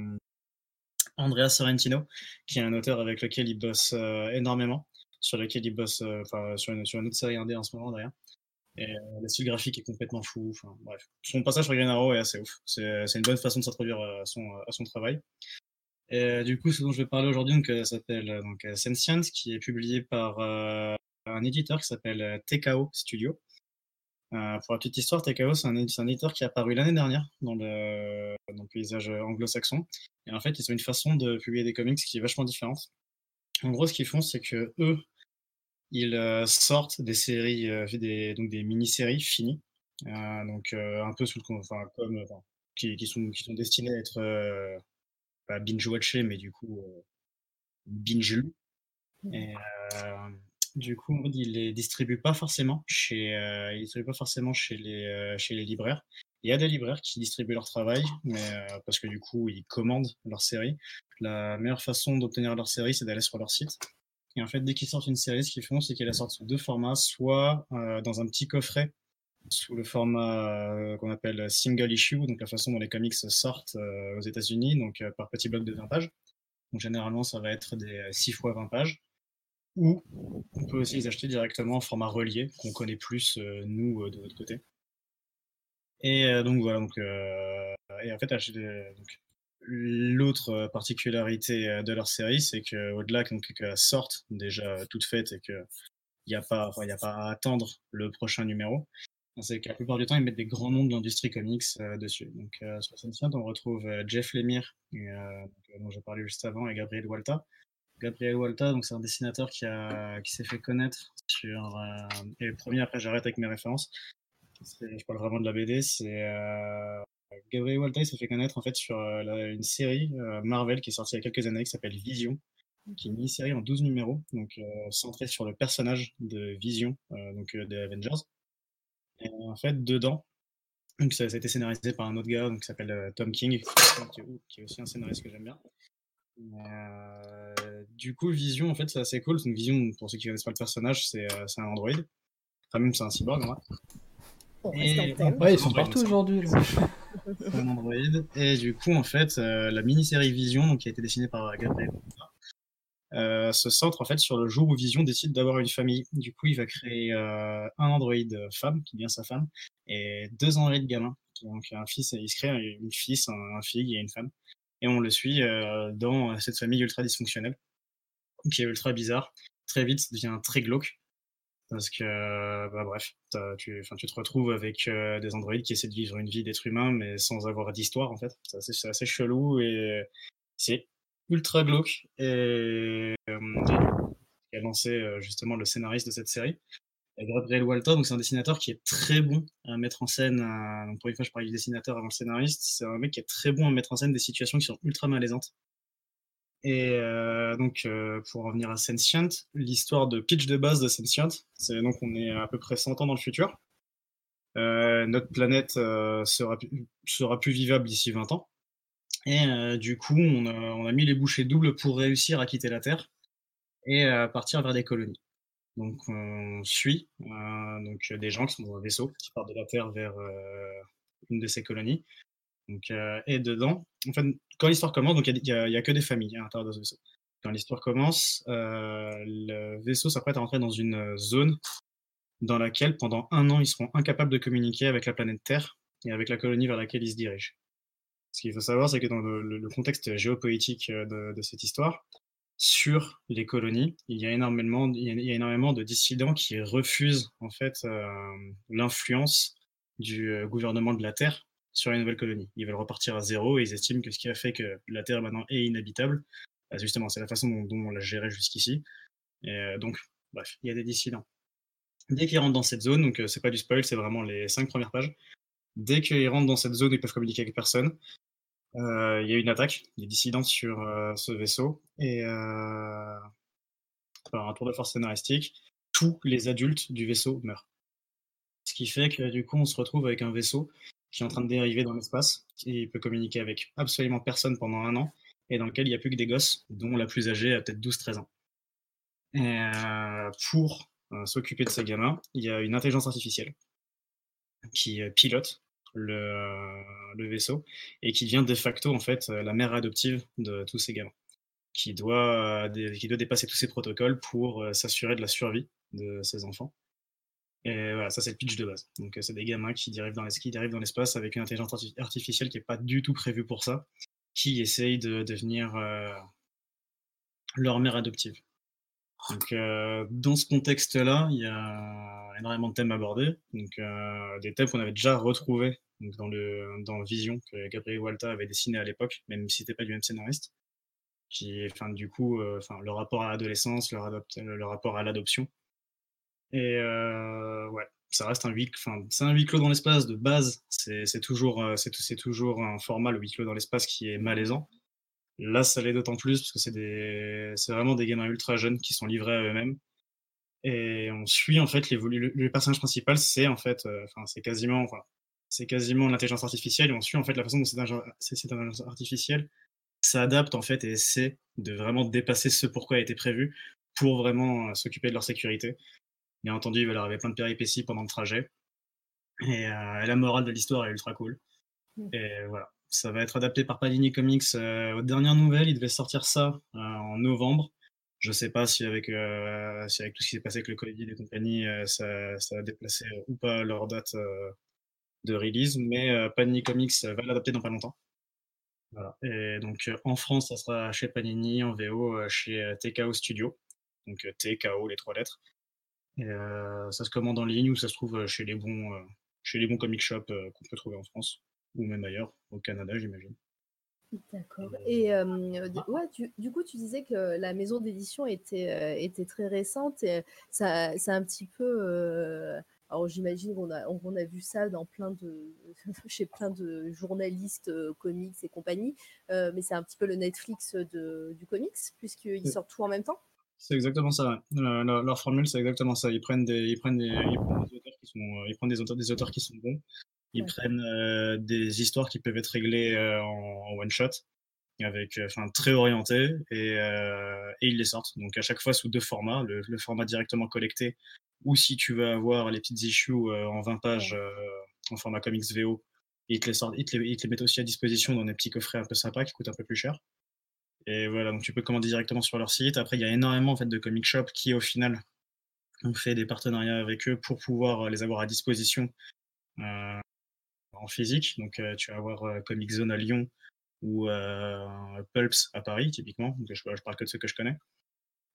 Andrea Sorrentino, qui est un auteur avec lequel il bosse euh, énormément, sur lequel il bosse euh, enfin, sur, une, sur une autre série indé en ce moment d'ailleurs. Et euh, le style graphique est complètement fou. Enfin, bref, son passage sur Green Arrow est assez ouf. C'est c'est une bonne façon de s'introduire à son, à son travail. Euh, du coup, ce dont je vais parler aujourd'hui, donc, euh, s'appelle euh, donc qui est publié par un éditeur qui s'appelle TKO Studio. Pour la petite histoire, TKO, c'est un, éditeur qui est apparu l'année dernière dans le, paysage anglo-saxon. Et en fait, ils ont une façon de publier des comics qui est vachement différente. En gros, ce qu'ils font, c'est que eux, ils sortent des séries, donc des mini-séries finies, donc un peu sous le, enfin, comme, qui, sont, destinées à être pas binge-watchées, mais du coup euh, binge-lues. Et, euh, du coup, il les distribue pas forcément chez, euh, il distribue pas forcément chez les, euh, chez les libraires. Il y a des libraires qui distribuent leur travail, mais euh, parce que du coup, ils commandent leur série. La meilleure façon d'obtenir leur série, c'est d'aller sur leur site. Et en fait, dès qu'ils sortent une série, ce qu'ils font, c'est qu'ils la sortent sous deux formats, soit dans un petit coffret sous le format qu'on appelle single issue, donc la façon dont les comics sortent aux États-Unis, donc par petits blocs de 20 pages. Donc généralement, ça va être des 6 fois 20 pages ou on peut aussi les acheter directement en format relié, qu'on connaît plus, euh, nous, euh, de notre côté. Et euh, donc voilà, donc, et en fait, l'autre particularité de leur série, c'est qu'au-delà qu'elle sorte déjà toute faite et qu'il n'y a, a pas à attendre le prochain numéro, c'est qu'à la plupart du temps, ils mettent des grands noms de l'industrie comics dessus. Donc, sur cette on retrouve Jeff Lemire, dont je parlais juste avant, et Gabriel Walta, Gabriel Walta, c'est un dessinateur qui, qui s'est fait connaître sur. Euh, et le premier, après j'arrête avec mes références. Je parle vraiment de la BD. C'est euh, Gabriel Walta, il s'est fait connaître en fait sur euh, une série Marvel qui est sortie il y a quelques années qui s'appelle Vision, qui est une mini-série en 12 numéros, donc centrée sur le personnage de Vision, donc des Avengers. Et en fait, dedans, donc ça, a été scénarisé par un autre gars donc, qui s'appelle Tom King, qui est aussi un scénariste que j'aime bien. Euh, du coup, Vision, en fait, c'est assez cool. Une Vision, pour ceux qui connaissent pas le personnage, c'est euh, un android. Enfin, même c'est un cyborg, en vrai. ouais, ils sont partout aujourd'hui. un android. Et du coup, en fait, euh, la mini-série Vision, donc, qui a été dessinée par Gabriel euh, se centre en fait sur le jour où Vision décide d'avoir une famille. Du coup, il va créer euh, un androïde femme, qui devient sa femme, et deux androïdes gamins. Donc, un fils, il se crée une fille, un, un fille et une femme et on le suit euh, dans cette famille ultra dysfonctionnelle, qui est ultra bizarre. Très vite, ça devient très glauque. Parce que, bah, bref, tu, tu te retrouves avec euh, des androïdes qui essaient de vivre une vie d'être humain, mais sans avoir d'histoire, en fait. C'est assez, chelou et c'est ultra glauque. Et, euh, qui a lancé justement le scénariste de cette série. Gabriel Walter, donc c'est un dessinateur qui est très bon à mettre en scène. Euh, pour une fois, je parlais du dessinateur avant le scénariste. C'est un mec qui est très bon à mettre en scène des situations qui sont ultra malaisantes. Et euh, donc, euh, pour revenir à Sentient, l'histoire de pitch de base de Sentient, c'est donc on est à peu près 100 ans dans le futur. notre planète sera, sera plus vivable d'ici 20 ans. Et du coup, on a, a mis les bouchées doubles pour réussir à quitter la Terre et partir vers des colonies. Donc on suit euh, donc, des gens qui sont dans un vaisseau qui partent de la Terre vers euh, une de ces colonies. Donc, euh, et dedans, en fait, quand l'histoire commence, donc il n'y a, que des familles à l'intérieur de ce vaisseau. Quand l'histoire commence, le vaisseau s'apprête à rentrer dans une zone dans laquelle, pendant un an, ils seront incapables de communiquer avec la planète Terre et avec la colonie vers laquelle ils se dirigent. Ce qu'il faut savoir, c'est que dans le, contexte géopolitique de, cette histoire, sur les colonies. Il y a énormément, de dissidents qui refusent en fait euh, l'influence du euh, gouvernement de la Terre sur les nouvelles colonies. Ils veulent repartir à zéro et ils estiment que ce qui a fait que la Terre maintenant est inhabitable, bah, justement, c'est la façon dont, on l'a géré jusqu'ici. Euh, donc, bref, il y a des dissidents. Dès qu'ils rentrent dans cette zone, donc c'est pas du spoil, c'est vraiment les cinq premières pages. Dès qu'ils rentrent dans cette zone, ils peuvent communiquer avec personne. Euh, il y a une attaque, des dissidents sur euh, ce vaisseau, et euh, par un tour de force scénaristique, tous les adultes du vaisseau meurent. Ce qui fait que du coup, on se retrouve avec un vaisseau qui est en train de dériver dans l'espace, qui peut communiquer avec absolument personne pendant un an, et dans lequel il n'y a plus que des gosses, dont la plus âgée a peut-être 12-13 ans. Et pour s'occuper de ces gamins, il y a une intelligence artificielle qui pilote le, vaisseau et qui devient de facto en fait la mère adoptive de tous ces gamins, qui doit, qui doit dépasser tous ces protocoles pour euh, s'assurer de la survie de ces enfants. Et voilà, ça c'est le pitch de base. Donc c'est des gamins qui dérivent dans l'espace avec une intelligence artificielle qui n'est pas du tout prévue pour ça, qui essayent de devenir euh, leur mère adoptive. Donc, euh, dans ce contexte-là, il y a énormément de thèmes abordés. Donc, euh, des thèmes qu'on avait déjà retrouvés dans, le, dans Vision que Gabriel Walta avait dessiné à l'époque, même si c'était pas du même scénariste. Qui, enfin, du coup, euh, enfin, le rapport à l'adolescence, le, rapport à l'adoption. Et ouais, ça reste un huis, enfin, c'est un huis clos dans l'espace de base. C'est toujours, c'est toujours un format le huis clos dans l'espace qui est malaisant. Là, ça l'est d'autant plus parce que c'est des... vraiment des gamins ultra jeunes qui sont livrés à eux-mêmes. Et on suit en fait les, le, le personnage principal, c'est en fait, euh, enfin c'est quasiment, enfin, c'est quasiment l'intelligence artificielle. Et on suit en fait la façon dont cette intelligence artificielle s'adapte en fait et essaie de vraiment dépasser ce pourquoi a été prévu pour vraiment euh, s'occuper de leur sécurité. Bien entendu, il va leur arriver plein de péripéties pendant le trajet. Et, euh, la morale de l'histoire est ultra cool. Mm. Et voilà, ça va être adapté par Panini Comics euh, aux dernières nouvelles. Il devait sortir ça euh, en novembre. Je sais pas si avec, euh, si avec tout ce qui s'est passé avec le Covid et compagnie, ça, a déplacé ou pas leur date de release, mais Panini Comics va l'adapter dans pas longtemps. Et donc en France, ça sera chez Panini, en VO chez TKO Studio. Donc TKO, les trois lettres. Et ça se commande en ligne ou ça se trouve chez les bons, chez les bons comic shops qu'on peut trouver en France ou même ailleurs, au Canada, j'imagine. D'accord. Et euh, ouais, du coup, tu disais que la maison d'édition était, euh, était très récente. Et ça, c'est un petit peu. Euh, alors, j'imagine qu'on a, on a vu ça dans plein de, [laughs] chez plein de journalistes, comics et compagnie. mais c'est un petit peu le Netflix de, du comics, puisqu'ils sortent tout en même temps? C'est exactement ça. leur, formule, c'est exactement ça. Ils prennent des, ils prennent des, ils prennent des auteurs qui sont, ils prennent des auteurs, des auteurs qui sont bons ils prennent euh, des histoires qui peuvent être réglées euh, en, one shot, avec, euh, enfin, très orientées, et, et, ils les sortent. Donc à chaque fois sous deux formats, le, format directement collecté, ou si tu veux avoir les petites issues en 20 pages en format comics VO, ils te les sortent, ils te les, ils te les mettent aussi à disposition dans des petits coffrets un peu sympas qui coûtent un peu plus cher. Et voilà, donc tu peux commander directement sur leur site. Après, il y a énormément en fait de comic shops qui, au final, ont fait des partenariats avec eux pour pouvoir les avoir à disposition euh, en physique. Donc, euh, tu vas avoir euh, Comic Zone à Lyon ou euh, Pulps à Paris, typiquement. Donc, je, parle que de ceux que je connais.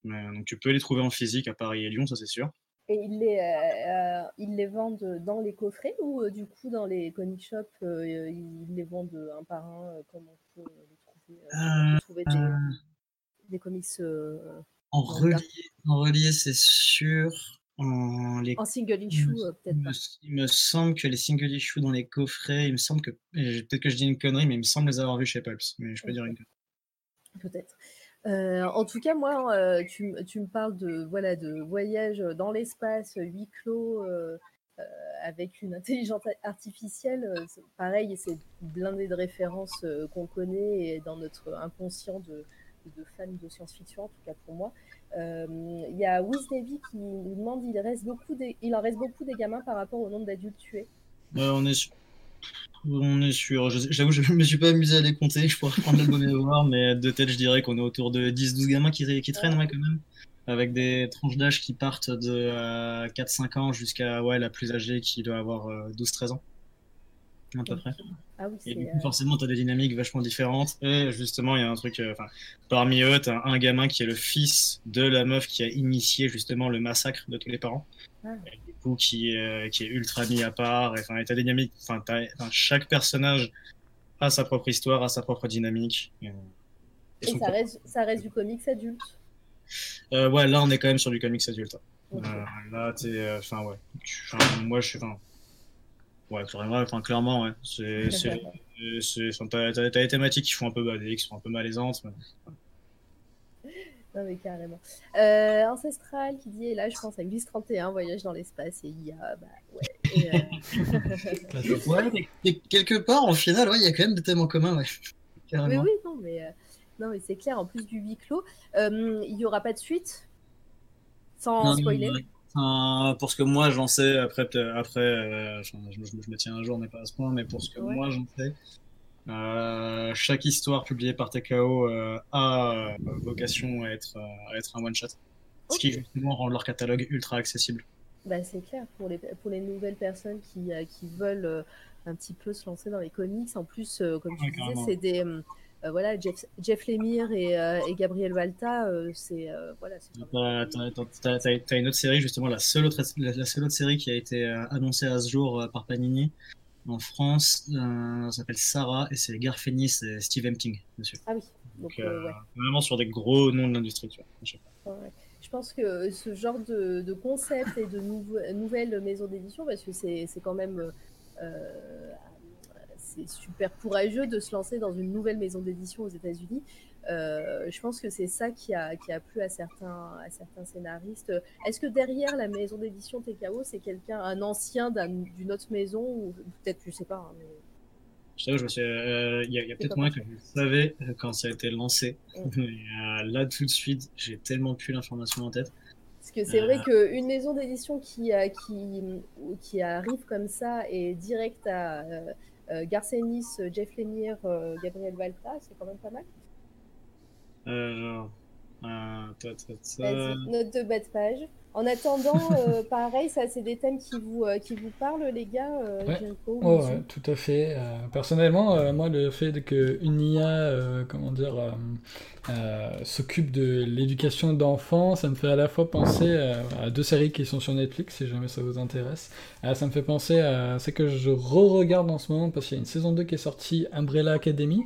donc, tu peux les trouver en physique à Paris et Lyon, ça c'est sûr. Et ils les, ils les vendent dans les coffrets ou du coup dans les comic shops, ils les vendent un par un comme on peut les trouver, des, des, comics en relié, en relié c'est sûr. En, single issue, euh, peut-être pas. Il me semble que les single issues dans les coffrets, il me semble que. Peut-être que je dis une connerie, mais il me semble les avoir vus chez Pulps. Mais je peux dire une connerie. Peut-être. Euh, en tout cas, moi, euh, tu, tu, me parles de, voilà, de voyage dans l'espace, huis clos, avec une intelligence artificielle. pareil, c'est blindé de références qu'on connaît et dans notre inconscient de, de fans de science-fiction, en tout cas pour moi. Euh, il y a Wiz Navy qui nous demande il, reste beaucoup il en reste beaucoup des gamins par rapport au nombre d'adultes tués. Euh, on est sûr. J'avoue, je ne [laughs] me suis pas amusé à les compter. Je pourrais prendre l'album et voir, mais de tête, je dirais qu'on est autour de 10-12 gamins qui, traînent quand même. Avec des tranches d'âge qui partent de 4-5 euh, ans jusqu'à ouais, la plus âgée qui doit avoir 12-13 ans à peu près. Ah et du coup, euh, forcément, tu as des dynamiques vachement différentes. Et justement, il y a un truc, euh, parmi eux, tu as un gamin qui est le fils de la meuf qui a initié justement le massacre de tous les parents. Ah. Et du coup, qui, est, qui est ultra mis à part. Enfin, et t'as des dynamiques, enfin, chaque personnage a sa propre histoire, a sa propre dynamique. Et, ça, reste, ça reste du comics adulte? Euh, Ouais, là, on est quand même sur du comics adulte. Euh, là, t'es, enfin, ouais. moi, je suis, Ouais, enfin, clairement, ouais. C'est, [laughs] c'est, t'as, t'as, les thématiques qui font un peu bader, qui sont un peu malaisantes. Non, mais carrément. Euh, Ancestral qui dit, et là, je pense à Glisse 31, voyage dans l'espace, et il y a, bah, ouais. Euh, [laughs] [laughs] ouais, mais quelque part, en final, ouais, il y a quand même des thèmes en commun, ouais. Carrément. Mais oui, non, mais, euh, non, mais c'est clair, en plus du huis clos, il n'y aura pas de suite Sans spoiler pour ce que moi j'en sais, après, après euh, je, me tiens un jour, mais pas à ce point, mais pour ce que moi j'en sais, euh, chaque histoire publiée par TKO euh, a vocation à être, à être un one-shot. Ce qui justement rend leur catalogue ultra accessible. Bah, c'est clair, pour les, pour les nouvelles personnes qui, qui veulent un petit peu se lancer dans les comics, en plus, comme tu disais, c'est des euh, voilà, Jeff, Jeff Lemire et, euh, et Gabriel Valta, euh, c'est voilà. T'as une autre série justement, la seule autre, la, seule autre série qui a été annoncée à ce jour par Panini en France, ça s'appelle Sarah et c'est Garfenis et Steve Empting dessus. Ah oui. Donc, Vraiment sur des gros noms de l'industrie, tu vois. Je pense que ce genre de, de concept et de nouvelles maisons d'édition, parce que c'est quand même c'est super courageux de se lancer dans une nouvelle maison d'édition aux États-Unis. Euh, je pense que c'est ça qui a, qui a plu à certains, à certains scénaristes. Est-ce que derrière la maison d'édition TKO, c'est quelqu'un, un ancien d'une autre maison ou peut-être, je sais pas. Hein, mais... Je sais, je me suis, euh, il y a, peut-être moins que je savais quand ça a été lancé. [laughs] Là, tout de suite, j'ai tellement plus l'information en tête. Parce que c'est vrai qu'une maison d'édition qui, qui, qui arrive comme ça et direct à euh, Garcenis, Jeff Lemire, Gabriel Valta, c'est quand même pas mal. Euh, euh, note de bas de page. En attendant, euh, [laughs] pareil, ça c'est des thèmes qui vous, qui vous parlent, les gars ouais. tout à fait. personnellement, moi, le fait qu'une IA, comment dire, s'occupe de l'éducation d'enfants, ça me fait à la fois penser à deux séries qui sont sur Netflix, si jamais ça vous intéresse. ça me fait penser à ce que je re-regarde en ce moment parce qu'il y a une saison 2 qui est sortie, Umbrella Academy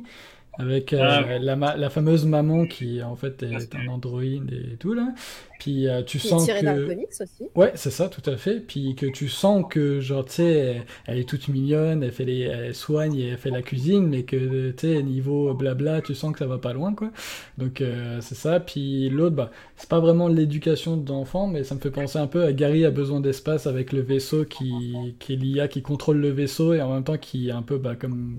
avec euh, ah, la, la, fameuse maman qui en fait est un androïde et tout là. Puis euh, tu sens tiré que comics aussi. ouais c'est ça tout à fait. Puis que tu sens que genre tu sais elle, est toute mignonne, elle fait les, elle soigne et elle fait la cuisine, mais que tu sais niveau blabla tu sens que ça va pas loin quoi. Donc euh, c'est ça. Puis l'autre bah c'est pas vraiment l'éducation d'enfant, mais ça me fait penser un peu à Gary a besoin d'espace avec le vaisseau qui qui est l'IA qui contrôle le vaisseau et en même temps qui est un peu bah comme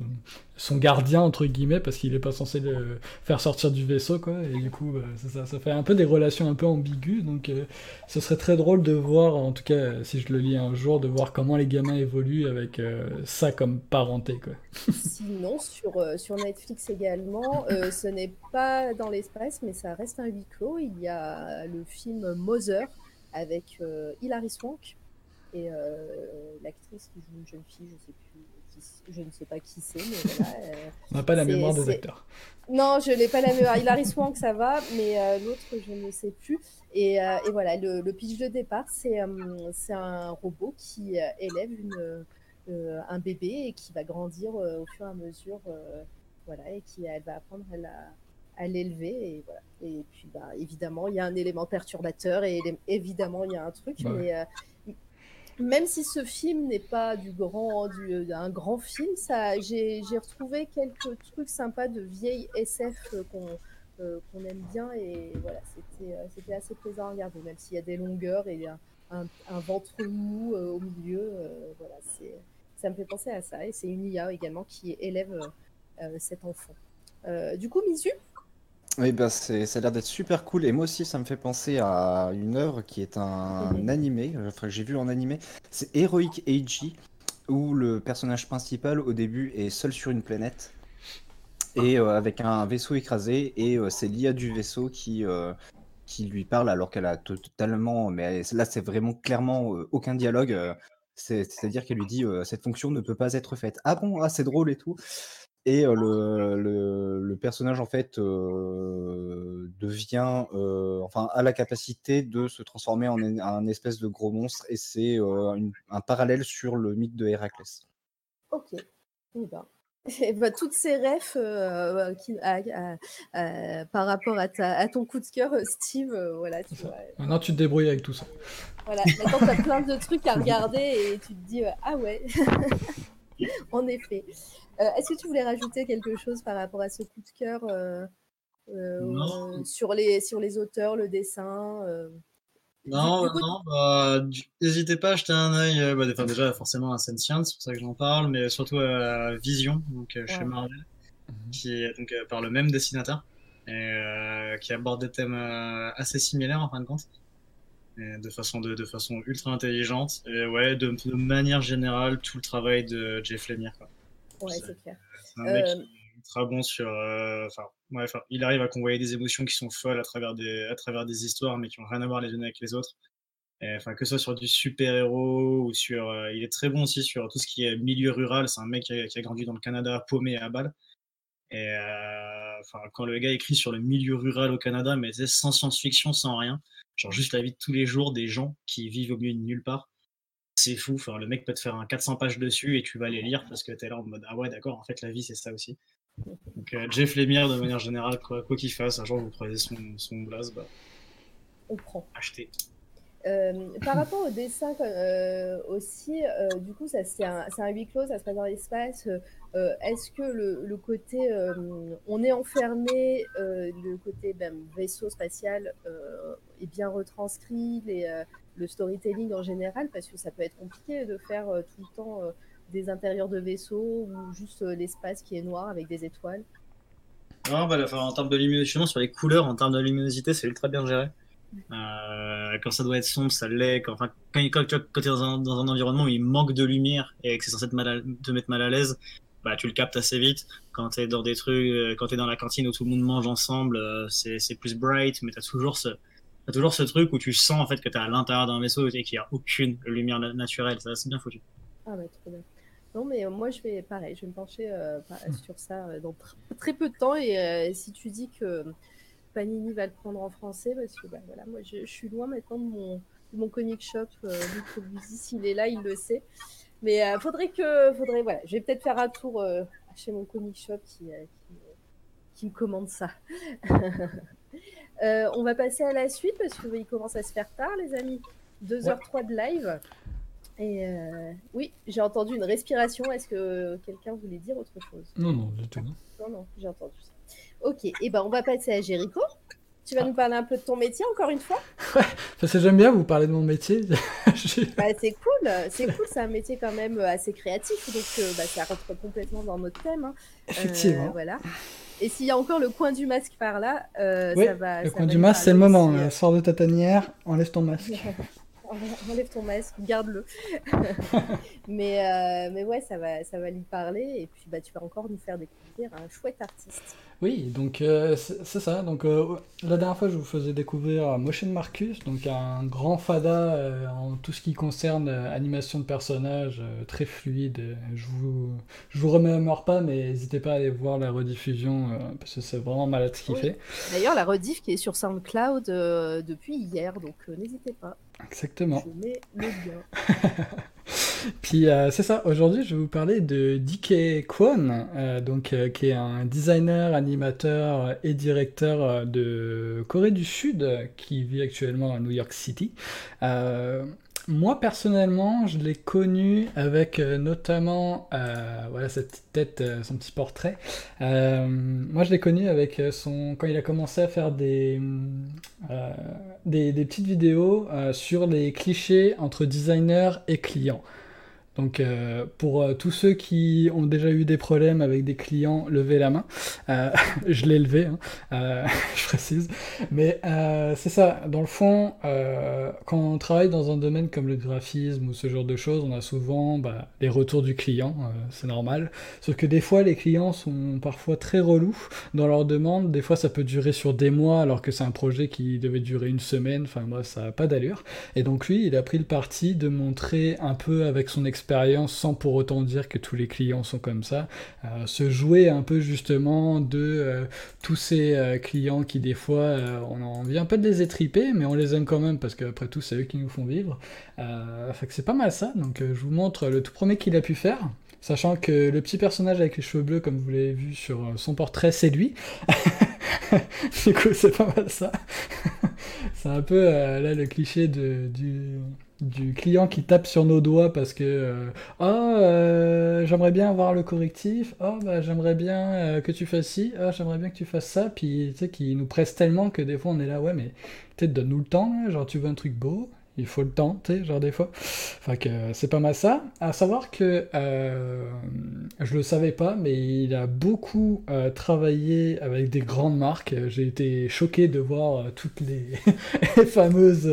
son gardien entre guillemets parce qu'il est pas censé le faire sortir du vaisseau quoi. Et du coup bah, ça, ça, fait un peu des relations un peu ambiguës. Donc euh, ce serait très drôle de voir en tout cas si je le lis un jour de voir comment les gamins évoluent avec euh, ça comme parenté quoi. [laughs] Sinon sur, euh, sur Netflix également ce n'est pas dans l'espace mais ça reste un huis clos. Il y a le film Mother avec Hilary Swank et l'actrice qui joue une jeune fille je sais plus je ne sais pas qui c'est, mais voilà. Euh, On n'a pas la mémoire des acteurs. Non, je n'ai pas la mémoire. Hilary Swank, ça va, mais euh, l'autre, je ne sais plus. Et, euh, et voilà, le, le, pitch de départ, c'est un robot qui élève une, un bébé et qui va grandir au fur et à mesure, voilà, et qui elle va apprendre à la à l'élever et voilà et puis bah évidemment il y a un élément perturbateur et évidemment il y a un truc mais même si ce film n'est pas du grand, du, un grand film, ça, j'ai, retrouvé quelques trucs sympas de vieille SF euh, euh, qu'on, aime bien et voilà, c'était, euh, c'était assez plaisant à regarder, même s'il y a des longueurs et un, ventre mou au milieu, voilà, ça me fait penser à ça et c'est une IA également qui élève cet enfant. du coup, Misu, oui, bah c'est, ça a l'air d'être super cool. Et moi aussi, ça me fait penser à une œuvre qui est un mhm. [laughs] animé, enfin, j'ai vu en animé. C'est Heroic Age, où le personnage principal, au début, est seul sur une planète. Et euh, avec un vaisseau écrasé. Et euh, c'est l'IA du vaisseau qui, euh, qui lui parle, alors qu'elle a totalement. Mais là, c'est vraiment clairement aucun dialogue. c'est, c'est-à-dire qu'elle lui dit Cette fonction ne peut pas être faite. Ah bon, ah, c'est drôle et tout. Et le, le, personnage en fait devient, enfin, a la capacité de se transformer en un espèce de gros monstre, et c'est un parallèle sur le mythe de Héraclès. Ok. Eh ben. Eh ben, toutes ces refs qui, par rapport à, ta, à, ton coup de cœur, Steve, voilà. Tu vois, Maintenant, tu te débrouilles avec tout ça. Voilà. Maintenant, tu as plein de trucs à regarder et tu te dis, [laughs] ah ouais. [laughs] en effet. Euh, est-ce que tu voulais rajouter quelque chose par rapport à ce coup de cœur euh, euh, sur, les, sur les auteurs, le dessin non, non, bah, n'hésitez pas à jeter un œil, bah, déjà forcément à Sentient, c'est pour ça que j'en parle, mais surtout à Vision, donc chez Marvel, mhm. qui est donc par le même dessinateur, et qui aborde des thèmes assez similaires en fin de compte, de façon de, de, façon ultra intelligente, et ouais, de, de, manière générale, tout le travail de Jeff Lemire. Quoi. Ouais, c'est clair. un mec euh, très bon sur. Euh, ouais, il arrive à convoyer des émotions qui sont folles à travers des, à travers des histoires, mais qui n'ont rien à voir les unes avec les autres. Enfin, que ce soit sur du super-héros ou sur. Euh, il est très bon aussi sur tout ce qui est milieu rural. C'est un mec qui a, grandi dans le Canada, paumé à balle. Et enfin, quand le gars écrit sur le milieu rural au Canada, mais sans science-fiction, sans rien, genre juste la vie de tous les jours des gens qui vivent au milieu de nulle part c'est fou. Enfin, le mec peut te faire un 400 pages dessus et tu vas les lire parce que tu es là en mode Ah ouais, d'accord, en fait, la vie, c'est ça aussi. Donc, euh, Jeff Lemire, de manière générale, quoi qu'il fasse, un jour vous croisez son, son blaze, bah, on prend. Achetez. Euh, par rapport au dessin euh, aussi, euh, du coup, ça c'est un, huis clos, ça se passe dans l'espace. Est-ce que le, côté on est enfermé, le côté ben, vaisseau spatial est bien retranscrit, le storytelling en général, parce que ça peut être compliqué de faire tout le temps des intérieurs de vaisseaux ou juste l'espace qui est noir avec des étoiles. Non, bah, en termes de luminosité, sur les couleurs, en termes de luminosité, c'est ultra bien géré. Euh, quand ça doit être sombre, ça l'est. Quand, enfin, quand, quand, tu es dans un, environnement où il manque de lumière et que c'est censé te, te, mettre mal à l'aise, bah, tu le captes assez vite. Quand tu es dans des trucs, euh, quand tu es dans la cantine où tout le monde mange ensemble, euh, c'est plus bright, mais tu as toujours ce. As toujours ce truc où tu sens en fait que tu es à l'intérieur d'un vaisseau et qu'il n'y a aucune lumière naturelle. Ça, c'est bien foutu. Ah, bah, trop bien. Non, mais moi, je vais, pareil, je vais me pencher sur ça dans très peu de temps. Et si tu dis que Panini va le prendre en français parce que bah, voilà, moi je, suis loin maintenant de mon, mon comic shop. Euh, s'il est là, il le sait. Mais euh, faudrait que, faudrait, voilà, je vais peut-être faire un tour euh, chez mon comic shop qui, euh, qui, me commande ça. [laughs] on va passer à la suite parce qu'il commence à se faire tard, les amis. 2h03 de live. Et oui, j'ai entendu une respiration. Est-ce que quelqu'un voulait dire autre chose? Non, non, du tout. Non, non, j'ai entendu ça. Ok, et eh ben on va passer à Jéricho. Tu vas ah. nous parler un peu de ton métier encore une fois? Ouais, parce que j'aime bien vous parler de mon métier. [laughs] bah, c'est cool, c'est cool, c'est un métier quand même assez créatif, donc euh, bah, ça rentre complètement dans notre thème. Hein. Effectivement. Euh, voilà. Et s'il y a encore le coin du masque par là, euh, oui, ça va. Le coin du masque, c'est le moment. Sors de ta tanière, enlève ton masque. [laughs] [laughs] enlève ton masque, garde-le. [laughs] mais, mais ouais, ça va, ça va lui parler. Et puis, bah, tu vas encore nous faire découvrir un chouette artiste. Oui, donc euh, c'est ça. Donc euh, la dernière fois, je vous faisais découvrir Motion Marcus, donc un grand fada euh, en tout ce qui concerne animation de personnages, très fluide. Je vous je vous remémore pas, mais n'hésitez pas à aller voir la rediffusion parce que c'est vraiment malade ce qu'il fait. D'ailleurs, la rediff qui est sur SoundCloud depuis hier, donc n'hésitez pas. Exactement. Je mets le lien. [laughs] Puis euh, c'est ça, aujourd'hui je vais vous parler de DK Kwon, euh, donc, euh, qui est un designer, animateur et directeur de Corée du Sud, qui vit actuellement à New York City. Moi personnellement, je l'ai connu avec notamment voilà, cette petite tête, son petit portrait. moi je l'ai connu avec son quand il a commencé à faire des, des, des, petites vidéos sur les clichés entre designers et clients. Donc euh, pour euh, tous ceux qui ont déjà eu des problèmes avec des clients, levez la main. Euh, [laughs] je l'ai levé, hein. [laughs] je précise. Mais c'est ça, dans le fond, quand on travaille dans un domaine comme le graphisme ou ce genre de choses, on a souvent bah, les retours du client, c'est normal. Sauf que des fois, les clients sont parfois très relous dans leurs demandes. Des fois, ça peut durer sur des mois alors que c'est un projet qui devait durer une semaine. Enfin, moi, ça n'a pas d'allure. Et donc lui, il a pris le parti de montrer un peu avec son expérience sans pour autant dire que tous les clients sont comme ça. Euh, se jouer un peu justement de euh, tous ces euh, clients qui des fois on a envie un peu de les étriper, mais on les aime quand même parce qu'après tout c'est eux qui nous font vivre. fait c'est pas mal ça. Donc je vous montre le tout premier qu'il a pu faire. Sachant que le petit personnage avec les cheveux bleus, comme vous l'avez vu sur son portrait, c'est lui. [laughs] du coup, c'est pas mal ça. [laughs] c'est un peu là le cliché de, du, du client qui tape sur nos doigts parce que euh, oh j'aimerais bien avoir le correctif. Oh bah j'aimerais bien euh, que tu fasses ci. Oh j'aimerais bien que tu fasses ça. Puis tu sais qui nous presse tellement que des fois on est là ouais mais peut-être donne-nous le temps genre tu veux un truc beau il faut le temps, tu sais, genre des fois. Enfin que c'est pas mal ça. À savoir que euh, je le savais pas, mais il a beaucoup euh, travaillé avec des grandes marques. J'ai été choqué de voir euh, toutes les, [laughs] fameuses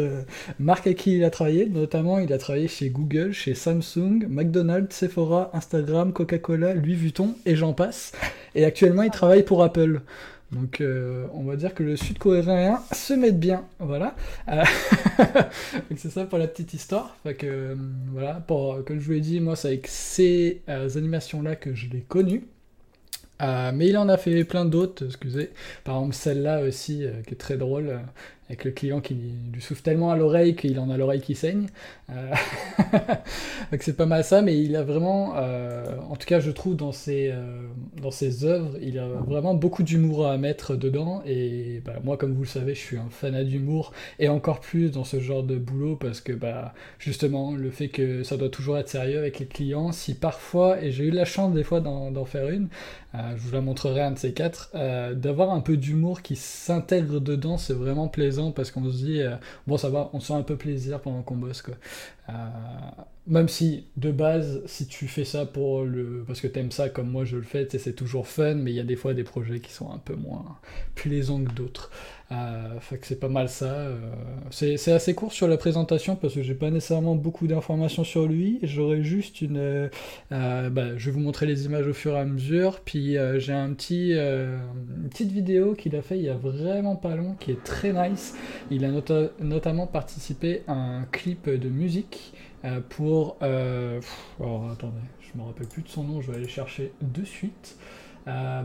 marques avec qui il a travaillé. Notamment, il a travaillé chez Google, chez Samsung, McDonald's, Sephora, Instagram, Coca-Cola, Louis Vuitton et j'en passe. Et actuellement, il travaille pour Apple. Donc euh, on va dire que le sud-coréen se met bien, voilà. Euh, [laughs] c'est ça pour la petite histoire. Euh, voilà, comme je vous l'ai dit, moi c'est avec ces animations-là que je l'ai connu. mais il en a fait plein d'autres, excusez. Par exemple celle-là aussi, qui est très drôle. Avec le client qui lui souffle tellement à l'oreille qu'il en a l'oreille qui saigne. Euh, [laughs] donc c'est pas mal ça, mais il a vraiment, euh, en tout cas je trouve dans ses, euh, dans ses œuvres, il a vraiment beaucoup d'humour à mettre dedans. Et bah, moi, comme vous le savez, je suis un fanat d'humour et encore plus dans ce genre de boulot parce que bah, justement le fait que ça doit toujours être sérieux avec les clients, si parfois, et j'ai eu la chance des fois d'en faire une, je vous la montrerai un de ces quatre, d'avoir un peu d'humour qui s'intègre dedans, c'est vraiment plaisant parce qu'on se dit, bon ça va, on sent un peu plaisir pendant qu'on bosse. Quoi. Euh, même si de base, si tu fais ça pour le, parce que t'aimes ça comme moi je le fais, c'est toujours fun, mais il y a des fois des projets qui sont un peu moins plaisants que d'autres. Euh, fait que c'est pas mal ça. Euh, c'est assez court sur la présentation parce que j'ai pas nécessairement beaucoup d'informations sur lui. J'aurais juste une. Euh, bah, je vais vous montrer les images au fur et à mesure. Puis j'ai un petit, une petite vidéo qu'il a fait il y a vraiment pas long qui est très nice. Il a notamment participé à un clip de musique pour. alors attendez, je me rappelle plus de son nom, je vais aller chercher de suite. Bah,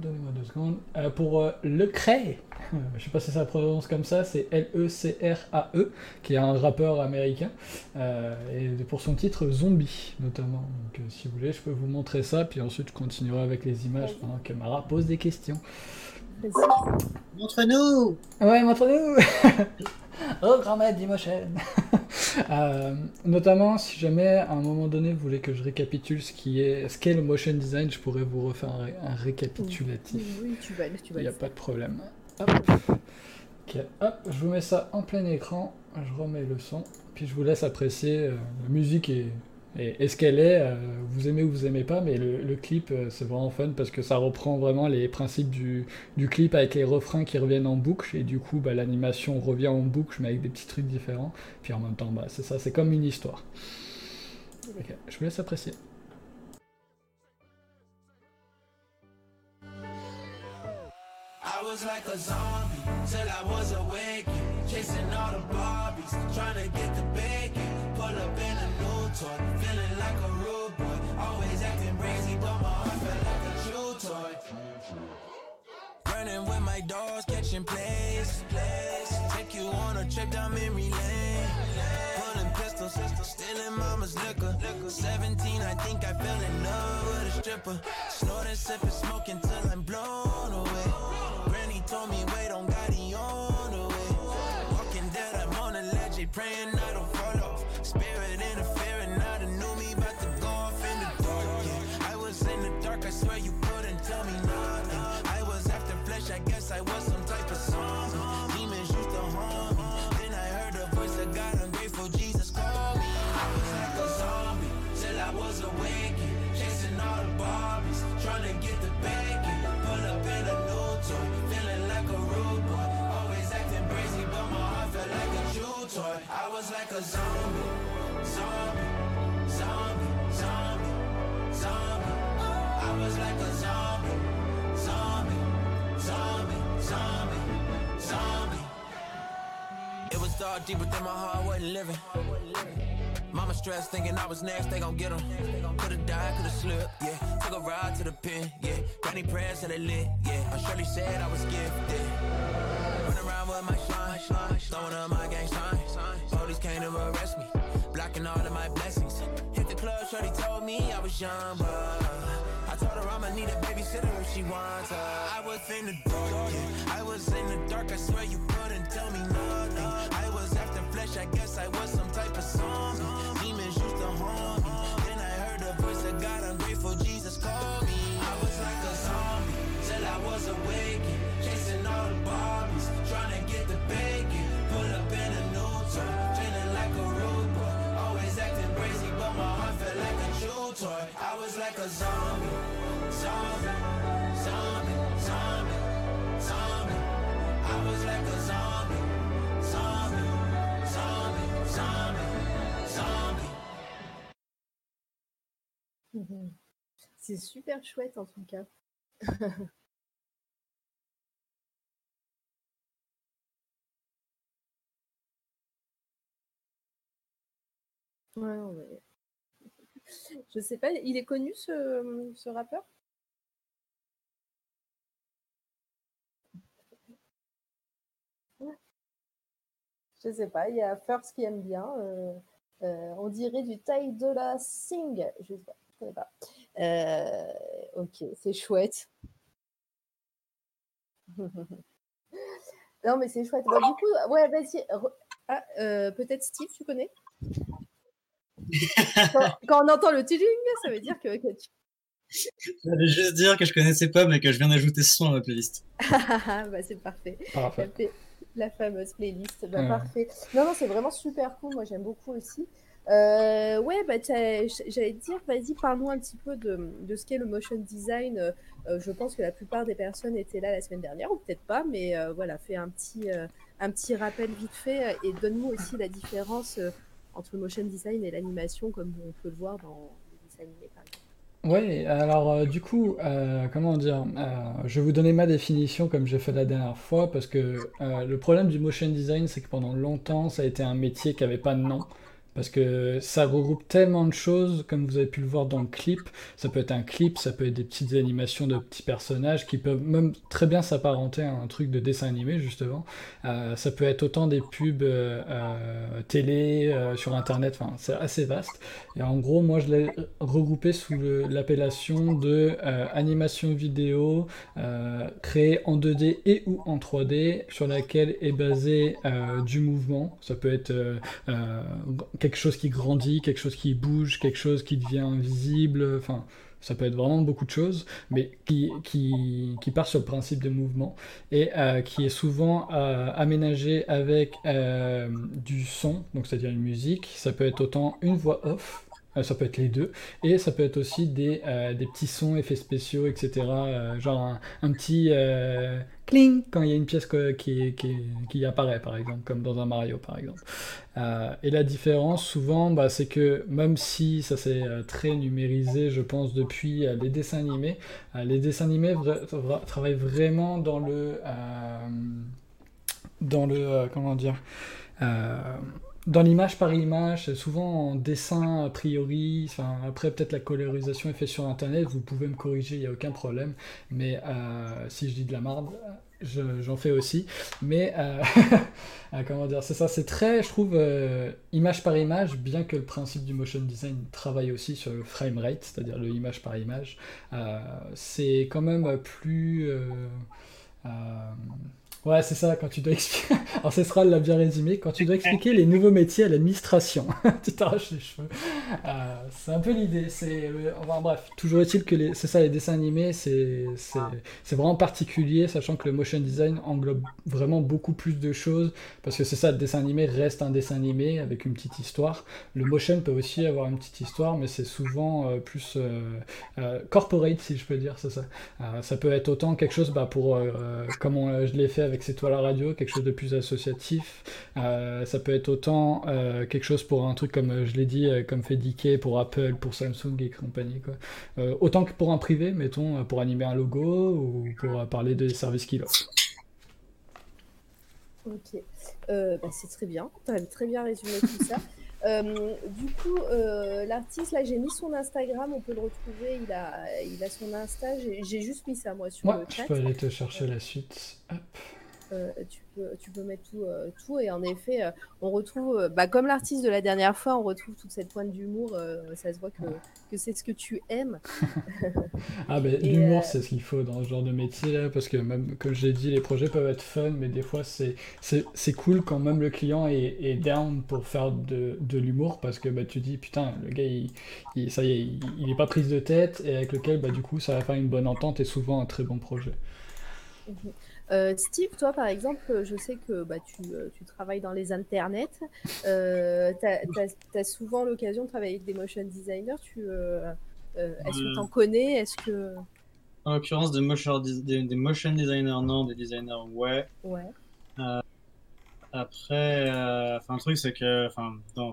Donnez-moi deux secondes. Euh, pour euh, Le Cray, [laughs] je sais pas si ça prononce comme ça, c'est L-E-C-R-A-E, e, qui est un rappeur américain, euh, et pour son titre Zombie notamment. Donc si vous voulez, je peux vous montrer ça, puis ensuite je continuerai avec les images pendant que Mara pose des questions. Montre-nous Ouais, montre-nous [laughs] Oh, grand-mère [laughs] euh, notamment, si jamais à un moment donné vous voulez que je récapitule ce qui est ce qu'est le motion design, je pourrais vous refaire un, récapitulatif. Oui, tu vas, tu vas. Il n'y a pas de problème. Hop. hop, je vous mets ça en plein écran, je remets le son, puis je vous laisse apprécier. Euh, la musique et et est-ce qu'elle est, euh, vous aimez ou vous aimez pas, mais le, clip euh, c'est vraiment fun parce que ça reprend vraiment les principes du, clip avec les refrains qui reviennent en boucle et du coup bah, l'animation revient en boucle mais avec des petits trucs différents. Puis en même temps bah, c'est ça, c'est comme une histoire. je vous laisse apprécier. Toy. Feeling like a rude boy. Always acting crazy, but my heart felt like a true toy. Running with my dogs, catching plays. plays. Take you on a trip down memory lane. Pulling pistols, stealing mama's liquor. 17, I think I fell in love with a stripper. Snorting, sipping, smoking till I'm blown away. Granny told me, wait on I guess I was some type of song. Demons used to haunt me. Then I heard the voice of God, ungrateful Jesus called me. I was like a zombie till I was awakened. Chasing all the Barbies, trying to get the bacon. Pull up in a new toy, feeling like a rude boy. Always acting crazy, but my heart felt like a chew toy. I was like a zombie, zombie, zombie, zombie, zombie. Was deep within my heart, wasn't living. Mama stressed, thinking I was next, they gon' get him. Could've died, could've slipped, yeah. Took a ride to the pen, yeah. Granny prayers till they lit, yeah. I surely said I was gifted. Run around with my shine, throwing up my gang sign. Police came to arrest me, blocking all of my blessings. Hit the club, shorty told me I was young, but need a babysitter she wants her. I was in the dark, yeah. I was in the dark, I swear you couldn't tell me nothing. I was after flesh, I guess I was some type of zombie. Demons used to haunt me. Then I heard the voice of God, I'm grateful Jesus called me. I was like a zombie till I was awakened. Chasing all the Barbies, trying to get the bacon. Pull up in a new toy, feeling like a rude boy. Always acting crazy, but my heart felt like a true toy. I was like a zombie, C'est super chouette en tout cas. [laughs] ouais. Je sais pas, il est connu ce, ce rappeur? Je sais pas, il y a First qui aime bien. euh, euh, on dirait du taille de la Sing. Je sais pas, je connais pas. Euh, ok, c'est chouette. [laughs] non, mais c'est chouette. Bon, du coup, ouais, vas-y. re- Ah, euh, peut-être Steve, tu connais? [laughs] Quand, quand on entend le tudung, ça veut dire que, que tu... J'allais juste dire que je connaissais pas, mais que je viens d'ajouter ce son à ma playlist. [laughs] bah, c'est parfait. Parfait. La fameuse playlist, bah, Ouais. parfait. Non, non, c'est vraiment super cool. Moi, j'aime beaucoup aussi. Euh, ouais, bah, j'allais te dire, vas-y, parle-nous un petit peu de, de ce qu'est le motion design. Euh, euh, je pense que la plupart des personnes étaient là la semaine dernière, ou peut-être pas, mais euh, voilà, fais un petit, un petit rappel vite fait et donne-nous aussi la différence entre le motion design et l'animation, comme on peut le voir dans les dessins animés, par exemple. Ouais, alors euh, du coup, euh, comment dire, euh, je vais vous donner ma définition comme j'ai fait la dernière fois, parce que euh, le problème du motion design, c'est que pendant longtemps, ça a été un métier qui n'avait pas de nom, parce que ça regroupe tellement de choses, comme vous avez pu le voir dans le clip. Ça peut être un clip, ça peut être des petites animations de petits personnages qui peuvent même très bien s'apparenter à un truc de dessin animé, justement. Euh, ça peut être autant des pubs euh, euh, télé, sur Internet, enfin, c'est assez vaste. Et en gros, moi, je l'ai regroupé sous l'appellation de animation vidéo créée en 2D et ou en 3D, sur laquelle est basé du mouvement. Ça peut être quelque chose qui grandit, quelque chose qui bouge, quelque chose qui devient visible, enfin... Ça peut être vraiment beaucoup de choses, mais qui, part sur le principe de mouvement et euh, qui est souvent euh, aménagé avec euh, du son, donc c'est-à-dire une musique. Ça peut être autant une voix off, ça peut être les deux, et ça peut être aussi des, euh, petits sons, effets spéciaux, etc. euh, genre un, petit euh, cling quand il y a une pièce qui, apparaît, par exemple, comme dans un Mario, par exemple. Euh, et la différence, souvent, bah, c'est que même si ça s'est euh, très numérisé, je pense, depuis euh, les dessins animés, euh, les dessins animés travaillent vraiment dans le... euh, dans le... euh, comment dire euh, dans l'image par image, souvent en dessin a priori, enfin, après peut-être la colorisation est faite sur internet, vous pouvez me corriger, il n'y a aucun problème, mais euh, si je dis de la merde, je- j'en fais aussi, mais euh, [laughs] euh, comment dire, c'est ça, c'est très, je trouve, image par image, bien que le principe du motion design travaille aussi sur le frame rate, c'est-à-dire le image par image, c'est quand même plus... Ouais, c'est ça, quand tu dois expliquer. [laughs] Alors, Céstral l'a bien résumé. Quand tu dois expliquer les nouveaux métiers à l'administration, [laughs] tu t'arraches les cheveux. Euh, c'est un peu l'idée. C'est, euh, enfin, bref, toujours est-il que les... c'est ça, les dessins animés, c'est, c'est, c'est vraiment particulier, sachant que le motion design englobe vraiment beaucoup plus de choses. Parce que c'est ça, le dessin animé reste un dessin animé avec une petite histoire. Le motion peut aussi avoir une petite histoire, mais c'est souvent euh, plus corporate, si je peux dire, c'est ça. Ça peut être autant quelque chose, bah, pour, comme on- je l'ai fait avec C'est toi la radio, quelque chose de plus associatif. Euh, ça peut être autant euh, quelque chose pour un truc comme euh, je l'ai dit, comme fait Dickey pour Apple, pour Samsung et compagnie. Quoi. Euh, autant que pour un privé, mettons, pour animer un logo ou pour parler des services qu'il offre. Ok, bah, c'est très bien. Tu as très bien résumé tout ça. [laughs] Euh, du coup, euh, l'artiste, là, j'ai mis son Instagram, on peut le retrouver. Il a, il a son Insta. J'ai juste mis ça, moi, sur le je chat. peux aller te chercher la suite. Hop. Euh, tu, peux, tu peux mettre tout, euh, tout. Et en effet, euh, on retrouve, bah, comme l'artiste de la dernière fois, on retrouve toute cette pointe d'humour. ça se voit que, que c'est ce que tu aimes. [laughs] Ah ben l'humour c'est ce qu'il faut dans ce genre de métier là parce que même comme je l'ai dit les projets peuvent être fun mais des fois c'est c'est c'est cool quand même le client est, est down pour faire de, de l'humour parce que bah tu dis putain le gars il, il- ça y est il, il est pas prise de tête et avec lequel bah du coup ça va faire une bonne entente et souvent un très bon projet. Euh, Steve, toi, par exemple, je sais que bah, tu, euh, tu travailles dans les internets. Euh, tu as, souvent l'occasion de travailler avec des motion designers. Euh, euh, Est-ce que Euh. tu en connais? Est-ce que... En l'occurrence, des motion, des, des motion designers, non, des designers, ouais. Ouais. Après, euh, enfin, le truc, c'est que, enfin, dans-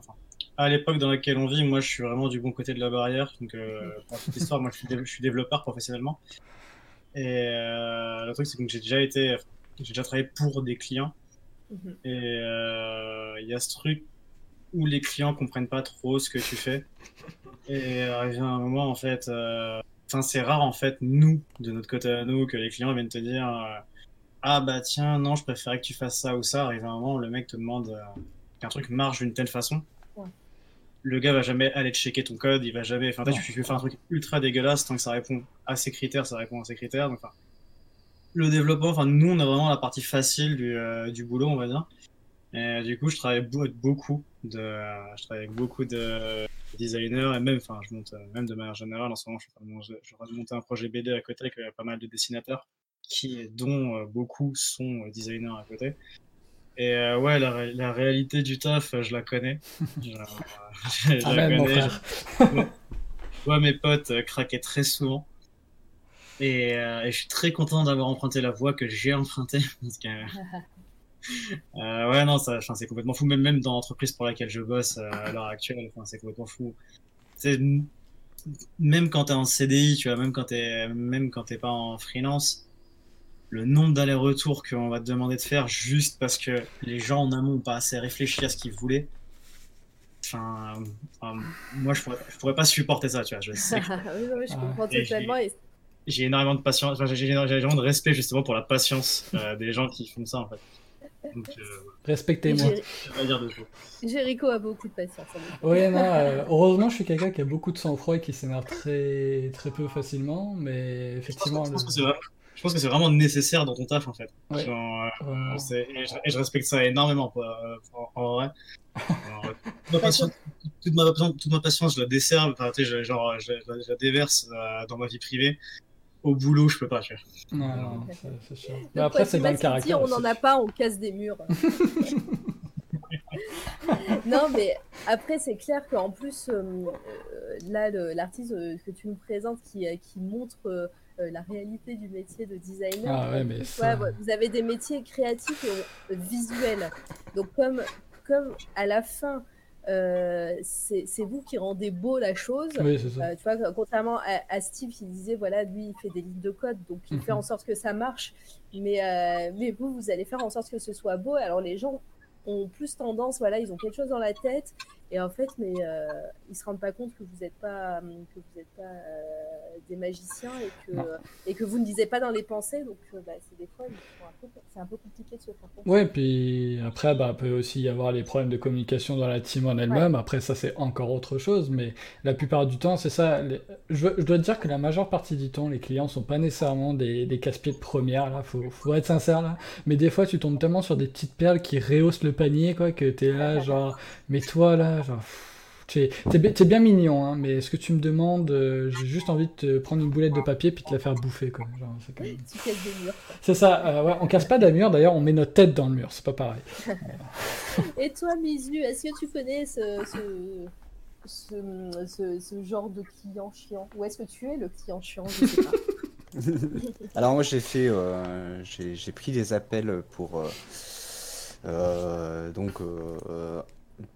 à l'époque dans laquelle on vit, moi, je suis vraiment du bon côté de la barrière. Donc, euh, [laughs] pour petite histoire, moi, je suis, dé- je suis développeur professionnellement. Et euh, le truc, c'est que j'ai déjà été, j'ai déjà travaillé pour des clients. Mhm. Et euh, il y a ce truc où les clients comprennent pas trop ce que tu fais. Et arrivé à un moment, en fait, euh, enfin, c'est rare, en fait, nous, de notre côté à nous, que les clients viennent te dire, euh, ah bah tiens, non, je préférais que tu fasses ça ou ça, arrive un moment où le mec te demande euh, qu'un truc marche d'une telle façon. Le gars va jamais aller checker ton code, il va jamais. Enfin, tu fais faire un truc ultra dégueulasse, tant que ça répond à ces critères, ça répond à ces critères. Donc, le développement, enfin, nous, on a vraiment la partie facile du, euh, du boulot, on va dire. Et du coup, je travaille beaucoup de, je travaille avec beaucoup de designers et même, enfin, je monte euh, même de manière générale en ce moment, je suis en train de monter- un projet BD à côté avec euh, pas mal de dessinateurs qui, dont beaucoup sont designers à côté. Et euh, ouais, la, ré- la réalité du taf, euh, je la connais. [laughs] Genre, euh, [laughs] je, je Ah, la même, connais. Je vois mes potes craquer très souvent. Et, euh, et je suis très content d'avoir emprunté la voie que j'ai empruntée. [laughs] Parce que, euh, ouais, non, c'est complètement fou. Même, même dans l'entreprise pour laquelle je bosse à l'heure actuelle, c'est complètement fou. Même quand t'es en CDI, tu vois, même quand t'es, même quand t'es pas en freelance, le nombre d'allers-retours qu'on va te demander de faire juste parce que les gens en amont n'ont pas assez réfléchi à ce qu'ils voulaient. Enfin, enfin, moi, je pourrais, je pourrais pas supporter ça, tu vois. Je sais que [laughs] oui, non, mais je Ouais. comprends Et j'ai- totalement. Et... j'ai énormément de patience, enfin, j'ai énormément de respect justement pour la patience euh, des gens qui font ça en fait. Euh, Respectez-moi. Jericho a beaucoup de patience. Oui, non, euh, heureusement, je suis quelqu'un qui a beaucoup de sang-froid et qui s'énerve très, très peu facilement, mais Je pense, effectivement. que- je pense le- que c'est vraiment, je pense que c'est vraiment nécessaire dans ton taf en fait. Ouais. Genre, euh, et, je, et je respecte ça énormément quoi, euh, en, en vrai. [laughs] Alors, toute, ma patience, toute, ma, toute ma patience, je la desserve, enfin, tu sais, je, genre, je, je- je la déverse euh, dans ma vie privée. Au boulot, je peux pas. Tu vois. Non, non, c'est- sûr. Mais après, c'est dans le caractère. On n'en a pas, on casse des murs. [laughs] non, mais après, c'est clair qu'en plus, euh, là, l'artiste que tu nous présentes qui, qui montre euh, la réalité du métier de designer. Ah ouais, mais Ouais, ça- ouais, vous avez des métiers créatifs et euh, visuels. Donc, comme, comme à la fin, euh, c'est vous qui rendez beau la chose. Oui, ça. Euh, tu vois, contrairement à, à Steve qui disait, voilà, lui, il fait des lignes de code, donc il fait Mhm. en sorte que ça marche. Mais, euh, mais vous, vous allez faire en sorte que ce soit beau. Alors les gens ont plus tendance, voilà, ils ont quelque chose dans la tête, et en fait, mais euh, ils se rendent pas compte que vous n'êtes pas, euh, que vous êtes pas euh, des magiciens et que, Non. et que vous ne lisez pas dans les pensées. Donc, euh, bah, c'est des fois, c'est un peu compliqué de se faire comprendre. Ouais, puis après, bah, peut aussi y avoir les problèmes de communication dans la team en elle-même. Après, ça, c'est encore autre chose, mais la plupart du temps, c'est ça. les- Je, je dois te dire que la majeure partie du temps, les clients sont pas nécessairement des, des casse-pieds de première, là, faut, faut être sincère, là. Mais des fois, tu tombes tellement sur des petites perles qui rehaussent le panier, quoi, que t'es là, genre, mais toi, là, pff, T'es t'es bi- t'es bien mignon, hein, mais ce que tu me demandes, euh, j'ai juste envie de te prendre une boulette de papier puis de te la faire bouffer, quoi. Genre, c'est quand même- [laughs] Tu casses des murs. quoi. c'est ça, euh, ouais, on casse pas d'un mur, d'ailleurs, on met notre tête dans le mur, c'est pas pareil. [laughs] Et toi, Misu, est-ce que tu connais ce, ce, ce, ce- ce genre de client chiant? Ou est-ce que tu es le client chiant Je sais pas. [laughs] Alors moi j'ai fait, euh, j'ai j'ai pris des appels pour euh, euh, donc euh,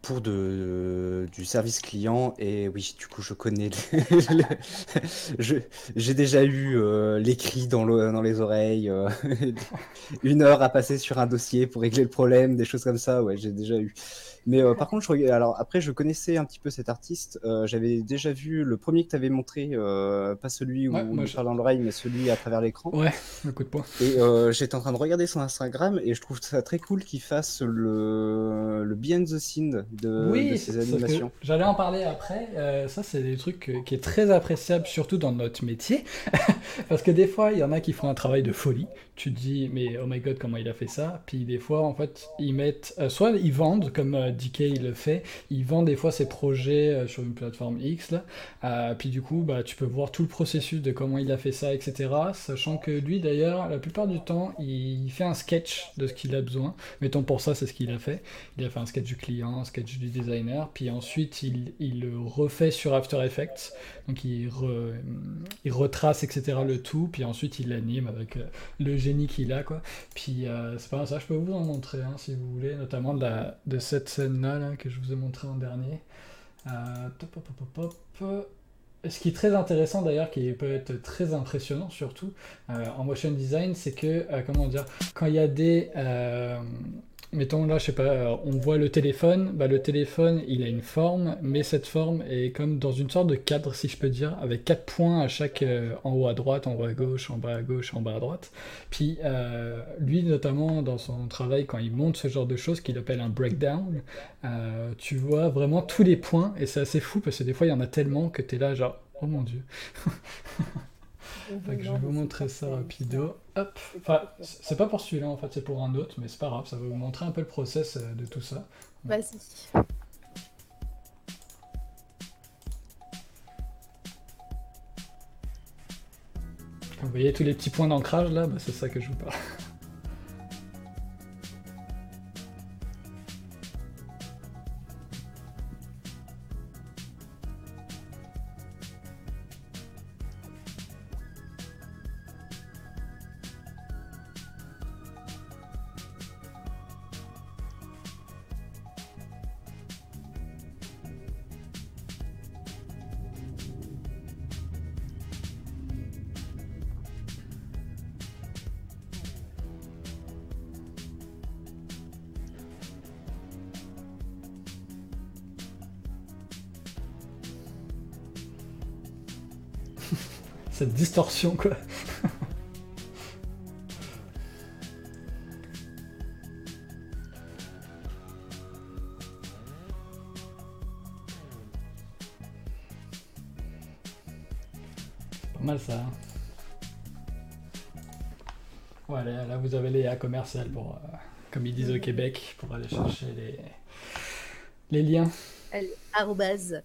pour du service client et oui du coup je connais [laughs] j'ai déjà eu euh, les cris dans les oreilles euh, [laughs] une heure à passer sur un dossier pour régler le problème des choses comme ça. Ouais j'ai déjà eu mais euh, par contre je alors après je connaissais un petit peu cet artiste euh, j'avais déjà vu le premier que tu avais montré euh, pas celui où Ouais, on je- parle dans l'oreille mais celui à travers l'écran Ouais, le coup de poing. et euh, j'étais en train de regarder son Instagram et je trouve ça très cool qu'il fasse le, le behind the scene de, oui, de ses animations. j'allais en parler après. Euh, ça, c'est des trucs qui est très appréciable, surtout dans notre métier. [laughs] Parce que des fois, il y en a qui font un travail de folie. Tu te dis, mais oh my god, comment il a fait ça? Puis des fois, en fait, ils mettent. euh, soit ils vendent, comme euh, DK le fait, ils vendent des fois ses projets euh, sur une plateforme X. Là. Euh, puis du coup, bah, tu peux voir tout le processus de comment il a fait ça, etc. Sachant que lui, d'ailleurs, la plupart du temps, il fait un sketch de ce qu'il a besoin. Mettons pour ça, c'est ce qu'il a fait. Il a fait un sketch du client, un sketch du designer, puis ensuite il, il le refait sur After Effects. Donc il, re- il retrace, etc. le tout, puis ensuite il l'anime avec euh, le génie qu'il a, quoi. Puis euh, c'est pas ça, je peux vous en montrer si vous voulez, notamment de, cette scène-là là, que je vous ai montré en dernier. Euh. Ce qui est très intéressant d'ailleurs, qui peut être très impressionnant surtout en motion design, c'est que, comment dire, quand il y a des, mettons là, je sais pas, euh, on voit le téléphone, bah, le téléphone, il a une forme, mais cette forme est comme dans une sorte de cadre, si je peux dire, avec quatre points à chaque, euh, en haut à droite, en haut à gauche, en bas à gauche, en bas à droite. Puis euh, lui, notamment dans son travail, quand il monte ce genre de choses qu'il appelle un breakdown, tu vois vraiment tous les points, et c'est assez fou parce que des fois, il y en a tellement que tu là, genre, oh mon dieu. [laughs] je vais vous montrer ça rapido. Hop. Enfin, c'est pas pour celui-là en fait, c'est pour un autre, mais c'est pas grave, ça va vous montrer un peu le process euh, de tout ça. Vas-y. Vous voyez tous les petits points d'ancrage là, bah, c'est ça que je vous parle. [laughs] distorsion quoi. Pas mal ça. Hein. Voilà, là vous avez les A commerciales pour, euh, comme ils disent au Québec, pour aller chercher les, les liens. Arrobase.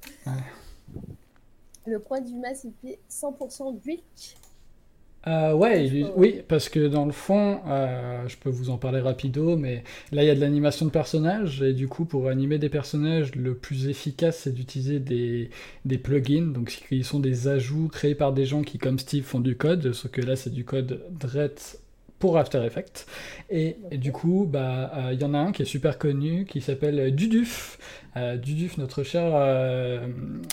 Le coin du mas, il fait 100% Greek. Euh, ouais, oui, parce que dans le fond, euh, je peux vous en parler rapido, mais là il y a de l'animation de personnages, et du coup pour animer des personnages, le plus efficace c'est d'utiliser des, des, plugins, donc qui sont des ajouts créés par des gens qui comme Steve font du code, sauf que là c'est du code Dret pour After Effects. Et, du coup, bah, euh, il y en a un qui est super connu, qui s'appelle Duduf. Euh, Duduf, notre cher euh,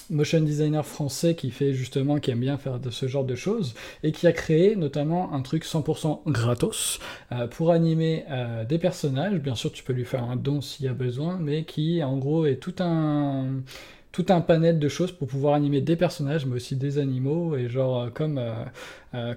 motion designer français qui fait justement, qui aime bien faire de ce genre de choses, et qui a créé notamment un truc 100% gratos pour animer des personnages. Bien sûr, tu peux lui faire un don s'il y a besoin, mais qui en gros est tout un tout un panel de choses pour pouvoir animer des personnages, mais aussi des animaux, et genre comme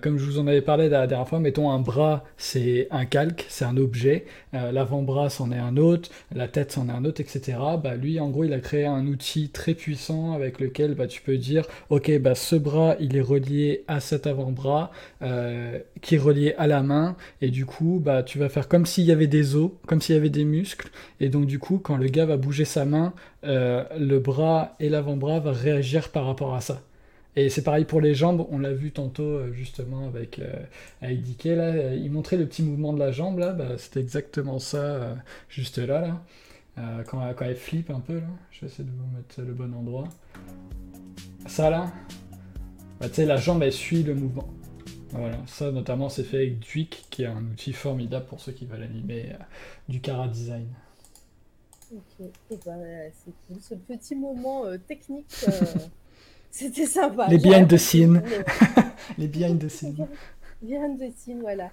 comme je vous en avais parlé la dernière fois, mettons un bras, c'est un calque, c'est un objet, euh, l'avant-bras c'en est un autre, la tête c'en est un autre, etc. Bah, lui, en gros, il a créé un outil très puissant avec lequel bah, tu peux dire, ok, bah, ce bras, il est relié à cet avant-bras, euh, qui est relié à la main, et du coup, bah, tu vas faire comme s'il y avait des os, comme s'il y avait des muscles, et donc du coup, quand le gars va bouger sa main, le bras et l'avant-bras vont réagir par rapport à ça. Et c'est pareil pour les jambes, on l'a vu tantôt euh, justement avec, euh, avec là, euh, il montrait le petit mouvement de la jambe là, bah, c'était exactement ça, juste là, là. quand, quand, elle flippe un peu là, je vais essayer de vous mettre le bon endroit. Ça là, bah, tu sais, la jambe elle suit le mouvement. Voilà, ça notamment c'est fait avec Duik, qui est un outil formidable pour ceux qui veulent animer du Cara Design. Ok, et bah, c'est cool, ce petit moment technique. [laughs] C'était sympa. Les behind the scenes. [laughs] les behind the scenes. [laughs] Behind the scenes, voilà.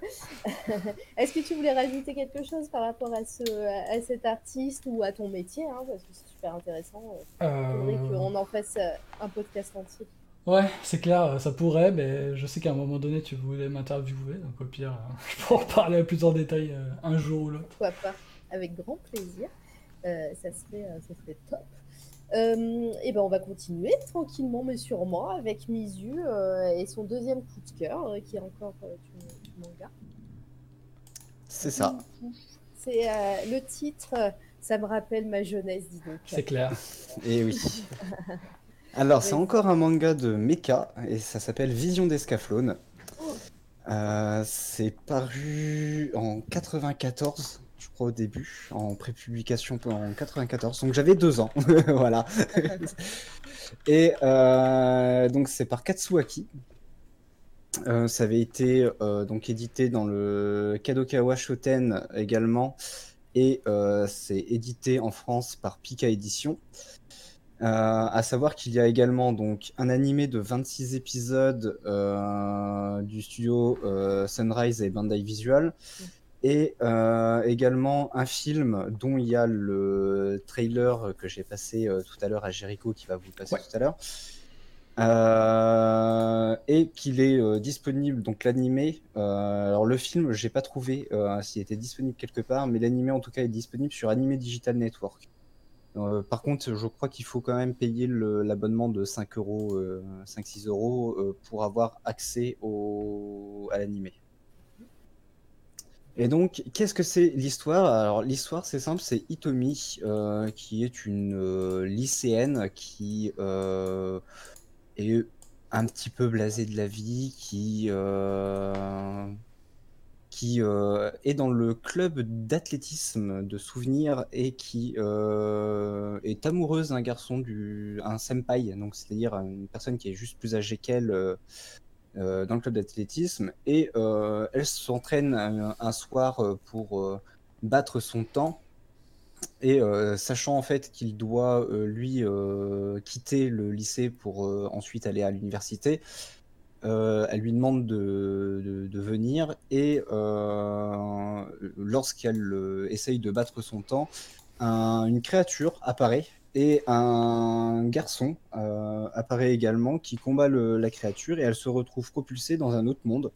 [laughs] Est-ce que tu voulais rajouter quelque chose par rapport à, ce, à cet artiste ou à ton métier hein, Parce que c'est super intéressant. Il faudrait euh. qu'on en fasse euh, un podcast entier. Ouais, c'est clair, ça pourrait, mais je sais qu'à un moment donné, tu voulais m'interviewer, donc au pire, je pourrais en parler plus en détail euh, un jour ou l'autre. Pourquoi pas Avec grand plaisir. ça, serait, ça serait top. Euh, et ben on va continuer tranquillement mais sûrement avec Mizu euh, et son deuxième coup de cœur euh, qui est encore du, manga. C'est ça. C'est le titre, ça me rappelle ma jeunesse, dis donc. C'est clair. et [laughs] eh oui. [laughs] Alors c'est encore un manga de mecha et ça s'appelle Vision d'Escaflowne. Oh. c'est paru en 94 au début, en prépublication en 94. Donc j'avais deux ans, [laughs] voilà. [laughs] Et euh, donc c'est par Katsuaki. Euh, ça avait été euh, donc édité dans le Kadokawa Shoten également, et c'est édité en France par Pika Édition. à savoir qu'il y a également donc un animé de 26 épisodes du studio Sunrise et Bandai Visual, Et euh, également un film dont il y a le trailer que j'ai passé euh, tout à l'heure à Jericho qui va vous le passer Ouais. tout à l'heure. Euh, et qu'il est disponible, donc l'animé. alors le film, j'ai pas trouvé s'il était disponible quelque part, mais l'animé en tout cas est disponible sur Anime Digital Network. Par contre, je crois qu'il faut quand même payer l'abonnement de 5 euros, euh, 5-6 euros pour avoir accès au, à l'animé. Et donc, qu'est-ce que c'est l'histoire? Alors, l'histoire, c'est simple, c'est Hitomi, euh, qui est une euh, lycéenne qui euh, est un petit peu blasée de la vie, qui, qui est dans le club d'athlétisme de souvenirs et qui est amoureuse d'un garçon, du, un senpai, donc c'est-à-dire une personne qui est juste plus âgée qu'elle. Euh, euh, dans le club d'athlétisme et euh, elle s'entraîne un, un soir euh, pour euh, battre son temps. Et euh, sachant en fait qu'il doit euh, lui euh, quitter le lycée pour euh, ensuite aller à l'université, euh, elle lui demande de, de- venir. Et euh, lorsqu'elle euh, essaye de battre son temps, un- une créature apparaît et un garçon euh, apparaît également qui combat le- la créature et elle se retrouve propulsée dans un autre monde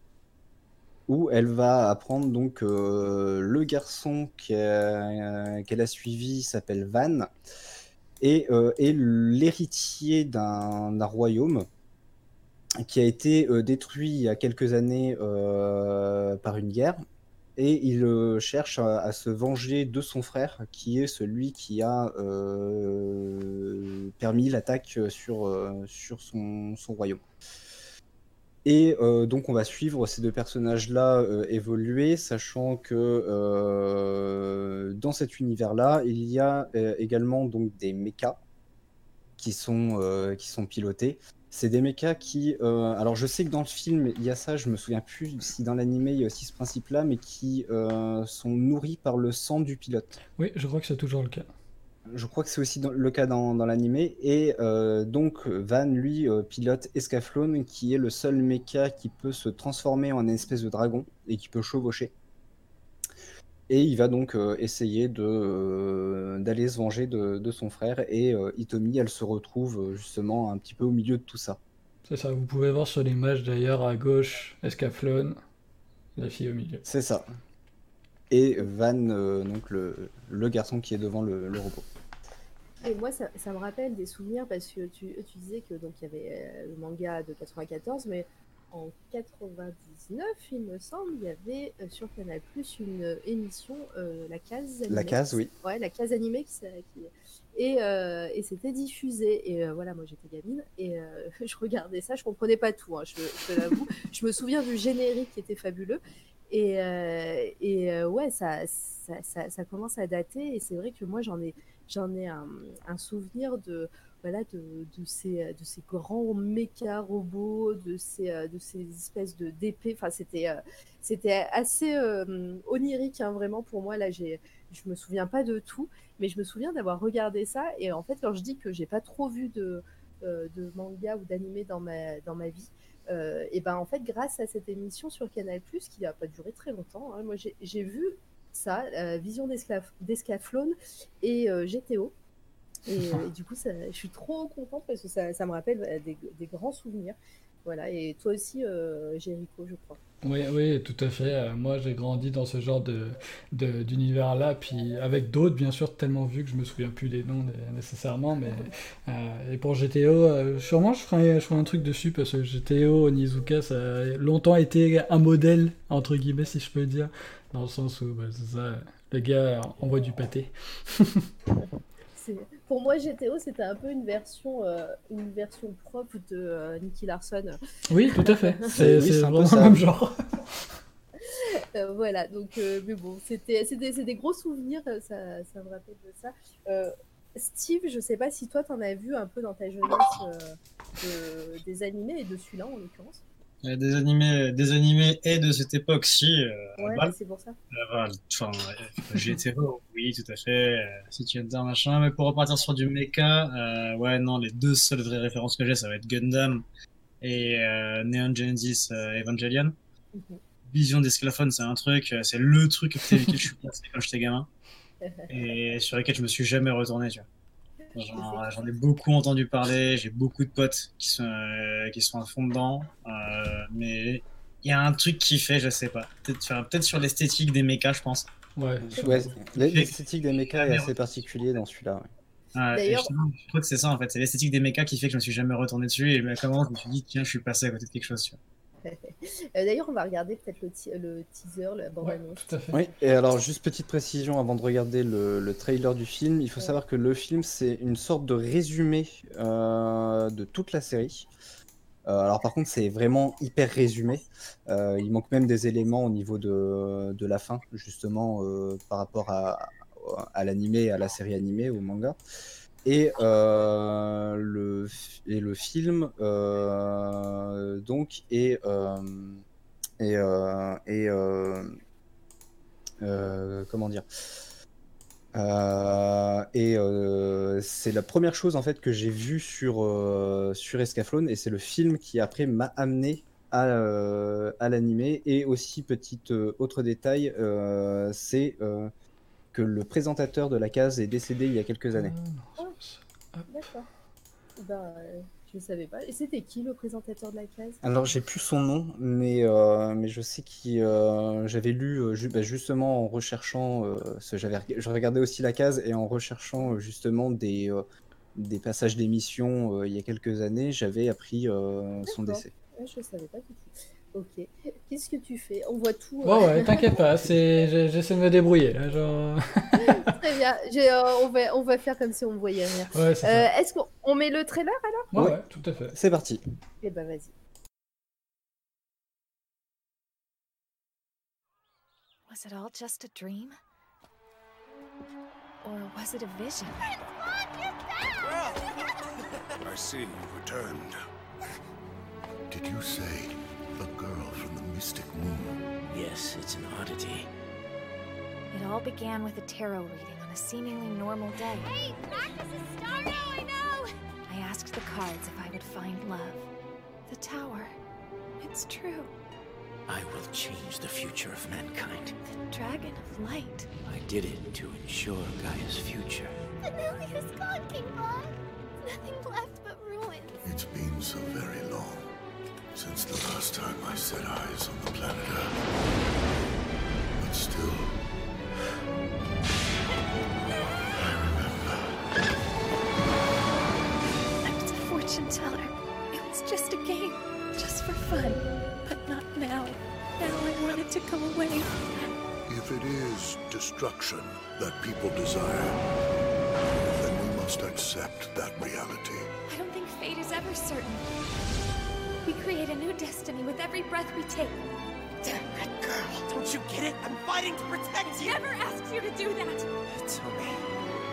où elle va apprendre donc euh, le garçon qu'elle qu'elle a suivi s'appelle Van et euh, est l'héritier d'un royaume qui a été euh, détruit il y a quelques années euh, par une guerre et il euh, cherche à, se venger de son frère qui est celui qui a euh, permis l'attaque sur, euh, sur son, son royaume. Et donc on va suivre ces deux personnages-là évoluer, sachant que dans cet univers-là, il y a également donc des mechas qui sont, qui sont pilotés. C'est des mechas qui... euh, alors je sais que dans le film, il y a ça, je me souviens plus si dans l'animé il y a aussi ce principe-là, mais qui euh, sont nourris par le sang du pilote. Oui, je crois que c'est toujours le cas. Je crois que c'est aussi dans- le cas dans, dans l'animé. Et euh, donc, Van, lui, pilote Escaflowne, qui est le seul mecha qui peut se transformer en une espèce de dragon et qui peut chevaucher. Et il va donc euh, essayer de, euh, d'aller se venger de, de son frère. Et euh, Hitomi, elle se retrouve justement un petit peu au milieu de tout ça. C'est ça, vous pouvez voir sur l'image d'ailleurs à gauche, Escaflowne, la fille au milieu. C'est ça. Et Van, euh, donc le, le garçon qui est devant le, le robot. Et moi, ça, ça me rappelle des souvenirs parce que tu, tu disais que donc il y avait euh, le manga de 94, mais en 99, il me semble, il y avait euh, sur Canal Plus une euh, émission, euh, la case. La animée. case, oui. Ouais, la case animée qui, et, et c'était diffusé. Et voilà, moi j'étais gamine et [laughs] je regardais ça, je comprenais pas tout, hein, je, l'avoue. [laughs] je me souviens du générique qui était fabuleux. Et, et ouais, ça, ça, ça, ça commence à dater. Et c'est vrai que moi j'en ai, j'en ai un, un souvenir de, voilà, de, ces, de ces grands méca robots, de ces, euh, de ces espèces de d'épées. Enfin, c'était, euh, c'était assez euh, onirique, hein, vraiment pour moi. Là, j'ai, je me souviens pas de tout, mais je me souviens d'avoir regardé ça. Et en fait, quand je dis que j'ai pas trop vu de, de manga ou d'animé dans ma, dans ma vie, et ben en fait, grâce à cette émission sur Canal qui n'a pas duré très longtemps, hein, moi j'ai vu ça, Vision d'Escaflowne et GTO. Et, [laughs] et du coup, ça- je suis trop contente parce que ça, ça me rappelle euh, des, des grands souvenirs. Voilà, et toi aussi, euh, Jéricho, je crois. Oui, oui, tout à fait. Euh, moi, j'ai grandi dans ce genre de, de- d'univers-là, puis avec d'autres, bien sûr, tellement vu que je me souviens plus des noms né- nécessairement. Mais [laughs] euh, et pour GTO, euh, sûrement, je ferai, je ferai un truc dessus parce que GTO, Onizuka, ça a longtemps été un modèle entre guillemets, si je peux dire, dans le sens où, bah, c'est ça, le gars envoie du pâté. [laughs] C'est- Pour moi, GTO, c'était un peu une version, euh, une version propre de euh, Nicky Larson. Oui, tout à fait. [laughs] C'est, Oui, vraiment le même genre. Euh, voilà, donc, euh, mais bon, c'était, des, c'est des gros souvenirs, ça, ça me rappelle de ça. Euh, Steve, je sais pas si toi, t'en as vu un peu dans ta jeunesse euh, de- des animés et de celui-là en l'occurrence. Euh, Des animés, des animés et de cette époque-ci, euh, à Ouais, bah, c'est pour ça. Euh, enfin, euh, GTO, oui, tout à fait. Euh, si tu dire machin, mais pour repartir sur du mecha, euh, ouais, non, les deux seules vraies références que j'ai, ça va être Gundam et euh, Neon Genesis euh, Evangelion. Mhm. vision des sclaphones, c'est un truc, euh, c'est le truc avec lequel je suis passé quand j'étais gamin. [laughs] Et sur lequel je me suis jamais retourné, tu vois. J'en ai beaucoup entendu parler, j'ai beaucoup de potes qui sont, euh, qui sont à fond dedans. euh, mais il y a un truc qui fait, je sais pas. Peut-être enfin, sur l'esthétique des mechas, je pense. Ouais. Ouais, l'esthétique des mechas est assez particulier dans celui-là. ouais. Je crois que c'est ça en fait, c'est l'esthétique des mechas qui fait que je me suis jamais retourné dessus. Et comment je me suis dit, tiens, je suis passé à côté de quelque chose. Tu vois. [laughs] Euh, D'ailleurs, on va regarder peut-être le, ti- le teaser, la Ouais, bande-annonce. tout à fait. Oui, et alors juste petite précision avant de regarder le, le trailer du film, il faut Ouais. savoir que le film c'est une sorte de résumé euh, de toute la série. Euh, alors par contre c'est vraiment hyper résumé. Euh, il manque même des éléments au niveau de, de la fin justement euh, par rapport à, à l'animé, à la série animée, au manga. Et, euh, le, et le film euh, donc est, est, euh, euh, comment dire et c'est la première chose en fait que j'ai vue sur euh, sur Escaflowne et c'est le film qui après m'a amené à, à l'animé et aussi petite euh, autre détail c'est que le présentateur de la case est décédé il y a quelques années. Ah, non, D'accord. Ben, euh, je ne savais pas. Et c'était qui le présentateur de la case? Alors j'ai plus son nom, mais, euh, mais je sais que j'avais lu euh, ju- bah, justement en recherchant, euh, ce- je regardais aussi la case et en recherchant euh, justement des, euh, des passages d'émissions euh, il y a quelques années, j'avais appris euh, son décès. Ah, Je ne savais pas du tout. Ok. Qu'est-ce que tu fais? On voit tout. Ouais, euh, ouais, t'inquiète pas, j'essaie de me débrouiller là, genre. [laughs] Très bien. Euh, on, va, on va faire comme si on ne voyait rien. Ouais, c'est Euh, ça. Est-ce qu'on on met le trailer alors? Ouais, ouais. ouais, tout à fait. C'est parti. Eh ben vas-y. Was it all just a dream? Or was it a vision? [laughs] I see you've returned. Did you say the girl from the Mystic Moon? Yes, it's an oddity. It all began with a tarot reading on a seemingly normal day. Hey, practice is star now, I know! I asked the cards if I would find love. The tower. It's true. I will change the future of mankind. The dragon of light. I did it to ensure Gaia's future. Amelia's gone, King Bog. Nothing left but ruins. It's been so very long since the last time I set eyes on the planet Earth. But still, I was a fortune teller. It was just a game. Just for fun. But not now. Now I want it to go away. if it is destruction that people desire, then we must accept that reality. I don't think fate is ever certain. We create a new destiny with every breath we take. Damn that girl! Don't you get it? I'm fighting to protect you! Never asked you to do that! Tell me.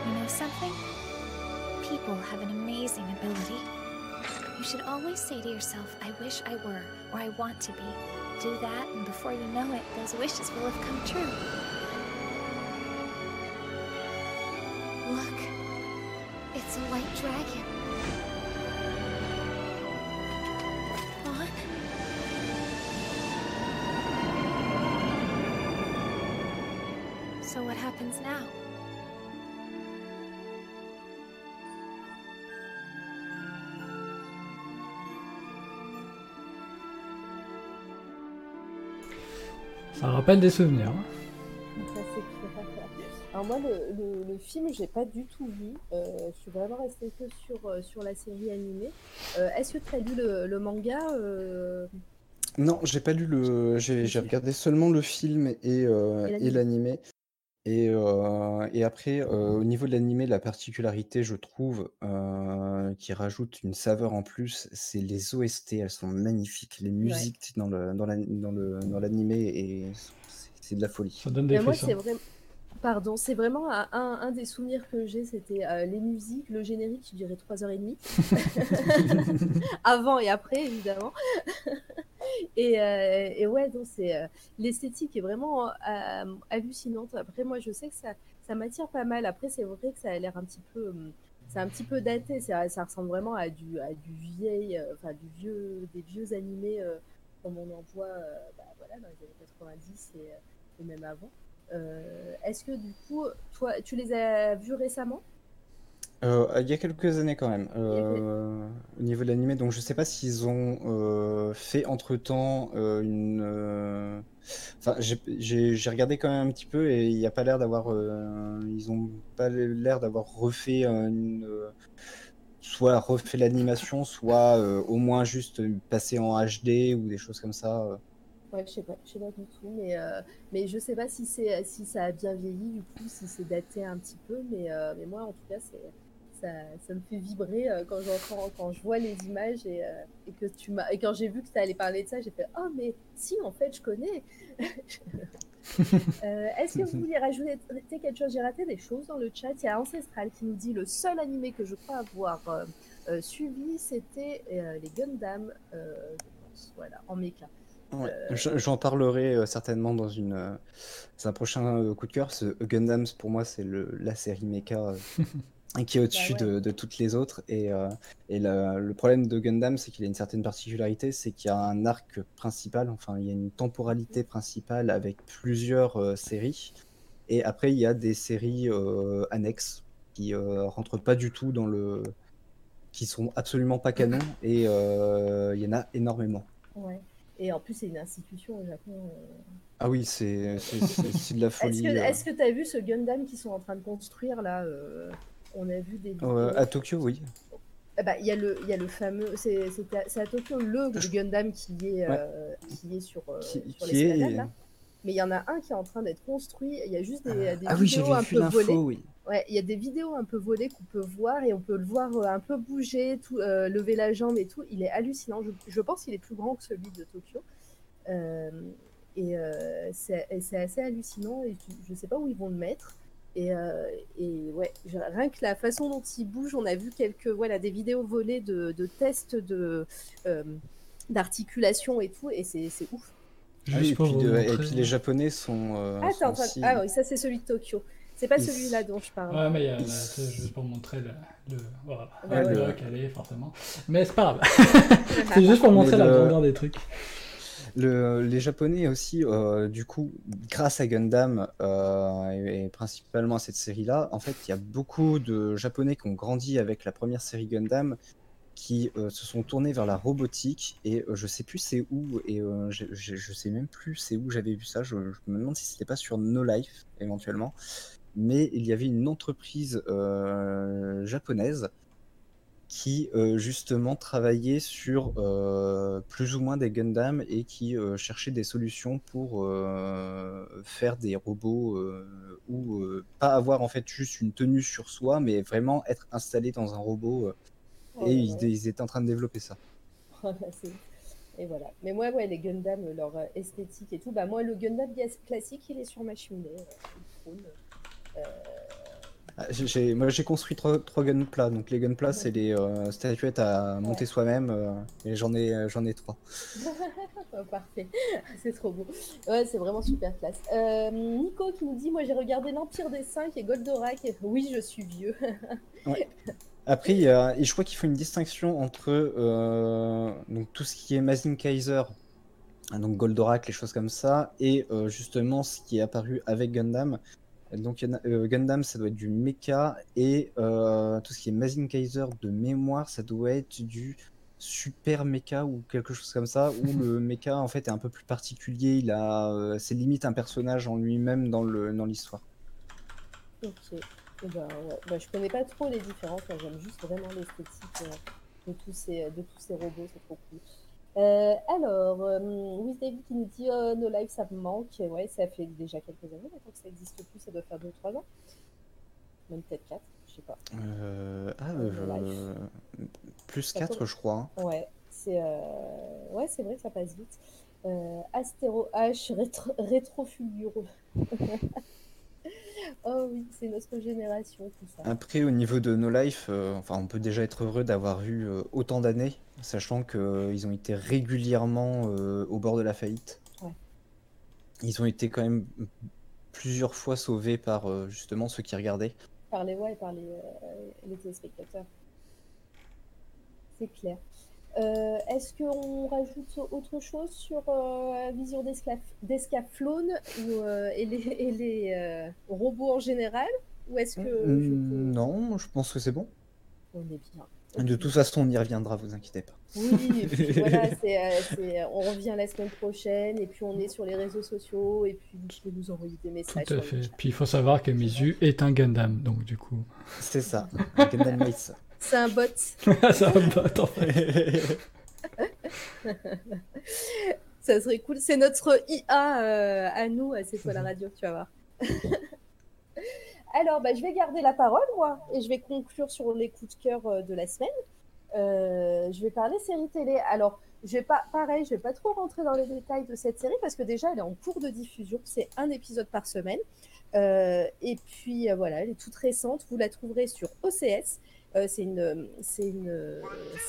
You know something? People have an amazing ability. You should always say to yourself, I wish I were, or I want to be. Do that, and before you know it, those wishes will have come true. Look. It's a white dragon. So what happens now? Ça rappelle des souvenirs. hein. Ça, c'est clair. Alors moi, le, le, le film, j'ai pas du tout vu. Euh, je suis vraiment restée que sur, euh, sur la série animée. Euh, Est-ce que tu as lu le, le manga euh, Non, j'ai pas lu le. J'ai regardé seulement le film et, euh, Et et l'animé. Et, euh, et après, euh, au niveau de l'animé, la particularité, je trouve, euh, qui rajoute une saveur en plus, c'est les OST. Elles sont magnifiques. Les musiques dans le dans la- dans le dans l'animé et c'est- c'est de la folie. Ça donne des Mais moi, c'est vraiment. Pardon, c'est vraiment un, un- un des souvenirs que j'ai, c'était euh, les musiques, le générique qui durait 3h30. [laughs] [laughs] Avant et après, évidemment. [laughs] [laughs] et, euh, et ouais, donc c'est euh, l'esthétique est vraiment euh, hallucinante. Après, moi, je sais que ça, ça m'attire pas mal. Après, c'est vrai que ça a l'air un petit peu. hum, C'est un petit peu daté, ça, ressemble vraiment à du, à du vieil, du vieux, des vieux animés euh, comme on en voit bah, voilà, dans les années 90 et, et même avant. Est-ce que du coup, toi, tu les as vus récemment? Euh, il y a quelques années quand même, euh, au niveau de l'animé, donc je sais pas s'ils ont euh, fait entre-temps euh, une... Enfin, j'ai- regardé quand même un petit peu et il n'y a pas l'air d'avoir... Ils ont pas l'air d'avoir refait une... Soit refait l'animation, soit au moins juste passé en HD ou des choses comme ça. Ouais, je sais pas, je sais pas du tout, mais, euh, mais je sais pas si si ça a bien vieilli du coup, si c'est daté un petit peu, mais, euh, mais moi en tout cas c'est ça, ça me fait vibrer euh, quand j'entends quand je vois les images et, euh, et que tu m'as et quand j'ai vu que tu allais parler de ça, j'ai fait oh mais si en fait je connais. [laughs] Euh, Est-ce que vous vouliez rajouter quelque chose? J'ai raté des choses dans le chat. Il y a Ancestral qui nous dit le seul animé que je crois avoir euh, euh, suivi, c'était euh, les Gundam, euh, je pense, voilà, en méca. Ouais, je- j'en parlerai certainement dans une, un prochain coup de cœur. Ce Gundams, pour moi, c'est la série mecha [laughs] qui est au-dessus Bah ouais. de, de toutes les autres. Et, euh, et le problème de Gundam, c'est qu'il a une certaine particularité, c'est qu'il y a un arc principal, enfin, il y a une temporalité principale avec plusieurs euh, séries. Et après, il y a des séries euh, annexes qui rentrent pas du tout dans le. qui sont absolument pas canon. Et il y en a énormément. Ouais. Et en plus, c'est une institution au Japon. Ah oui, c'est de la folie. est-ce que tu as vu ce Gundam qu'ils sont en train de construire là On a vu des vidéos. À Tokyo, oui. Ah bah, Il y, a le- y a le fameux. C'est à, à Tokyo le Gundam qui est, euh, qui est sur, euh, Qui- sur qui l'esplanade, est- là. Mais il y en a un qui est en train d'être construit. Il y a juste des, des Ah oui, vidéos un peu volées. oui. Ouais, il y a des vidéos un peu volées qu'on peut voir et on peut le voir euh, un peu bouger, tout, euh, lever la jambe et tout. Il est hallucinant. Je, je pense qu'il est plus grand que celui de Tokyo. Euh, et euh, c'est assez hallucinant. Et je, je sais pas où ils vont le mettre. Et, euh, et ouais, rien que la façon dont il bouge, on a vu quelques voilà des vidéos volées de, de tests de euh, d'articulation et tout, et c'est ouf. Ah et, puis vous de- et montrer- puis les Japonais sont. euh, Ah, sont aussi- ah oui, ça c'est celui de Tokyo. C'est pas celui-là dont je parle. Ouais, mais il y a, là, [laughs] c'est juste pour montrer le, le, voilà, le ouais. est forcément. Mais c'est pas grave. c'est juste pour montrer Mais la le- grandeur des trucs. Le- les Japonais aussi, euh, du coup, grâce à Gundam euh, et, principalement à cette série-là, en fait, il y a beaucoup de Japonais qui ont grandi avec la première série Gundam qui euh, se sont tournés vers la robotique et je sais plus c'est où et je, je, sais même plus c'est où j'avais vu ça. Je, je me demande si c'était pas sur No Life éventuellement, mais il y avait une entreprise japonaise qui euh, justement travaillait sur euh, plus ou moins des Gundam et qui euh, cherchait des solutions pour euh, faire des robots ou pas avoir en fait juste une tenue sur soi, mais vraiment être installé dans un robot. Oh et ils, étaient en train de développer ça. [laughs] C'est- et voilà. Mais moi, ouais, les Gundam, leur esthétique et tout, bah moi, le Gundam classique, il est sur ma cheminée. il trône. Ah, j'ai- moi j'ai construit trois, trois Gunpla, donc les Gunpla c'est les euh, statuettes à monter soi-même euh, et j'en ai, j'en ai trois. [laughs] Oh, Parfait, [laughs] c'est trop beau. Ouais, c'est vraiment super classe. Euh, Nico qui nous dit Moi j'ai regardé l'Empire des 5 et Goldorak. Et... Oui, je suis vieux. [laughs] Après, il y a- et je crois qu'il faut une distinction entre donc, tout ce qui est Mazin Kaiser, donc Goldorak, les choses comme ça, et justement ce qui est apparu avec Gundam. Donc il y en a- euh, Gundam, ça doit être du mecha, et euh, tout ce qui est Mazin Kaiser de mémoire, ça doit être du super mecha ou quelque chose comme ça, où le [laughs] mecha en fait est un peu plus particulier, il a, euh, c'est limite un personnage en lui-même dans le dans l'histoire. ok. Et ben. Bah, je connais pas trop les différences. moi, J'aime juste vraiment l'esthétique euh, de, tous ces, de tous ces robots. C'est trop cool. Euh, alors, euh, David qui nous dit euh, No Life, ça me manque. Ouais, ça fait déjà quelques années maintenant que ça existe plus. Ça doit faire 2-3 ans. Même peut-être 4, je sais pas. Euh, ah, euh, plus Ça 4 tourne. je crois. Ouais, c'est ouais, c'est vrai que ça passe vite. Astéro H, rétro. [laughs] oh oui, c'est notre génération, tout ça. Après, au niveau de No Life, euh, enfin, on peut déjà être heureux d'avoir eu euh, autant d'années, sachant qu'ils ont été régulièrement euh, au bord de la faillite. Ouais. Ils ont été quand même plusieurs fois sauvés par euh, justement ceux qui regardaient. Par les, ouais, par les, euh, les téléspectateurs. C'est clair. Euh, Est-ce qu'on rajoute autre chose sur euh, Vision d'Escaflowne ou, euh, et les, et les euh, robots en général? Ou est-ce que je Mm, peux- Non, je pense que c'est bon. on est bien De toute façon, on y reviendra, vous inquiétez pas. Oui, [laughs] voilà, euh, on revient la semaine prochaine, et puis on est sur les réseaux sociaux, et puis vous pouvez nous envoyer des Tout messages. à sur le fait. Puis il faut savoir que Mizu est un Gundam, donc du coup. C'est ça, Gundam Mace. C'est un bot. ça va pas, t'en fais. Ça serait cool. C'est notre IA euh, à nous, à C'est toi la radio, tu vas voir. [laughs] Alors, bah, je vais garder la parole, moi, et je vais conclure sur les coups de cœur euh, de la semaine. Euh, je vais parler série télé. Alors, je vais pas, pareil, je vais pas trop rentrer dans les détails de cette série parce que déjà, elle est en cours de diffusion. C'est un épisode par semaine. Euh, et puis, voilà, elle est toute récente. Vous la trouverez sur OCS. Euh, c'est une, c'est une euh,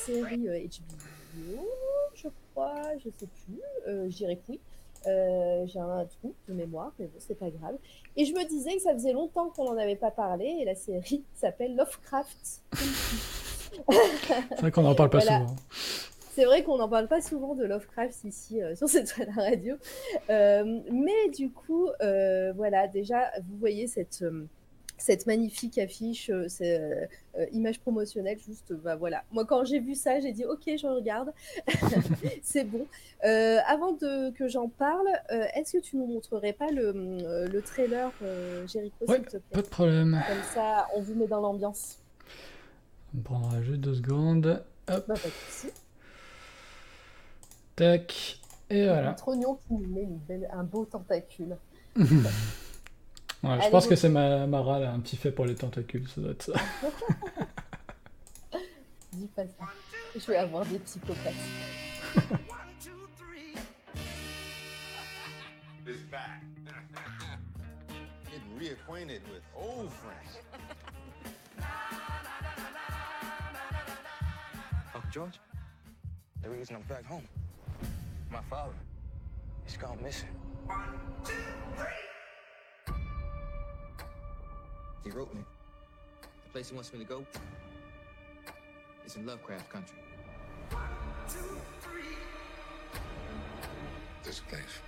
série euh, HBO, je crois, je sais plus. Euh, je dirais que oui. Euh, J'ai un trou de mémoire, mais bon, c'est pas grave. Et je me disais que ça faisait longtemps qu'on n'en avait pas parlé, et la série [laughs] s'appelle Lovecraft. C'est vrai qu'on n'en parle pas Voilà. souvent. C'est vrai qu'on n'en parle pas souvent de Lovecraft ici euh, sur cette [laughs] radio. Euh, mais du coup, euh, voilà, déjà, vous voyez cette, euh, cette magnifique affiche, euh, c'est, euh, euh, image promotionnelle, juste, bah voilà. Moi, quand j'ai vu ça, j'ai dit, ok, je regarde. [laughs] C'est bon. Euh, avant de, que j'en parle, est-ce que tu nous montrerais pas le, le trailer, Jericho, Ouais, s'il te plaît? Pas de problème. Comme ça, on vous met dans l'ambiance. On prendra juste deux secondes. Hop, Bah, pas de souci. tac. Et voilà. Un trognon qui nous met une belle- un beau tentacule. [laughs] Ouais, je pense que c'est ma Mara, là, un petit fait pour les tentacules, ça doit être ça. [laughs] Dis pas ça. Je vais avoir des psychopathes. It's back. Getting reacquainted with old friends. Uncle George, the reason I'm back home, my father, he's gone missing. He wrote me. The place he wants me to go is in Lovecraft country. This place is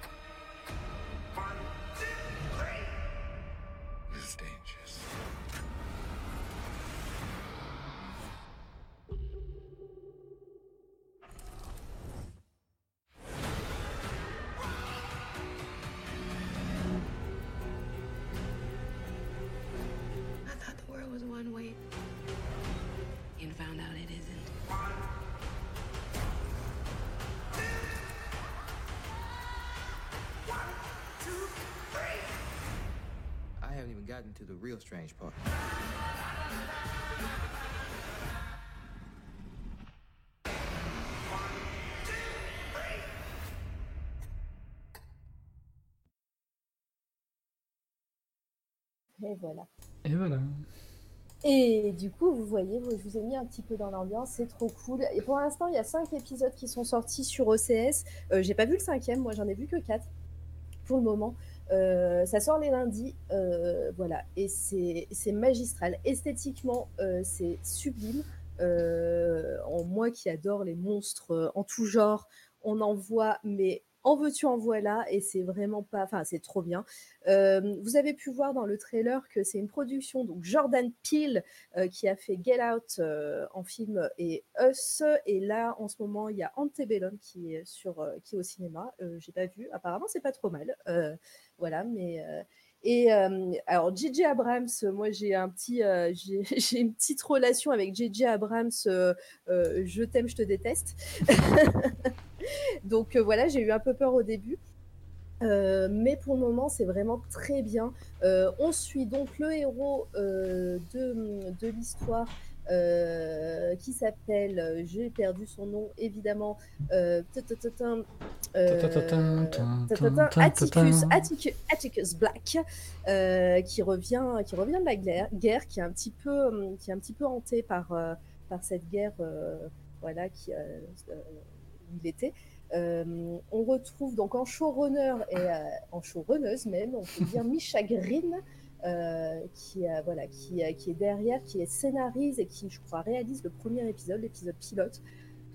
strange part. Et voilà. Et voilà. Et du coup, vous voyez, je vous ai mis un petit peu dans l'ambiance, c'est trop cool. Et pour l'instant, il y a cinq épisodes qui sont sortis sur OCS. Euh, J'ai pas vu le cinquième, moi j'en ai vu que quatre pour le moment. Euh, ça sort les lundis, euh, voilà, et c'est magistral. Esthétiquement, euh, c'est sublime. Moi qui adore les monstres en tout genre, on en voit, mais en veux-tu, en voilà, et c'est vraiment pas, enfin, c'est trop bien. Vous avez pu voir dans le trailer que c'est une production, donc Jordan Peele euh, qui a fait Get Out euh, en film et Us, et là en ce moment il y a Antebellum qui est sur, euh, qui est au cinéma. J'ai pas vu, apparemment c'est pas trop mal, voilà, mais et alors JJ Abrams, moi j'ai un petit, [laughs] une petite relation avec JJ Abrams. je t'aime, je te déteste. [laughs] Donc euh, voilà, j'ai eu un peu peur au début. Euh, mais pour le moment, c'est vraiment très bien. Euh, on suit donc le héros euh, de, de l'histoire euh, qui s'appelle, euh, j'ai perdu son nom évidemment, euh, euh, Atticus, tatatin. Atticus, Atticus Black, euh, qui revient, qui revient de la guerre, guerre qui est un petit peu, hum, qui est un petit peu hanté par, euh, par cette guerre, euh, voilà, qui, euh, euh, il était. Euh, on retrouve donc en showrunner et euh, en showrunneuse même, on peut dire [laughs] Misha Green, euh, qui, voilà, qui, qui est derrière, qui est scénarise et qui, je crois, réalise le premier épisode, l'épisode pilote.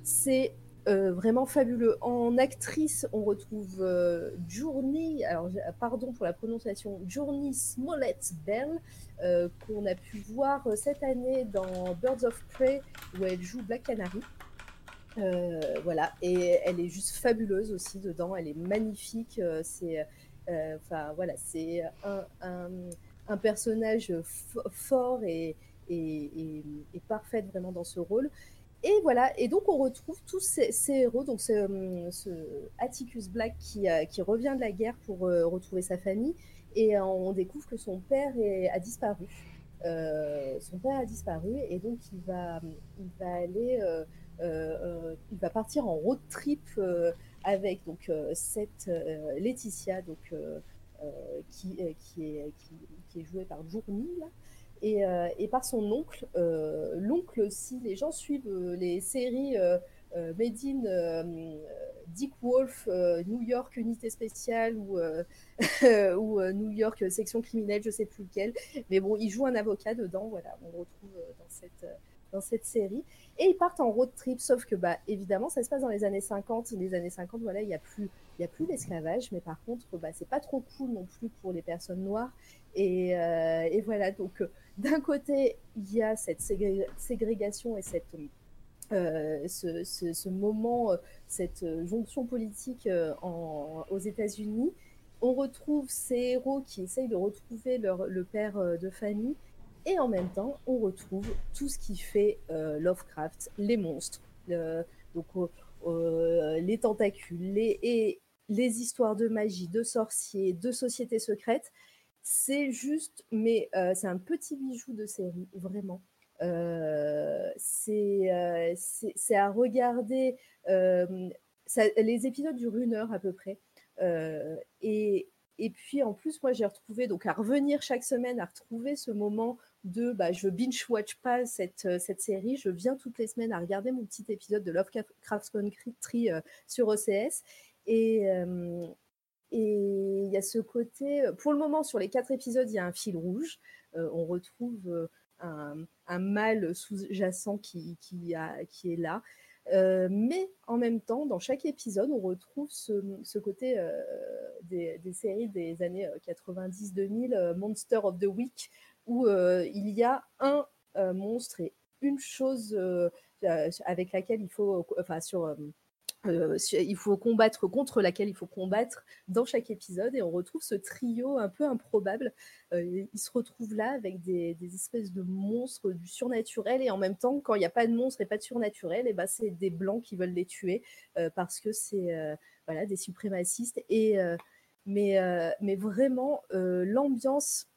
C'est vraiment fabuleux. En actrice, on retrouve Journey, alors pardon pour la prononciation, Journey Smollett Bell, qu'on a pu voir cette année dans Birds of Prey, où elle joue Black Canary. Euh, voilà, et elle est juste fabuleuse aussi dedans, elle est magnifique. euh, c'est, euh, enfin voilà, c'est un, personnage fo- fort et, et, vraiment dans ce rôle. Et voilà, et donc on retrouve tous ces, héros, donc ce, Atticus Black qui, revient de la guerre pour retrouver sa famille, et on découvre que son père est- a disparu. Son père a disparu, et donc il va, il va aller, il va partir en road trip euh, avec donc euh, cette euh, Laetitia, donc euh, euh, qui, euh, qui, est, jouée par Journey et, euh, par son oncle. Euh, L'oncle, si les gens suivent euh, les séries euh, euh, Made in euh, Dick Wolf, euh, New York Unité Spéciale ou, euh, [laughs] euh, New York Section Criminelle, je sais plus lequel. Mais bon, il joue un avocat dedans, voilà, on retrouve euh, dans cette, euh, cette série. Et ils partent en road trip, sauf que, bah, évidemment, ça se passe dans les années 50. Les années 50, voilà, il n'y a plus, il y a plus l'esclavage, mais par contre, bah, c'est pas trop cool non plus pour les personnes noires. Et, euh, et voilà, donc euh, d'un côté, il y a cette ségré- ségrégation et cette, euh, ce, ce- moment, euh, cette jonction politique aux États-Unis. On retrouve ces héros qui essayent de retrouver leur, le père de famille. Et en même temps, on retrouve tout ce qui fait euh, Lovecraft, les monstres, le- donc euh, euh, les tentacules, les, histoires de magie, de sorciers, de sociétés secrètes. C'est juste, mais euh, c'est un petit bijou de série, vraiment. Euh, c'est euh, à regarder. euh, les épisodes durent une heure à peu près. Euh, et, et puis en plus, moi j'ai retrouvé, donc à revenir chaque semaine, à retrouver ce moment de bah, je binge-watch pas cette, euh, cette série, je viens toutes les semaines à regarder mon petit épisode de Lovecraft Country euh, sur OCS. Et, euh, et il y a ce côté, pour le moment, sur les quatre épisodes, il y a un fil rouge. On retrouve un, un mal sous-jacent qui, est là. Mais en même temps, dans chaque épisode, on retrouve ce, côté des, des séries des années 90-2000, euh, Monster of the Week, où euh, il y a un euh, monstre et une chose euh, avec laquelle il faut, enfin sur su- il faut combattre contre laquelle il faut combattre dans chaque épisode. Et on retrouve ce trio un peu improbable. Ils se retrouvent là avec des, espèces de monstres du surnaturel. Et en même temps quand il n'y a pas de monstres et pas de surnaturel, et ben c'est des blancs qui veulent les tuer parce que c'est voilà des suprémacistes. Et mais mais vraiment l'ambiance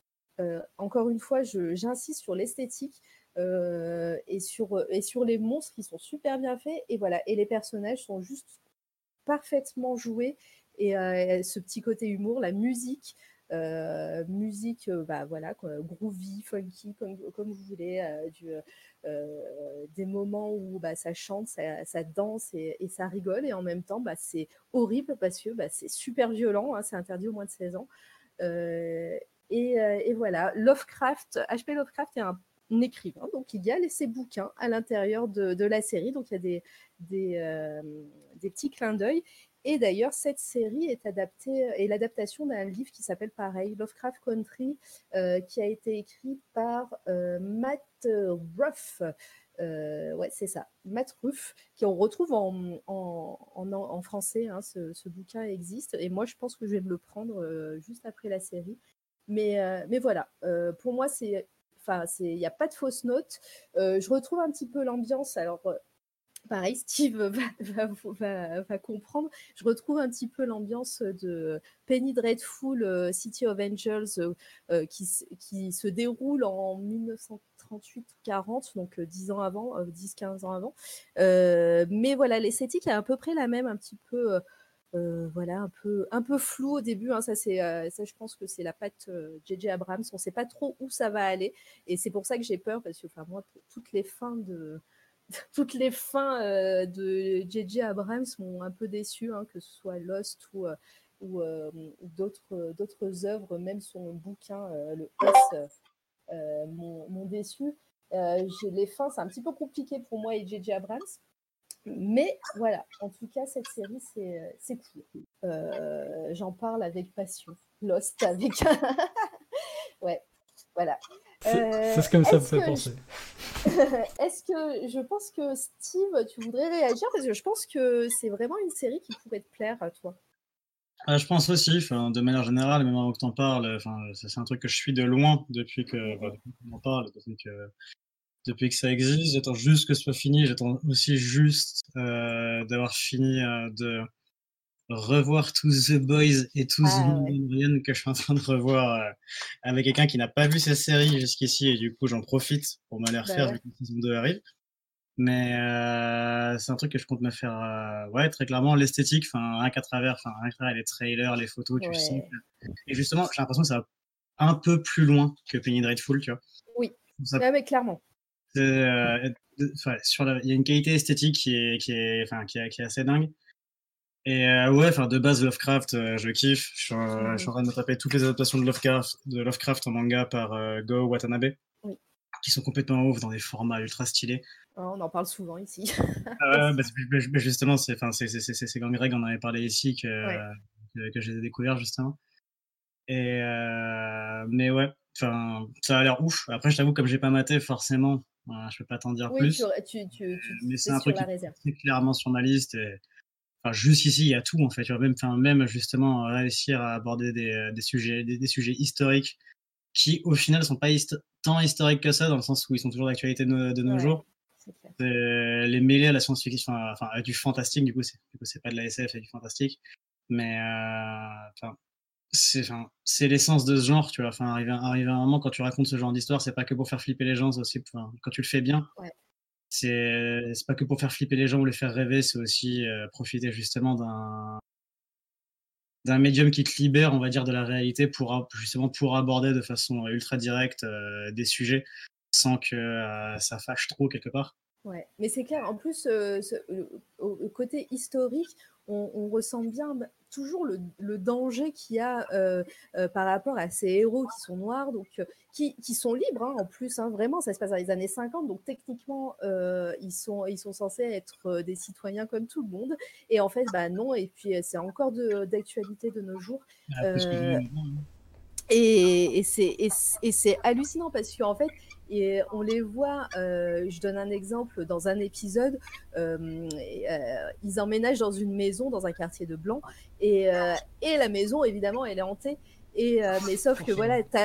encore une fois, j'insiste sur l'esthétique euh, et, sur, les monstres qui sont super bien faits. Et les personnages sont juste parfaitement joués. Et euh, ce petit côté humour, la musique, euh, musique, euh, bah groovy, funky, comme, vous voulez, euh, euh, des moments où bah, ça chante, ça, danse et, ça rigole. Et en même temps, bah, c'est horrible parce que c'est super violent, hein, c'est interdit au moins de 16 ans. Euh, et, euh, voilà, Lovecraft, H.P. Lovecraft est un, écrivain, donc il y a ses bouquins à l'intérieur de, la série, donc il y a euh, des petits clins d'œil. Et d'ailleurs, cette série est adaptée, est l'adaptation d'un livre qui s'appelle pareil, Lovecraft Country, euh, qui a été écrit par euh, Matt Ruff. Euh, ouais, c'est ça, Matt Ruff, qui on retrouve en, français. hein, ce, ce bouquin existe. Et moi, je pense que je vais me le prendre euh, juste après la série. Mais, euh, mais voilà, euh, pour moi, il n'y a pas de fausse note. Euh, je retrouve un petit peu l'ambiance. Alors, pareil, [laughs] Steve va, comprendre. Je retrouve un petit peu l'ambiance de Penny Dreadful, City of Angels, qui, se déroule en 1938-40, donc euh, 10 ans avant, euh, 10-15 ans avant. Mais voilà, l'esthétique est à peu près la même, un petit peu. Euh, euh, voilà, un peu, un peu flou au début. hein, ça, c'est, euh, ça, je pense que c'est la patte euh, JJ Abrams. On ne sait pas trop où ça va aller, et c'est pour ça que j'ai peur parce que, enfin, moi, toutes les fins de [laughs] toutes les fins euh, de JJ Abrams m'ont un peu déçu, hein, que ce soit Lost ou euh, ou, euh, d'autres d'autres œuvres, même son bouquin euh, le S euh, m'ont déçu. Euh, les fins, c'est un petit peu compliqué pour moi et JJ Abrams. Mais voilà, en tout cas, cette série, c'est euh, c'est cool. Euh, J'en parle avec passion. Lost avec. [laughs] ouais, voilà. C'est c'est ce comme ça me est-ce fait que penser. je- [laughs] Est-ce que je pense que Steve, tu voudrais réagir? Parce que je pense que c'est vraiment une série qui pourrait te plaire à toi. Ah, je pense aussi, enfin, de manière générale, même avant que tu en parles, enfin, c'est un truc que je suis de loin depuis que bah, en parle, depuis que, depuis que ça existe. J'attends juste que ce soit fini. J'attends aussi juste euh, d'avoir fini euh, de revoir tous The Boys et tous The Ah, ouais. Mandalorian que je suis en train de revoir euh, avec quelqu'un qui n'a pas vu ces séries jusqu'ici et du coup j'en profite pour me Bah refaire ouais. vu que la saison 2 arrive. Mais c'est un truc que je compte me faire, ouais, très clairement, l'esthétique, enfin, rien qu'à travers, enfin, rien qu'à travers les trailers, les photos, tu sens Ouais. que- Et justement, j'ai l'impression que ça va un peu plus loin que Penny Dreadful, tu vois. Oui, Ça- Ouais, mais clairement. Euh, sur la- il y a une qualité esthétique qui est, qui est, enfin, qui est, qui est assez dingue. Et euh, ouais, enfin, de base, Lovecraft, euh, je kiffe. Je suis, en- je train de me taper toutes les adaptations de Lovecraft, de Lovecraft en manga par Go Watanabe, Oui. qui sont complètement ouf dans des formats ultra stylés. Hein, On en parle souvent ici. [laughs] Bah, justement, c'est quand Greg en avait parlé ici que, Ouais. que, que j'ai découvert justement. Et mais ouais, enfin, ça a l'air ouf. Après, je t'avoue, comme j'ai pas maté, forcément, euh, je peux pas t'en dire Oui, plus. tu, tu, tu, tu mais es c'est un truc qui est clairement sur ma liste. Et, enfin, juste ici, il y a tout en fait. Tu vois, même, enfin, même justement réussir à aborder des, euh, des sujets, des, des sujets historiques qui, au final, sont pas histo- tant historiques que ça, dans le sens où ils sont toujours d'actualité de, nos- de nos Ouais, jours. les mêler à la science-fiction, enfin, à du fantastique, du coup, c'est pas de la SF, c'est du fantastique. Mais euh, c'est enfin, l'essence de ce genre, tu vois. Enfin, arriver, à- arriver à un moment quand tu racontes ce genre d'histoire, c'est pas que pour faire flipper les gens, aussi enfin, quand tu le fais bien. Ouais. C'est c'est pas que pour faire flipper les gens ou les faire rêver, c'est aussi euh, profiter justement d'un d'un médium qui te libère, on va dire, de la réalité pour justement pour aborder de façon ultra directe euh, des sujets sans que euh, ça fâche trop quelque part. Ouais, mais c'est clair. En plus, ce- le- au, au côté historique, on, on ressent bien bah, toujours le, le danger qu'il y a euh, euh, par rapport à ces héros qui sont noirs, donc euh, qui, qui sont libres. hein, en plus, hein, vraiment, ça se passe dans les années 50, donc techniquement, ils sont ils sont censés être des citoyens comme tout le monde. Et en fait, bah non. Et puis, c'est encore d'actualité de nos jours. Dis, non, et, et c'est hallucinant parce qu'en fait, et on les voit, euh, je donne un exemple, dans un épisode, euh, et, euh, ils emménagent dans une maison dans un quartier de Blanc, et, et la maison, évidemment, elle est hantée. Et, mais sauf que voilà, tu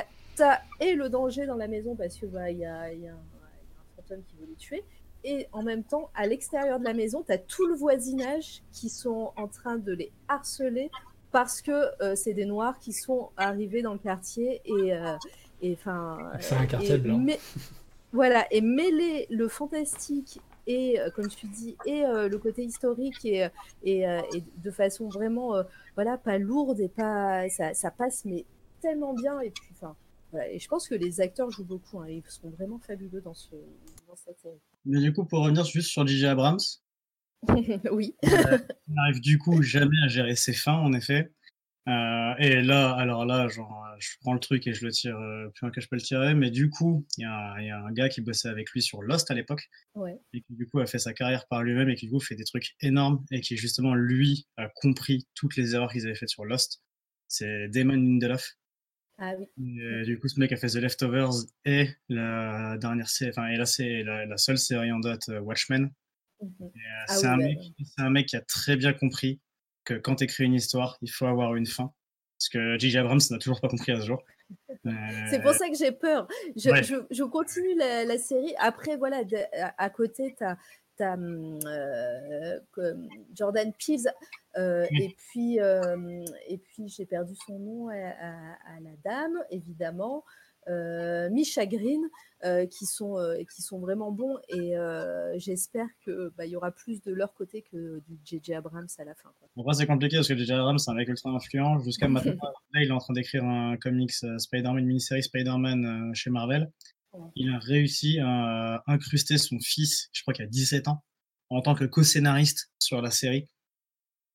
as, et le danger dans la maison parce que bah, y, a, il y a un il y a un fantôme qui veut les tuer. Et en même temps, à l'extérieur de la maison, tu as tout le voisinage qui sont en train de les harceler parce que euh, c'est des noirs qui sont arrivés dans le quartier et euh, et enfin C'est un quartier et blanc. mais- voilà et mêler le fantastique et euh, comme tu dis et euh, le côté historique et et, euh, et de façon vraiment euh, voilà pas lourde et pas ça, ça passe mais tellement bien et puis enfin voilà. et je pense que les acteurs jouent beaucoup hein, ils sont vraiment fabuleux dans ce dans cette série Mais du coup, pour revenir juste sur J.J. Abrams, [laughs] oui euh, il n'arrive du coup jamais à gérer ses fins, en effet. Euh, et là, alors là, genre, euh, je prends le truc et je le tire euh, plus loin que je peux le tirer. Mais du coup, il y, a un- il y a un gars qui bossait avec lui sur Lost à l'époque ouais et qui du coup a fait sa carrière par lui-même et qui du coup fait des trucs énormes et qui justement lui a compris toutes les erreurs qu'ils avaient faites sur Lost. C'est Damon Lindelof. ah oui Et du coup, ce mec a fait The Leftovers et la dernière série, enfin, et là, c'est la, la seule série en date, euh, Watchmen. Euh, Ah c'est oui, un, bah, mec- c'est un mec qui a très bien compris que quand tu écris une histoire, il faut avoir une fin. Parce que J.J. Abrams n'a toujours pas compris à ce jour. [laughs] Euh, C'est pour ça que j'ai peur. Je, ouais. je, je continue la, la série. Après, voilà, de- à, à côté, tu as, Jordan Peele euh, Oui. et puis, euh, et puis j'ai perdu son nom à, à- à la dame, évidemment. Euh, Misha Green, euh, qui, sont, euh, qui sont vraiment bons et euh, j'espère qu'il bah, y aura plus de leur côté que du J.J. Abrams à la fin. quoi. Bon, c'est compliqué parce que J.J. Abrams, c'est un mec ultra influent. Jusqu'à maintenant, [laughs] là, il est en train d'écrire un comics Spider-Man, une mini-série Spider-Man chez Marvel. Ouais. Il a réussi à incruster son fils, je crois qu'il a 17 ans, en tant que co-scénariste sur la série.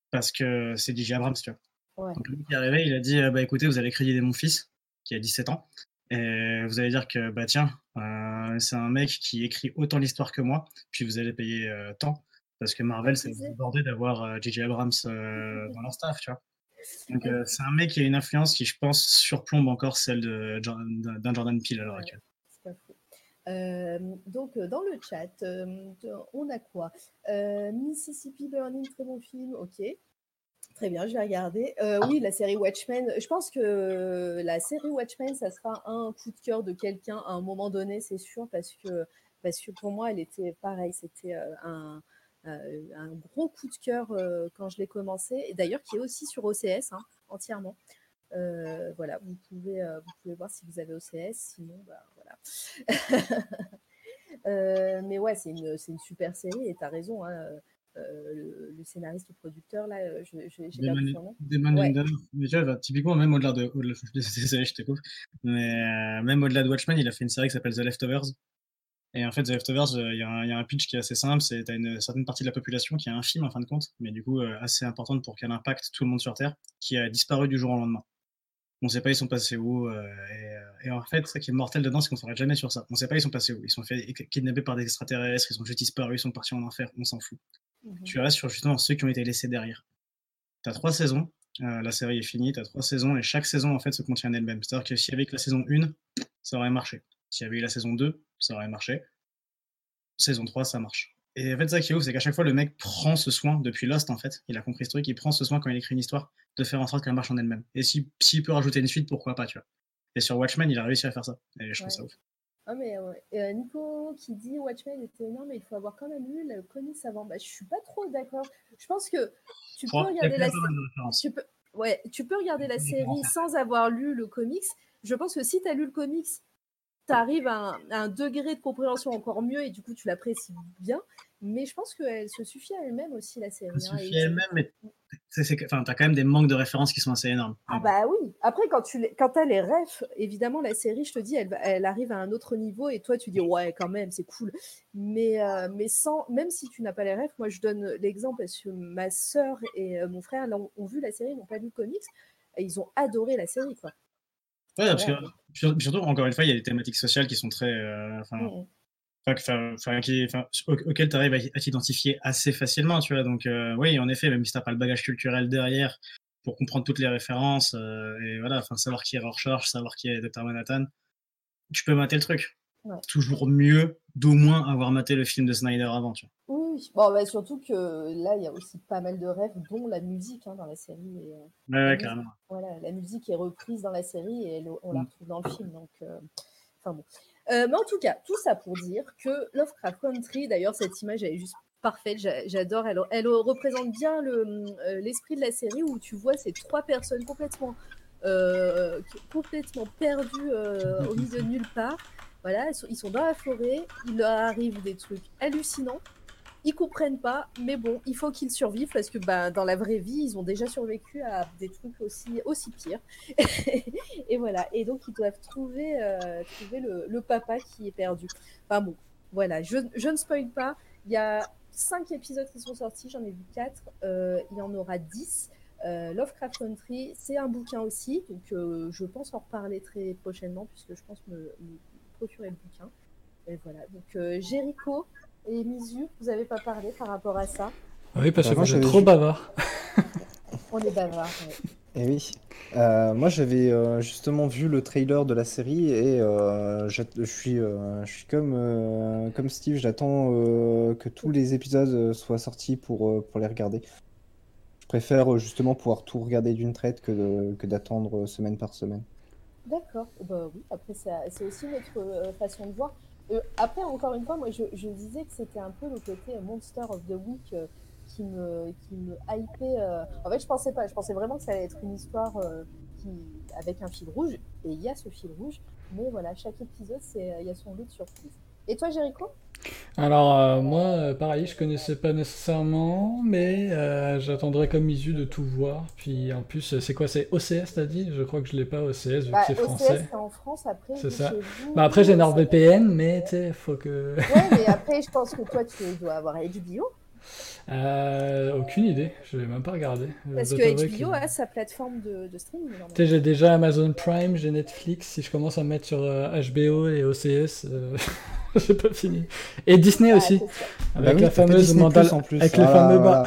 Parce que c'est J.J. Abrams, tu vois. Ouais. Donc, lui qui est arrivé, il a dit Bah écoutez, vous allez créditer mon fils, qui a 17 ans, et vous allez dire que, bah tiens, euh, c'est un mec qui écrit autant l'histoire que moi, puis vous allez payer euh, tant. Parce que Marvel, c'est débordé d'avoir euh, J.J. Abrams euh, [laughs] dans leur staff, tu vois. Donc, c'est un mec qui a une influence qui, je pense, surplombe encore celle d'un Jordan Peele à l'heure actuelle. C'est pas. Euh, donc, dans le chat, euh, on a quoi? Euh, Mississippi Burning, très bon film, ok. Très bien, je vais regarder. Euh, oui, la série Watchmen. Je pense que la série Watchmen, ça sera un coup de cœur de quelqu'un à un moment donné, c'est sûr, parce que, parce que pour moi, elle était pareil. C'était euh, un, euh, un gros coup de cœur euh, quand je l'ai commencé. Et d'ailleurs, qui est aussi sur OCS, hein, entièrement. Euh, voilà, vous pouvez, euh, vous pouvez voir si vous avez OCS, sinon, bah, voilà. [laughs] Euh, mais ouais, c'est une, une super série et tu as raison. hein, euh, le, le scénariste ou producteur, là, euh, je- perdu Damon, son nom. Damon Ouais. Bah, typiquement, même au-delà de. Au [laughs] désolé, je te coupe. Mais euh, même au-delà de Watchmen, il a fait une série qui s'appelle The Leftovers. Et en fait, The Leftovers, euh, il y, a un- il y a un pitch qui est assez simple c'est tu as une certaine partie de la population qui est infime en fin de compte, mais du coup euh, assez importante pour qu'elle impacte tout le monde sur Terre, qui a disparu du jour au lendemain. On sait pas ils sont passés où. euh, et, euh, et en fait, ce qui est mortel dedans, c'est qu'on s'arrête jamais sur ça. On sait pas ils sont passés où. Ils sont fait kidnapper par des extraterrestres, ils sont juste disparus, ils sont partis en enfer, on s'en fout. Mhm. Tu restes sur justement ceux qui ont été laissés derrière. Tu as trois saisons, euh, la série est finie, tu as trois saisons, et chaque saison en fait se contient elle-même. C'est-à-dire que s'il y avait que la saison 1, ça aurait marché. S'il y avait eu la saison 2, ça aurait marché. Saison 3, ça marche. Et en fait, ça qui est ouf, c'est qu'à chaque fois, le mec prend ce soin, depuis Lost en fait, il a compris ce truc, il prend ce soin quand il écrit une histoire, de faire en sorte qu'elle marche en elle-même. Et si- s'il peut rajouter une suite, pourquoi pas, tu vois. Et sur Watchmen, il a réussi à faire ça. Et je trouve Ouais. ça ouf. Ah, mais ouais. Et, euh, Nico qui dit Watchmen était énorme, mais il faut avoir quand même lu le comics avant. Bah, je suis pas trop d'accord. Je pense que tu peux regarder la série. peux... Ouais, tu peux regarder la série sans avoir lu le comics. Je pense que si tu as lu le comics, tu arrives à un, à un degré de compréhension encore mieux et du coup tu l'apprécies bien. Mais je pense qu'elle se suffit à elle-même aussi, la série. Elle hein, et suffit tu- elle-même, mais enfin, t'as quand même des manques de références qui sont assez énormes. Ah bah oui. Après, quand tu quand t'as les refs, évidemment, la série, je te dis, elle, elle arrive à un autre niveau et toi, tu dis, ouais, quand même, c'est cool. Mais, euh, mais sans, même si tu n'as pas les refs, moi, je donne l'exemple parce que ma sœur et euh, mon frère ont vu la série, n'ont pas lu le comics, et ils ont adoré la série, quoi. Ouais, parce que surtout, encore une fois, il y a des thématiques sociales qui sont très. euh, enfin, enfin, que- enfin, enfin, qui- enfin, au- auxquelles tu arrives à, t'identifier assez facilement, tu vois. Donc, euh, oui, en effet, même si t'as pas le bagage culturel derrière pour comprendre toutes les références, euh, et voilà, enfin, savoir qui est Rorschach, savoir qui est Dr. Manhattan, tu peux mater le truc. Ouais. Toujours mieux d'au moins avoir maté le film de Snyder avant, tu vois. Oui. Bon, bah, surtout que là, il y a aussi pas mal de rêves, dont la musique hein, dans la série. et, euh, Ouais, la ouais, musique- carrément. Voilà, la musique est reprise dans la série et elle- on la Mm. retrouve dans le film. Donc, enfin bon. Euh, mais en tout cas, tout ça pour dire que Lovecraft Country, d'ailleurs, cette image est juste parfaite. j'a- J'adore. Elle, représente bien euh, l'esprit de la série où tu vois ces trois personnes complètement, euh, perdues au milieu de nulle part. Voilà, ils sont dans la forêt. Il leur arrive des trucs hallucinants. Ils comprennent pas, mais bon, il faut qu'ils survivent parce que bah, dans la vraie vie, ils ont déjà survécu à des trucs aussi, aussi pires. [laughs] et voilà, et donc ils doivent trouver, euh, trouver le, papa qui est perdu. Enfin bon, voilà, je, je ne spoil pas. Il y a cinq épisodes qui sont sortis, j'en ai vu quatre. Euh, il y en aura dix. Euh, Lovecraft Country, c'est un bouquin aussi, donc euh, je pense en reparler très prochainement puisque je pense me, me procurer le bouquin. Et voilà, donc Jericho et Mizu, vous n'avez pas parlé par rapport à ça. Oui, parce Bah, que moi, vous êtes j'avais trop bavard. [laughs] On est bavard. ouais. Eh oui. Euh, moi, j'avais euh, justement vu le trailer de la série et euh, je suis, euh, je suis comme, euh, comme Steve, j'attends euh, que tous les épisodes soient sortis pour, euh, pour les regarder. Je préfère justement pouvoir tout regarder d'une traite que d'attendre semaine par semaine. D'accord. Bah oui, après, c'est aussi notre euh, façon de voir. Euh, après, encore une fois, moi, je, disais que c'était un peu le côté euh, Monster of the Week euh, qui me, qui me hypait. En fait, je pensais pas. Je pensais vraiment que ça allait être une histoire qui, avec un fil rouge. Et il y a ce fil rouge. Mais voilà, chaque épisode, c'est, il y a son lot de surprises. Et toi, Jericho? Alors, euh, moi, euh, pareil, je connaissais pas nécessairement, mais euh, j'attendrai comme Isu de tout voir. Puis en plus, euh, c'est quoi? C'est OCS, t'as dit? Je crois que je l'ai pas, OCS, vu Bah, que c'est OCS, français. c'est en France. Après, C'est ça. vous, Bah après, j'ai NordVPN, mais tu sais, faut que. Ouais, mais après, je pense que toi, tu dois avoir HBO. Euh, aucune idée, je vais même pas regarder. Je Parce que HBO a sa plateforme de, de streaming. normalement. Tu sais, j'ai déjà Amazon Prime, j'ai Netflix. Si je commence à mettre sur HBO et OCS, [laughs] [laughs] j'ai pas fini. Et Disney aussi, avec Bah oui, la fameuse Mandal- Plus en plus. avec le fameux voilà.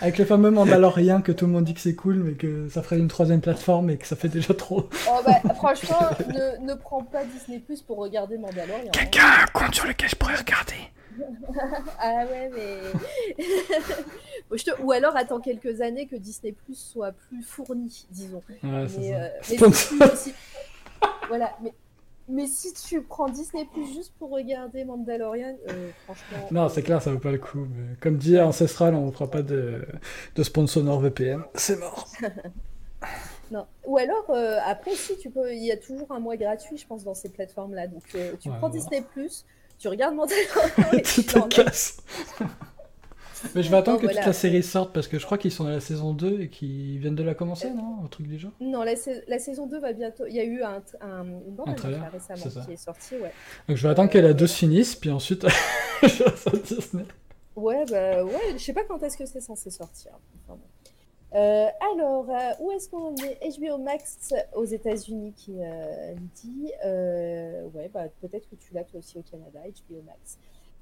avec le fameux Mandalorian que tout le monde dit que c'est cool, mais que ça ferait une troisième plateforme et que ça fait déjà trop. Oh bah, franchement, ne, ne prends pas Disney Plus pour regarder Mandalorian. hein. Quelqu'un a un compte sur lequel je pourrais regarder. [laughs] ah ouais, mais. [laughs] Bon, je te- Ou alors attends quelques années que Disney Plus soit plus fourni, disons. Ouais, c'est mais, ça. euh, mais Sponsor. si, si- voilà, mais, mais si tu prends Disney Plus juste pour regarder Mandalorian, euh, franchement. Non, c'est clair, ça vaut pas le coup. mais comme dit Ancestral, on ne fera pas de, de sponsor NordVPN. C'est mort. [laughs] Non. Ou alors, euh, après, si, tu peux, il y a toujours un mois gratuit, je pense, dans ces plateformes-là. Donc, euh, tu Ouais, prends. Disney Plus, tu regardes [laughs] Mandalorian et tu te casses. Mais je vais attendre que voilà. toute la série sorte parce que je crois qu'ils sont à la saison 2 et qu'ils viennent de la commencer, non? Un truc du genre? Non, la, sa- la saison 2 va bientôt. Il y a eu un, un- une bande Un trailer, récemment qui est sortie, ouais. Donc je vais attendre que la 2 se finisse, puis ensuite [laughs] je vais sur Disney. Ouais, bah ouais, je sais pas quand est-ce que c'est censé sortir. Enfin, bon. Euh, alors, euh, où est-ce qu'on est? HBO Max aux États-Unis qui euh, dit euh, Ouais, bah peut-être que tu l'as toi aussi au Canada, HBO Max.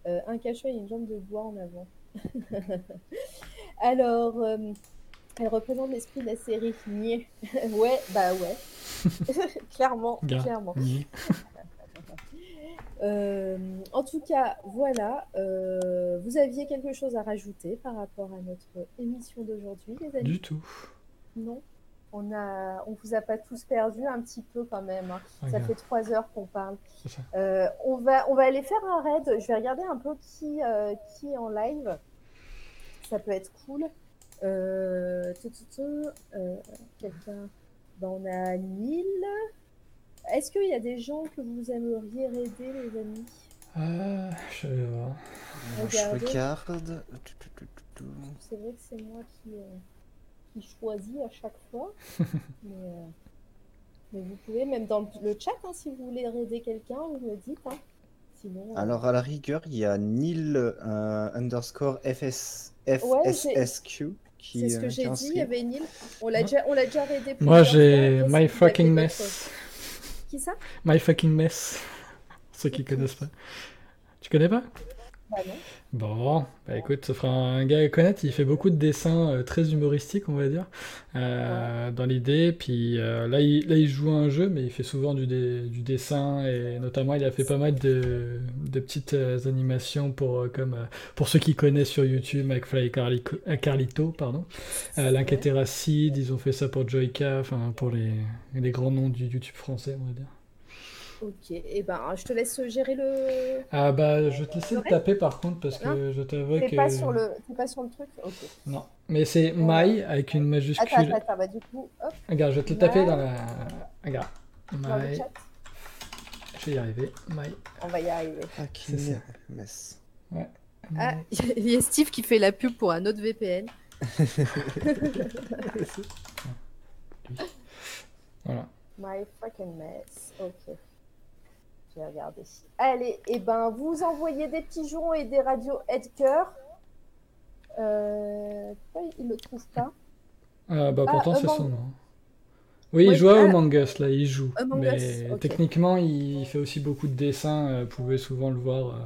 Euh, un cachet et une jambe de bois en avant. [laughs] alors, euh, elle représente l'esprit de la série. Niais. [laughs] ouais, bah ouais. [laughs] clairement, clairement. Euh, en tout cas, voilà. euh, vous aviez quelque chose à rajouter par rapport à notre émission d'aujourd'hui, les amis? Du tout. Non? On a, on vous a pas tous perdu un petit peu quand même. hein. Ça fait trois heures qu'on parle. Euh, on va, on va aller faire un raid. Je vais regarder un peu qui, euh, qui est en live. Ça peut être cool. Euh, euh, Quelqu'un. Ben, on a Nil. Est-ce qu'il y a des gens que vous aimeriez raider, les amis? Euh, je vais voir. Je regarde. C'est vrai que c'est moi qui, euh, qui choisis à chaque fois. [laughs] mais, euh, mais vous pouvez, même dans le, chat, hein, si vous voulez raider quelqu'un, vous me dites. hein. Sinon, euh, Alors, à la rigueur, il y a Nil euh, underscore FS, Ouais, FSSQ qui. c'est ce que euh, j'ai dit, il y avait Nil. On l'a déjà, on déjà raidé Moi j'ai My Fucking Mess. Qui ça? My Fucking Mess. [laughs] Ceux qui connaissent pas. Tu connais pas? Bah non. Bon, bah écoute, ça fera un gars à connaître. Il fait beaucoup de dessins euh, très humoristiques, on va dire, euh, dans l'idée. Puis euh, là, il, là, il joue à un jeu, mais il fait souvent du, dé- du dessin et notamment, il a fait pas mal de, de petites animations pour, comme, pour ceux qui connaissent sur YouTube, McFly et Carlico- Carlito, pardon. L'Inquiété Racide, ils ont fait ça pour Joyka, enfin pour les, les grands noms du YouTube français, on va dire. Ok, et ben je te laisse gérer le. Ah bah, je vais te laisser le taper par contre, parce que Hein je t'avoue que. pas sur le, t'es pas sur le truc. Ok. Non, mais c'est My avec une majuscule. Attends, attends, attends, bah du coup, hop. Regarde, je vais te le taper My. dans la. Regarde. Dans le My. chat. Je vais y arriver. My. On va y arriver. C'est ça. Mess. Ouais. Ah, [laughs] il y a Steve qui fait la pub pour un autre VPN. [laughs] [laughs] Voilà. My fucking mess. Ok. Allez, et ben vous envoyez des pigeons et des radios Edgar. Euh... Pourquoi il le trouve pas Ah bah Ah, pourtant c'est Among- son nom. Oui, il joue à. Among Us, là, il joue. Among mais Us, techniquement, il fait aussi beaucoup de dessins, euh, vous pouvez souvent le voir.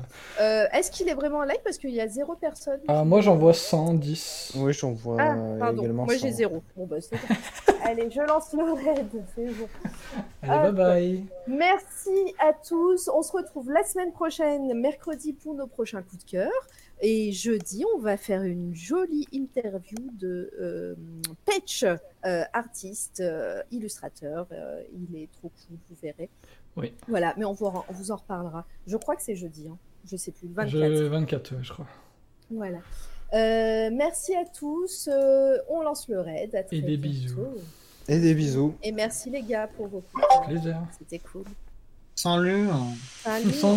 euh. Euh, Est-ce qu'il est vraiment en live? Parce qu'il y a zéro personne. Ah, moi j'en vois 110. Oui, j'en vois Ah, pardon, également. moi j'ai 100. zéro. Bon bah c'est. [laughs] Allez, je lance le raid, c'est bon. Allez, Hop. bye bye. Merci à tous. On se retrouve la semaine prochaine, mercredi, pour nos prochains coups de cœur. Et jeudi, on va faire une jolie interview de euh, Patch, euh, artiste, euh, illustrateur. Euh, il est trop cool, vous verrez. Oui. Voilà, mais on vous, en- on vous en reparlera. Je crois que c'est jeudi, hein. je sais plus, le 24. Je... 24, ouais, je crois. Voilà. Euh, merci à tous. Euh, on lance le raid. À très Et des bientôt. bisous. Et des bisous. Et merci les gars pour vos. Plaisir. C'était cool. Salut. Salut. Sans